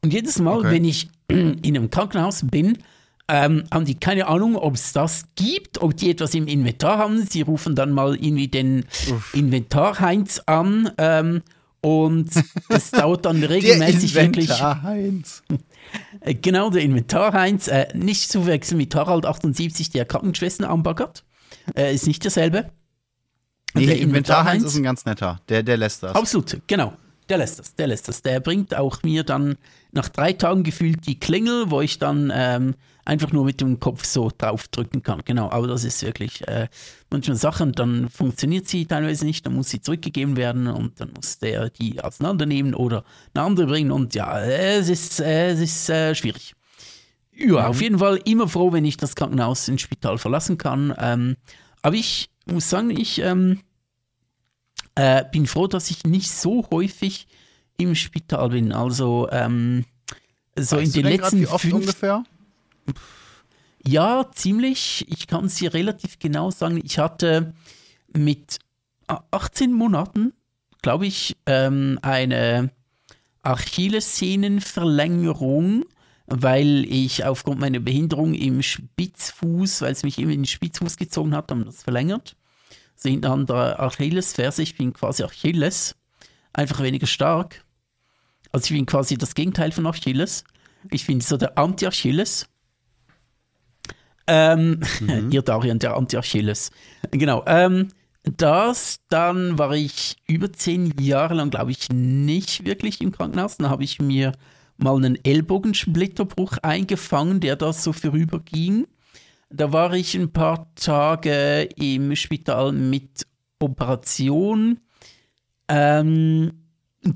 Und jedes Mal, okay. wenn ich (clears throat) in einem Krankenhaus bin, ähm, haben die keine Ahnung, ob es das gibt, ob die etwas im Inventar haben. Sie rufen dann mal irgendwie den Inventar-Heinz an ähm, und es (laughs) dauert dann regelmäßig der Inventar Heinz. Äh, genau, der Inventar-Heinz. Äh, nicht zu verwechseln mit Harald 78, der Krankenschwestern anbaggert. Äh, ist nicht derselbe. Nee, der Inventar-Heinz ist ein ganz netter. Der, der lässt das. Absolut, genau. Der lässt das, der lässt das. Der bringt auch mir dann nach drei Tagen gefühlt die Klingel, wo ich dann ähm, einfach nur mit dem Kopf so drauf drücken kann. Genau, aber das ist wirklich äh, manchmal Sachen, dann funktioniert sie teilweise nicht, dann muss sie zurückgegeben werden und dann muss der die auseinandernehmen oder eine andere bringen und ja, es ist, äh, es ist äh, schwierig. Ja, mhm. auf jeden Fall immer froh, wenn ich das Krankenhaus ins Spital verlassen kann. Ähm, aber ich muss sagen, ich ähm, äh, bin froh, dass ich nicht so häufig im Spital bin. Also ähm, so weißt in den letzten grad, wie oft fünf, ungefähr? Ja, ziemlich. Ich kann es dir relativ genau sagen. Ich hatte mit 18 Monaten, glaube ich, ähm, eine Achillessehnenverlängerung, weil ich aufgrund meiner Behinderung im Spitzfuß, weil es mich immer in den Spitzfuß gezogen hat, haben das verlängert sind an der Achillesferse. Ich bin quasi Achilles, einfach weniger stark. Also ich bin quasi das Gegenteil von Achilles. Ich bin so der Anti-Achilles. Ähm, mhm. (laughs) ihr Darian, der Anti-Achilles. Genau. Ähm, das, dann war ich über zehn Jahre lang, glaube ich, nicht wirklich im Krankenhaus. Dann habe ich mir mal einen Ellbogensplitterbruch eingefangen, der da so vorüberging. Da war ich ein paar Tage im Spital mit Operation. Ähm,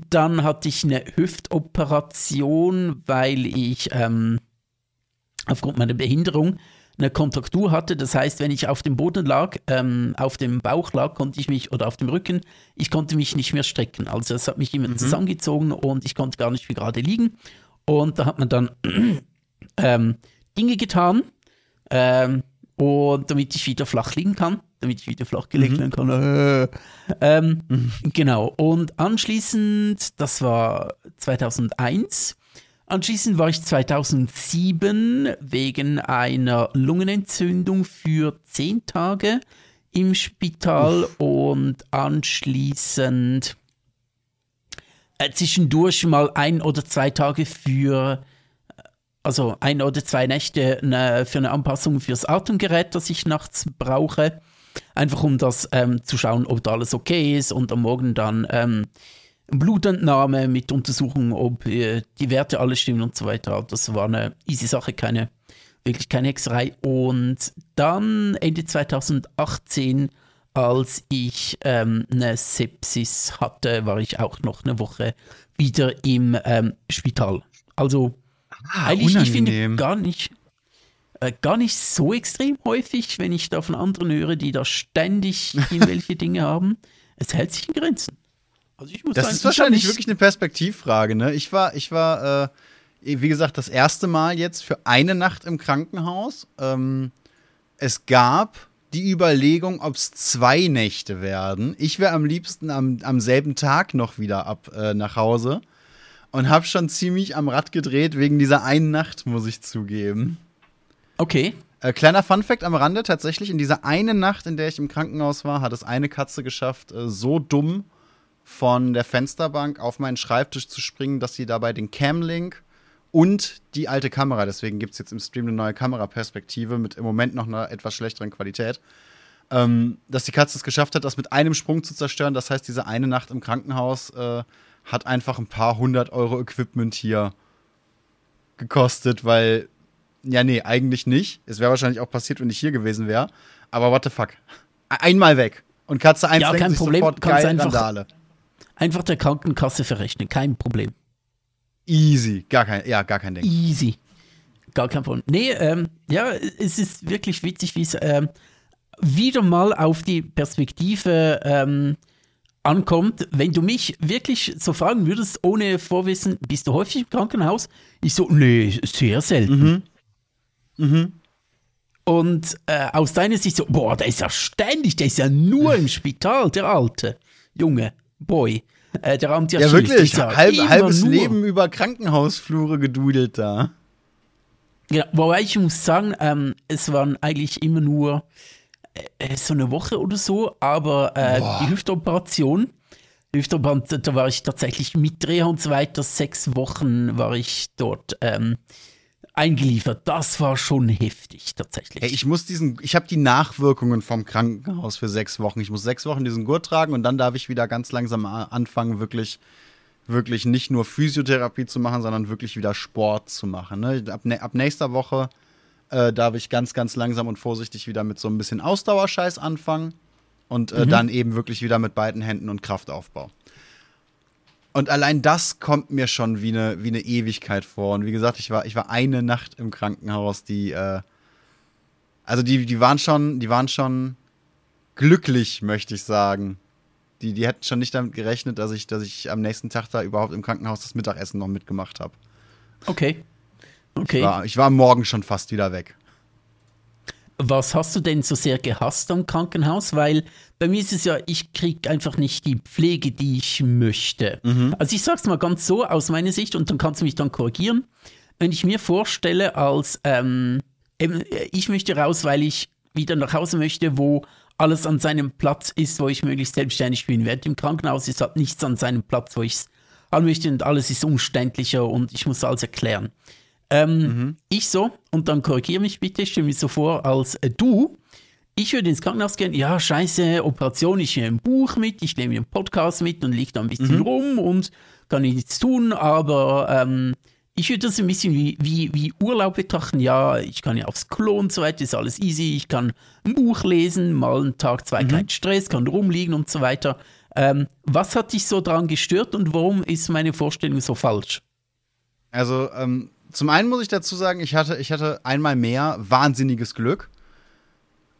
dann hatte ich eine Hüftoperation, weil ich ähm, aufgrund meiner Behinderung eine Kontraktur hatte. Das heißt, wenn ich auf dem Boden lag, ähm, auf dem Bauch lag, konnte ich mich, oder auf dem Rücken, ich konnte mich nicht mehr strecken. Also es hat mich immer mhm. zusammengezogen und ich konnte gar nicht mehr gerade liegen. Und da hat man dann (clears throat) ähm, Dinge getan, ähm, und damit ich wieder flach liegen kann, damit ich wieder flach gelegt werden kann. Äh, ähm, mhm. Genau. Und anschließend, das war 2001. Anschließend war ich 2007 wegen einer Lungenentzündung für zehn Tage im Spital Uff. und anschließend äh, zwischendurch mal ein oder zwei Tage für also ein oder zwei Nächte eine, für eine Anpassung fürs Atemgerät, das ich nachts brauche. Einfach um das ähm, zu schauen, ob da alles okay ist und am Morgen dann ähm, Blutentnahme mit Untersuchung, ob äh, die Werte alle stimmen und so weiter. Das war eine easy Sache, keine, wirklich keine Hexerei. Und dann Ende 2018, als ich ähm, eine Sepsis hatte, war ich auch noch eine Woche wieder im ähm, Spital. Also Ah, Eigentlich, ich finde gar nicht, äh, gar nicht so extrem häufig, wenn ich da von anderen höre, die da ständig (laughs) irgendwelche Dinge haben. Es hält sich in Grenzen. Also ich muss das sagen, ist wahrscheinlich wirklich eine Perspektivfrage. Ne? Ich war, ich war, äh, wie gesagt, das erste Mal jetzt für eine Nacht im Krankenhaus. Ähm, es gab die Überlegung, ob es zwei Nächte werden. Ich wäre am liebsten am, am selben Tag noch wieder ab äh, nach Hause und habe schon ziemlich am Rad gedreht wegen dieser einen Nacht, muss ich zugeben. Okay. Äh, kleiner Funfact am Rande: Tatsächlich in dieser einen Nacht, in der ich im Krankenhaus war, hat es eine Katze geschafft, äh, so dumm von der Fensterbank auf meinen Schreibtisch zu springen, dass sie dabei den Camlink und die alte Kamera, deswegen gibt es jetzt im Stream eine neue Kameraperspektive mit im Moment noch einer etwas schlechteren Qualität, ähm, dass die Katze es geschafft hat, das mit einem Sprung zu zerstören. Das heißt, diese eine Nacht im Krankenhaus äh, hat einfach ein paar hundert Euro Equipment hier gekostet, weil, ja, nee, eigentlich nicht. Es wäre wahrscheinlich auch passiert, wenn ich hier gewesen wäre. Aber what the fuck? Einmal weg. Und Katze 1 Ja, denkt kein sich Problem, sofort, geil, einfach- Randale. Einfach der Krankenkasse verrechnen, kein Problem. Easy. Gar kein, ja, gar kein Ding. Easy. Gar kein Problem. Nee, ähm, ja, es ist wirklich witzig, wie es ähm, wieder mal auf die Perspektive ähm, ankommt. Wenn du mich wirklich so fragen würdest, ohne Vorwissen, bist du häufig im Krankenhaus? Ich so, nee, sehr selten. Und äh, aus deiner Sicht so, boah, der ist ja ständig, der ist ja nur im Spital, der Alte. Junge, Boy. Äh, der rammt ja wirklich. Halb, halbes nur. Leben über Krankenhausflure gedudelt da. Ja, wobei ich muss sagen, ähm, es waren eigentlich immer nur äh, so eine Woche oder so, aber äh, die Hüftoperation, Hüftoperation, da war ich tatsächlich mit Reha und so weiter, sechs Wochen war ich dort ähm, eingeliefert. Das war schon heftig, tatsächlich. Ey, ich muss diesen, ich habe die Nachwirkungen vom Krankenhaus für sechs Wochen. Ich muss sechs Wochen diesen Gurt tragen und dann darf ich wieder ganz langsam a- anfangen, wirklich, wirklich nicht nur Physiotherapie zu machen, sondern wirklich wieder Sport zu machen. Ne? Ab, ne, ab nächster Woche äh, darf ich ganz, ganz langsam und vorsichtig wieder mit so ein bisschen Ausdauerscheiß anfangen und äh, dann eben wirklich wieder mit beiden Händen und Kraftaufbau. Und allein das kommt mir schon wie eine, wie eine Ewigkeit vor. Und wie gesagt, ich war, ich war eine Nacht im Krankenhaus, die, äh, also die, die waren schon, die waren schon glücklich, möchte ich sagen. Die, die hätten schon nicht damit gerechnet, dass ich, dass ich am nächsten Tag da überhaupt im Krankenhaus das Mittagessen noch mitgemacht habe. Okay. Okay. Ich war, ich war morgen schon fast wieder weg. Was hast du denn so sehr gehasst am Krankenhaus? Weil bei mir ist es ja, ich kriege einfach nicht die Pflege, die ich möchte. Also ich sag's mal ganz so aus meiner Sicht und dann kannst du mich dann korrigieren. Wenn ich mir vorstelle, als ähm, äh, ich möchte raus, weil ich wieder nach Hause möchte, wo alles an seinem Platz ist, wo ich möglichst selbstständig bin. Während im Krankenhaus ist halt nichts an seinem Platz, wo ich es haben möchte und alles ist umständlicher und ich muss alles erklären. Ähm, Ich so, und dann korrigiere mich bitte, stell mir so vor, als äh, du, ich würde ins Krankenhaus gehen, ja, scheiße, Operation, ich nehme ein Buch mit, ich nehme einen Podcast mit und liege da ein bisschen rum und kann nichts tun, aber ähm, ich würde das ein bisschen wie, wie, wie Urlaub betrachten. Ja, ich kann ja aufs Klo und so weiter, ist alles easy. Ich kann ein Buch lesen, mal einen Tag, zwei keinen Stress, kann rumliegen und so weiter. Ähm, was hat dich so dran gestört und warum ist meine Vorstellung so falsch? Also, ähm, zum einen muss ich dazu sagen, ich hatte, ich hatte einmal mehr wahnsinniges Glück.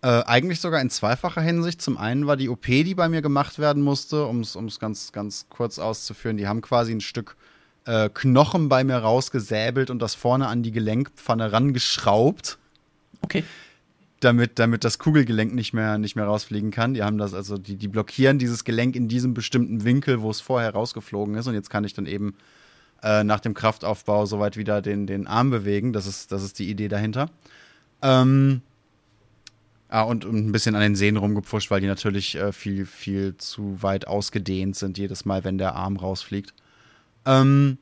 Äh, eigentlich sogar in zweifacher Hinsicht. Zum einen war die OP, die bei mir gemacht werden musste, um es ganz, ganz kurz auszuführen, die haben quasi ein Stück äh, Knochen bei mir rausgesäbelt und das vorne an die Gelenkpfanne rangeschraubt, Okay. damit, damit das Kugelgelenk nicht mehr, nicht mehr rausfliegen kann. Die haben das also, die, die blockieren dieses Gelenk in diesem bestimmten Winkel, wo es vorher rausgeflogen ist. Und jetzt kann ich dann eben äh, nach dem Kraftaufbau soweit wieder den, den Arm bewegen. Das ist, das ist die Idee dahinter. Ähm, ah, und, und ein bisschen an den Sehnen rumgepfuscht, weil die natürlich äh, viel, viel zu weit ausgedehnt sind, jedes Mal, wenn der Arm rausfliegt. Ähm,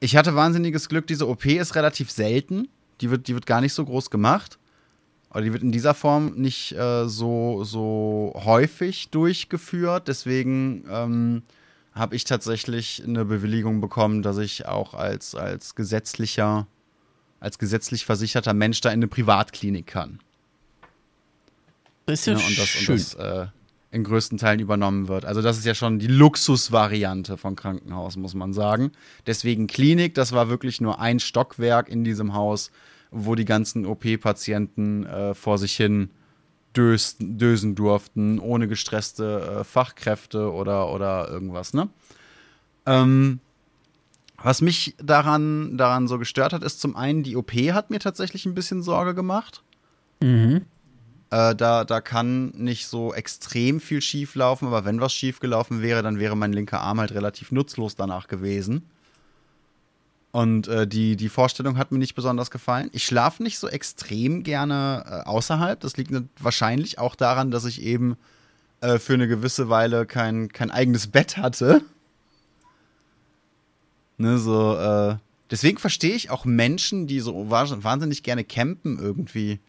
ich hatte wahnsinniges Glück, diese OP ist relativ selten. Die wird, die wird gar nicht so groß gemacht. Oder die wird in dieser Form nicht äh, so, so häufig durchgeführt. Deswegen ähm, habe ich tatsächlich eine Bewilligung bekommen, dass ich auch als, als gesetzlicher, als gesetzlich versicherter Mensch da in eine Privatklinik kann. Das ist ja, Ne, und das, schön. und das äh, in größten Teilen übernommen wird. Also das ist ja schon die Luxusvariante von Krankenhaus, muss man sagen. Deswegen Klinik, das war wirklich nur ein Stockwerk in diesem Haus, wo die ganzen OP-Patienten äh, vor sich hin dösten, dösen durften, ohne gestresste äh, Fachkräfte oder, oder irgendwas, ne? Ähm, was mich daran, daran so gestört hat, ist zum einen, die OP hat mir tatsächlich ein bisschen Sorge gemacht. Mhm. Äh, da, da kann nicht so extrem viel schief laufen, aber wenn was schief gelaufen wäre, dann wäre mein linker Arm halt relativ nutzlos danach gewesen. Und äh, die, die Vorstellung hat mir nicht besonders gefallen. Ich schlafe nicht so extrem gerne äh, außerhalb. Das liegt wahrscheinlich auch daran, dass ich eben äh, für eine gewisse Weile kein, kein eigenes Bett hatte. Ne, so, äh, deswegen verstehe ich auch Menschen, die so wahnsinnig gerne campen, irgendwie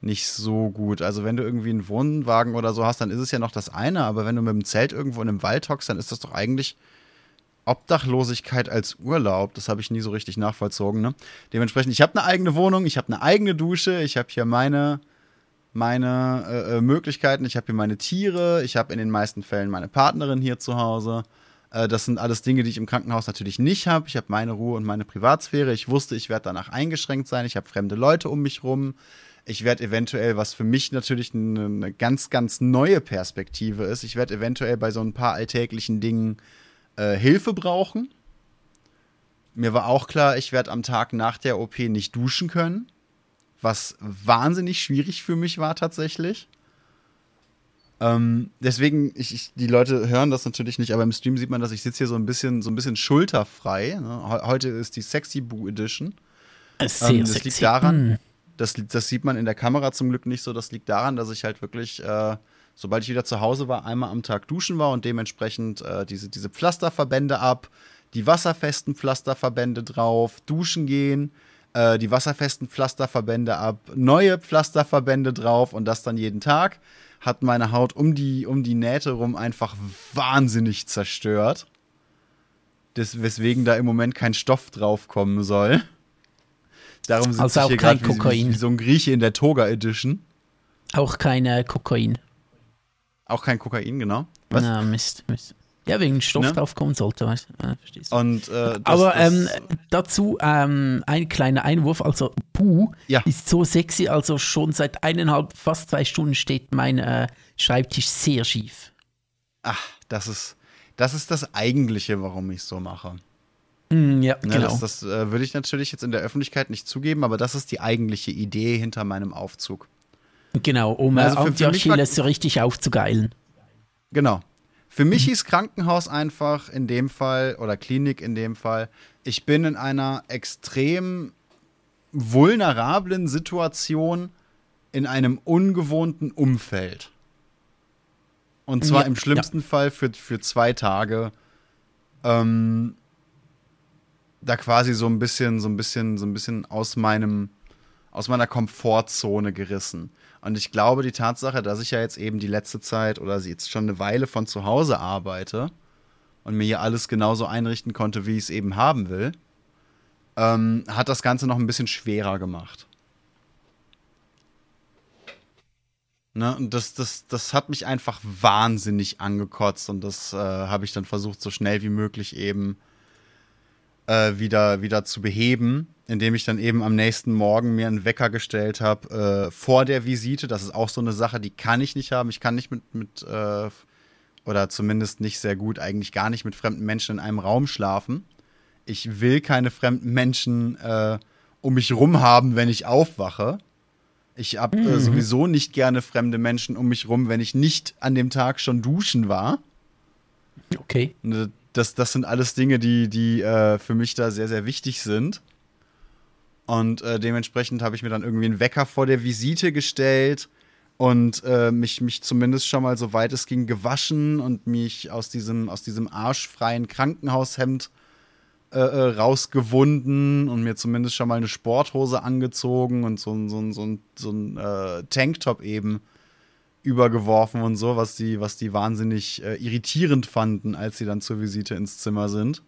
nicht so gut. Also wenn du irgendwie einen Wohnwagen oder so hast, dann ist es ja noch das eine, aber wenn du mit dem Zelt irgendwo in einem Wald hockst, dann ist das doch eigentlich Obdachlosigkeit als Urlaub. Das habe ich nie so richtig nachvollzogen. Ne? Dementsprechend, ich habe eine eigene Wohnung, ich habe eine eigene Dusche, ich habe hier meine, meine äh, äh Möglichkeiten, ich habe hier meine Tiere, ich habe in den meisten Fällen meine Partnerin hier zu Hause. Äh, das sind alles Dinge, die ich im Krankenhaus natürlich nicht habe. Ich habe meine Ruhe und meine Privatsphäre. Ich wusste, ich werde danach eingeschränkt sein. Ich habe fremde Leute um mich rum. Ich werde eventuell, was für mich natürlich eine, eine ganz, ganz neue Perspektive ist, ich werde eventuell bei so ein paar alltäglichen Dingen äh, Hilfe brauchen. Mir war auch klar, ich werde am Tag nach der OP nicht duschen können, was wahnsinnig schwierig für mich war tatsächlich. Ähm, deswegen, ich, ich, die Leute hören das natürlich nicht, aber im Stream sieht man, dass ich sitze hier so ein bisschen, so ein bisschen schulterfrei. Ne? Heute ist die Sexy Boo Edition. Sehr ähm, das sexy. liegt daran, mm. das, das sieht man in der Kamera zum Glück nicht so. Das liegt daran, dass ich halt wirklich äh, sobald ich wieder zu Hause war, einmal am Tag duschen war und dementsprechend äh, diese, diese Pflasterverbände ab, die wasserfesten Pflasterverbände drauf, duschen gehen, äh, die wasserfesten Pflasterverbände ab, neue Pflasterverbände drauf und das dann jeden Tag, hat meine Haut um die, um die Nähte rum einfach wahnsinnig zerstört. Des, weswegen da im Moment kein Stoff draufkommen soll. Darum sitze also ich hier gerade wie, wie, so ein Grieche in der Toga Edition. Auch kein äh, Kokain. Auch kein Kokain, genau. Was? Na, Mist, Mist. Ja, wegen Stoff ne? draufkommen sollte, weißt du? Ja, verstehst du. Und, äh, das, Aber das ähm, dazu ähm, ein kleiner Einwurf. Also, Puh ja. ist so sexy. Also, schon seit eineinhalb, fast zwei Stunden steht mein äh, Schreibtisch sehr schief. Ach, das ist, das ist das Eigentliche, warum ich es so mache. Mm, ja, ne, genau. Das, das äh, würde ich natürlich jetzt in der Öffentlichkeit nicht zugeben, aber das ist die eigentliche Idee hinter meinem Aufzug. Genau, um also für, für Achilles so richtig aufzugeilen. Genau. Für mich hieß Krankenhaus einfach in dem Fall oder Klinik in dem Fall, ich bin in einer extrem vulnerablen Situation in einem ungewohnten Umfeld. Und zwar ja, im schlimmsten ja. Fall für, für zwei Tage. Ähm, da quasi so ein bisschen, so ein bisschen, so ein bisschen aus meinem, aus meiner Komfortzone gerissen. Und ich glaube, die Tatsache, dass ich ja jetzt eben die letzte Zeit oder jetzt schon eine Weile von zu Hause arbeite und mir hier alles genauso einrichten konnte, wie ich es eben haben will, ähm, hat das Ganze noch ein bisschen schwerer gemacht. Ne, und das, das, das hat mich einfach wahnsinnig angekotzt und das äh, habe ich dann versucht, so schnell wie möglich eben äh, wieder, wieder zu beheben, indem ich dann eben am nächsten Morgen mir einen Wecker gestellt habe äh, vor der Visite. Das ist auch so eine Sache, die kann ich nicht haben. Ich kann nicht mit, mit äh, oder zumindest nicht sehr gut, eigentlich gar nicht mit fremden Menschen in einem Raum schlafen. Ich will keine fremden Menschen äh, um mich rum haben, wenn ich aufwache. Ich habe äh, mhm. sowieso nicht gerne fremde Menschen um mich rum, wenn ich nicht an dem Tag schon duschen war. Okay. Und das, das sind alles Dinge, die, die äh, für mich da sehr, sehr wichtig sind. Und äh, dementsprechend habe ich mir dann irgendwie einen Wecker vor der Visite gestellt und äh, mich, mich zumindest schon mal so weit es ging gewaschen und mich aus diesem, aus diesem arschfreien Krankenhaushemd äh, äh rausgewunden und mir zumindest schon mal eine Sporthose angezogen und so, so, so, so ein äh, Tanktop eben übergeworfen und so, was die, was die wahnsinnig äh, irritierend fanden, als sie dann zur Visite ins Zimmer sind.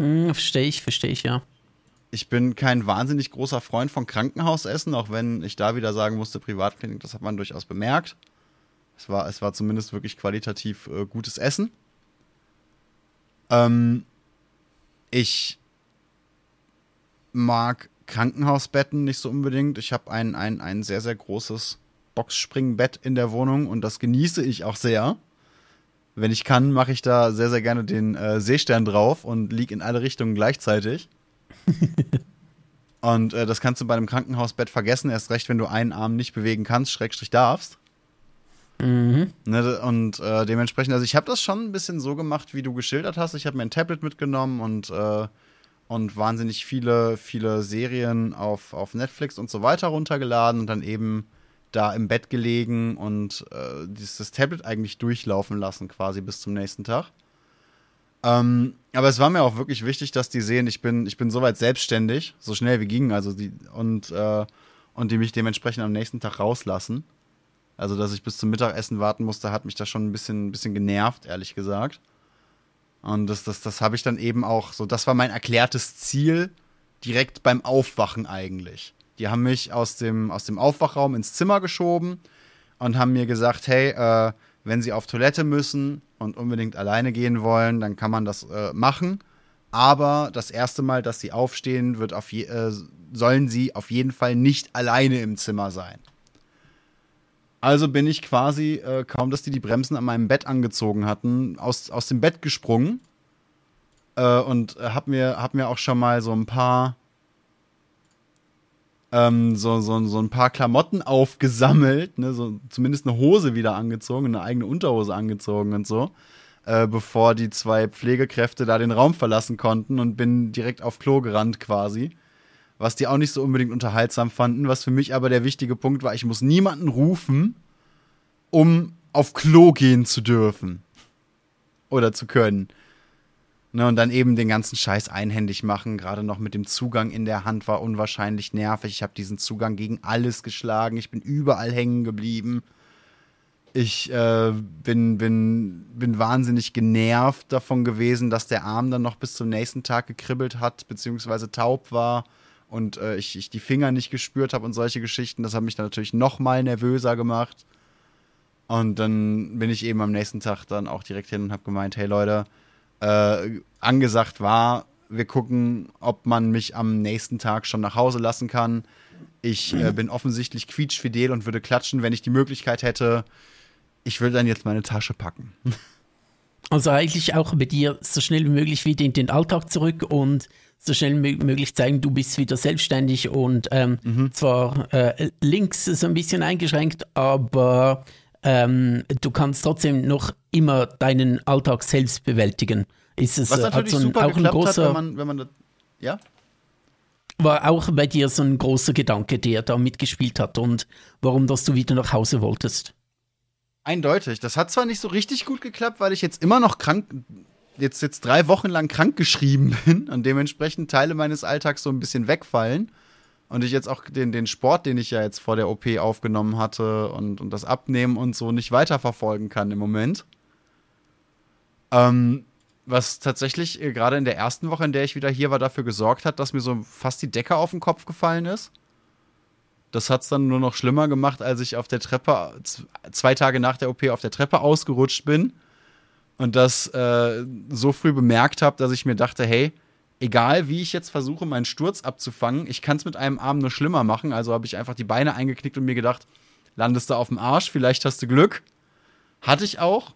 Hm, verstehe ich, verstehe ich, ja. Ich bin kein wahnsinnig großer Freund von Krankenhausessen, auch wenn ich da wieder sagen musste, Privatklinik, das hat man durchaus bemerkt. Es war, es war zumindest wirklich qualitativ äh, gutes Essen. Ähm, ich mag Krankenhausbetten nicht so unbedingt. Ich habe ein, ein, ein sehr, sehr großes Boxspringbett in der Wohnung und das genieße ich auch sehr. Wenn ich kann, mache ich da sehr, sehr gerne den äh, Seestern drauf und liege in alle Richtungen gleichzeitig. (laughs) Und äh, das kannst du bei einem Krankenhausbett vergessen, erst recht, wenn du einen Arm nicht bewegen kannst, schrägstrich darfst. Mhm. Ne, und äh, dementsprechend, also ich habe das schon ein bisschen so gemacht, wie du geschildert hast. Ich habe mir ein Tablet mitgenommen und, äh, und wahnsinnig viele, viele Serien auf, auf Netflix und so weiter runtergeladen und dann eben da im Bett gelegen und äh, dieses Tablet eigentlich durchlaufen lassen, quasi bis zum nächsten Tag. Ähm, aber es war mir auch wirklich wichtig, dass die sehen, ich bin, ich bin soweit selbstständig, so schnell wie ging, also die, und, äh, und die mich dementsprechend am nächsten Tag rauslassen. Also, dass ich bis zum Mittagessen warten musste, hat mich da schon ein bisschen, ein bisschen genervt, ehrlich gesagt. Und das, das, das habe ich dann eben auch so, das war mein erklärtes Ziel, direkt beim Aufwachen eigentlich. Die haben mich aus dem, aus dem Aufwachraum ins Zimmer geschoben und haben mir gesagt, hey, äh, wenn Sie auf Toilette müssen und unbedingt alleine gehen wollen, dann kann man das äh, machen. Aber das erste Mal, dass Sie aufstehen, wird auf je, äh, sollen Sie auf jeden Fall nicht alleine im Zimmer sein. Also bin ich quasi, äh, kaum dass die die Bremsen an meinem Bett angezogen hatten, aus, aus dem Bett gesprungen äh, und hab mir, hab mir auch schon mal so ein paar ähm, so, so, so ein paar Klamotten aufgesammelt, ne, so zumindest eine Hose wieder angezogen, eine eigene Unterhose angezogen und so, äh, bevor die zwei Pflegekräfte da den Raum verlassen konnten und bin direkt auf Klo gerannt quasi. Was die auch nicht so unbedingt unterhaltsam fanden, was für mich aber der wichtige Punkt war, ich muss niemanden rufen, um auf Klo gehen zu dürfen. Oder zu können. Ne, und dann eben den ganzen Scheiß einhändig machen, gerade noch mit dem Zugang in der Hand war unwahrscheinlich nervig. Ich habe diesen Zugang gegen alles geschlagen, ich bin überall hängen geblieben. Ich äh, bin, bin, bin wahnsinnig genervt davon gewesen, dass der Arm dann noch bis zum nächsten Tag gekribbelt hat, beziehungsweise taub war und äh, ich, ich die Finger nicht gespürt habe und solche Geschichten. Das hat mich dann natürlich noch mal nervöser gemacht. Und dann bin ich eben am nächsten Tag dann auch direkt hin und habe gemeint, hey Leute, äh, angesagt war, wir gucken, ob man mich am nächsten Tag schon nach Hause lassen kann. Ich äh, bin offensichtlich quietschfidel und würde klatschen, wenn ich die Möglichkeit hätte. Ich würde dann jetzt meine Tasche packen. (laughs) Also eigentlich auch bei dir so schnell wie möglich wieder in den Alltag zurück und so schnell wie möglich zeigen, du bist wieder selbstständig und ähm, mhm. zwar äh, links so ein bisschen eingeschränkt, aber ähm, du kannst trotzdem noch immer deinen Alltag selbst bewältigen. Ist es, Was äh, natürlich so ein, super auch ein großer, hat, wenn man, wenn man das, ja? War auch bei dir so ein großer Gedanke, der da mitgespielt hat und warum, dass du wieder nach Hause wolltest? Eindeutig. Das hat zwar nicht so richtig gut geklappt, weil ich jetzt immer noch krank, jetzt, jetzt drei Wochen lang krank geschrieben (laughs) bin und dementsprechend Teile meines Alltags so ein bisschen wegfallen und ich jetzt auch den, den Sport, den ich ja jetzt vor der OP aufgenommen hatte und, und das Abnehmen und so nicht weiterverfolgen kann im Moment. Ähm, was tatsächlich äh, gerade in der ersten Woche, in der ich wieder hier war, dafür gesorgt hat, dass mir so fast die Decke auf den Kopf gefallen ist. Das hat es dann nur noch schlimmer gemacht, als ich auf der Treppe, zwei Tage nach der OP auf der Treppe ausgerutscht bin und das äh, so früh bemerkt habe, dass ich mir dachte, hey, egal wie ich jetzt versuche, meinen Sturz abzufangen, ich kann es mit einem Arm nur schlimmer machen. Also habe ich einfach die Beine eingeknickt und mir gedacht, landest du auf dem Arsch, vielleicht hast du Glück. Hatte ich auch.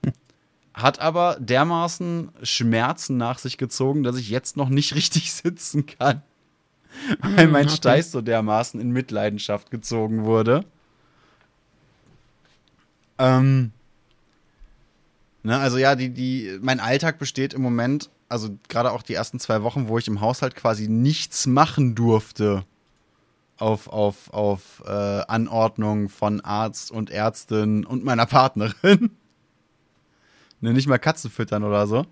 Hat aber dermaßen Schmerzen nach sich gezogen, dass ich jetzt noch nicht (laughs) richtig sitzen kann. Weil mein okay. Steiß so dermaßen in Mitleidenschaft gezogen wurde. Ähm, ne, also ja, die, die, mein Alltag besteht im Moment also gerade auch die ersten zwei Wochen, wo ich im Haushalt quasi nichts machen durfte auf, auf, auf äh, Anordnung von Arzt und Ärztin und meiner Partnerin. Ne, nicht mal Katzen füttern oder so.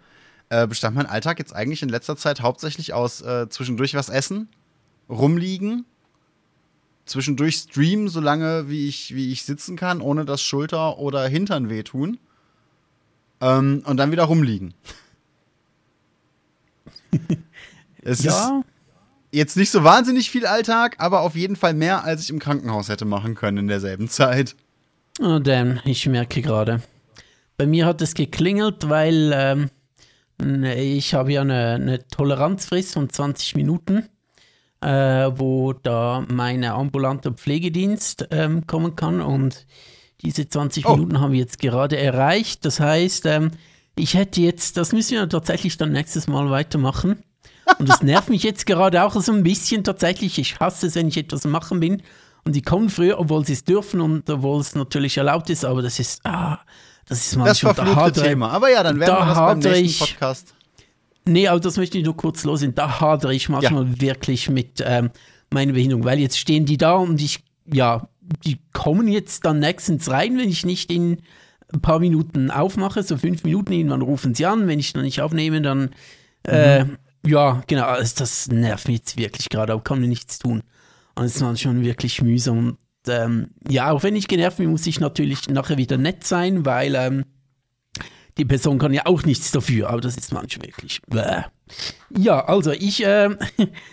Äh, bestand mein Alltag jetzt eigentlich in letzter Zeit hauptsächlich aus äh, zwischendurch was essen, rumliegen, zwischendurch streamen, solange wie ich, wie ich sitzen kann, ohne dass Schulter oder Hintern wehtun. Ähm, und dann wieder rumliegen. (laughs) es ja. ist jetzt nicht so wahnsinnig viel Alltag, aber auf jeden Fall mehr, als ich im Krankenhaus hätte machen können in derselben Zeit. Oh, damn, ich merke gerade. Bei mir hat es geklingelt, weil ähm, ich habe ja eine, eine Toleranzfrist von 20 Minuten, äh, wo da mein ambulanter Pflegedienst ähm, kommen kann und diese 20 oh. Minuten haben wir jetzt gerade erreicht. Das heißt, ähm, ich hätte jetzt, das müssen wir tatsächlich dann nächstes Mal weitermachen. Und das nervt mich jetzt gerade auch so ein bisschen tatsächlich. Ich hasse es, wenn ich etwas machen bin. Und die kommen früher, obwohl sie es dürfen und obwohl es natürlich erlaubt ist, aber das ist, ah, das ist manchmal das verfluchte da Thema. Aber ja, dann werden da wir das beim nächsten ich, Podcast. Nee, aber das möchte ich nur kurz losen. Da hadere ich manchmal ja. wirklich mit ähm, meiner Behinderung, weil jetzt stehen die da und ich, ja, die kommen jetzt dann nächstens rein, wenn ich nicht in ein paar Minuten aufmache, so fünf Minuten, irgendwann rufen sie an, wenn ich dann nicht aufnehme, dann, äh, mhm. ja, genau, also das nervt mich jetzt wirklich gerade, aber kann mir nichts tun. Und es war schon wirklich mühsam. Und ähm, ja, auch wenn ich genervt bin, muss ich natürlich nachher wieder nett sein, weil ähm, die Person kann ja auch nichts dafür, aber das ist manchmal wirklich. Bäh. Ja, also ich (laughs) äh,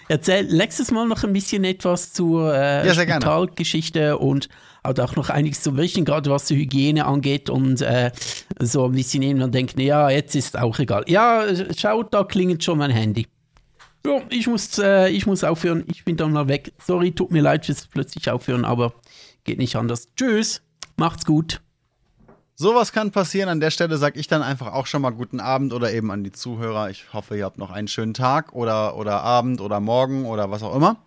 erzähle nächstes Mal noch ein bisschen etwas zur äh, ja, Spitalgeschichte und auch noch einiges zu berichten, gerade was die Hygiene angeht und äh, so ein bisschen irgendwann denken, ja, jetzt ist auch egal. Ja, schaut, da klingelt schon mein Handy. Ja, ich muss, äh, ich muss aufhören. Ich bin dann mal weg. Sorry, tut mir leid fürs plötzlich aufhören, aber geht nicht anders. Tschüss, macht's gut. Sowas kann passieren. An der Stelle sage ich dann einfach auch schon mal guten Abend oder eben an die Zuhörer. Ich hoffe, ihr habt noch einen schönen Tag oder, oder Abend oder Morgen oder was auch immer.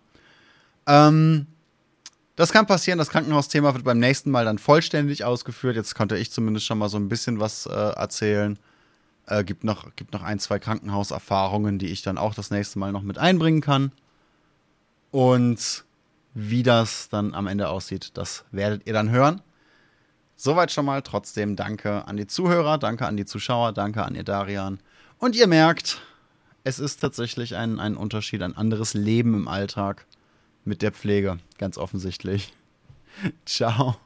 Ähm, das kann passieren. Das Krankenhausthema wird beim nächsten Mal dann vollständig ausgeführt. Jetzt konnte ich zumindest schon mal so ein bisschen was äh, erzählen. Äh, gibt, noch, gibt noch ein, zwei Krankenhauserfahrungen, die ich dann auch das nächste Mal noch mit einbringen kann. Und wie das dann am Ende aussieht, das werdet ihr dann hören. Soweit schon mal. Trotzdem danke an die Zuhörer, danke an die Zuschauer, danke an ihr Darian. Und ihr merkt, es ist tatsächlich ein, ein Unterschied, ein anderes Leben im Alltag mit der Pflege, ganz offensichtlich. (laughs) Ciao.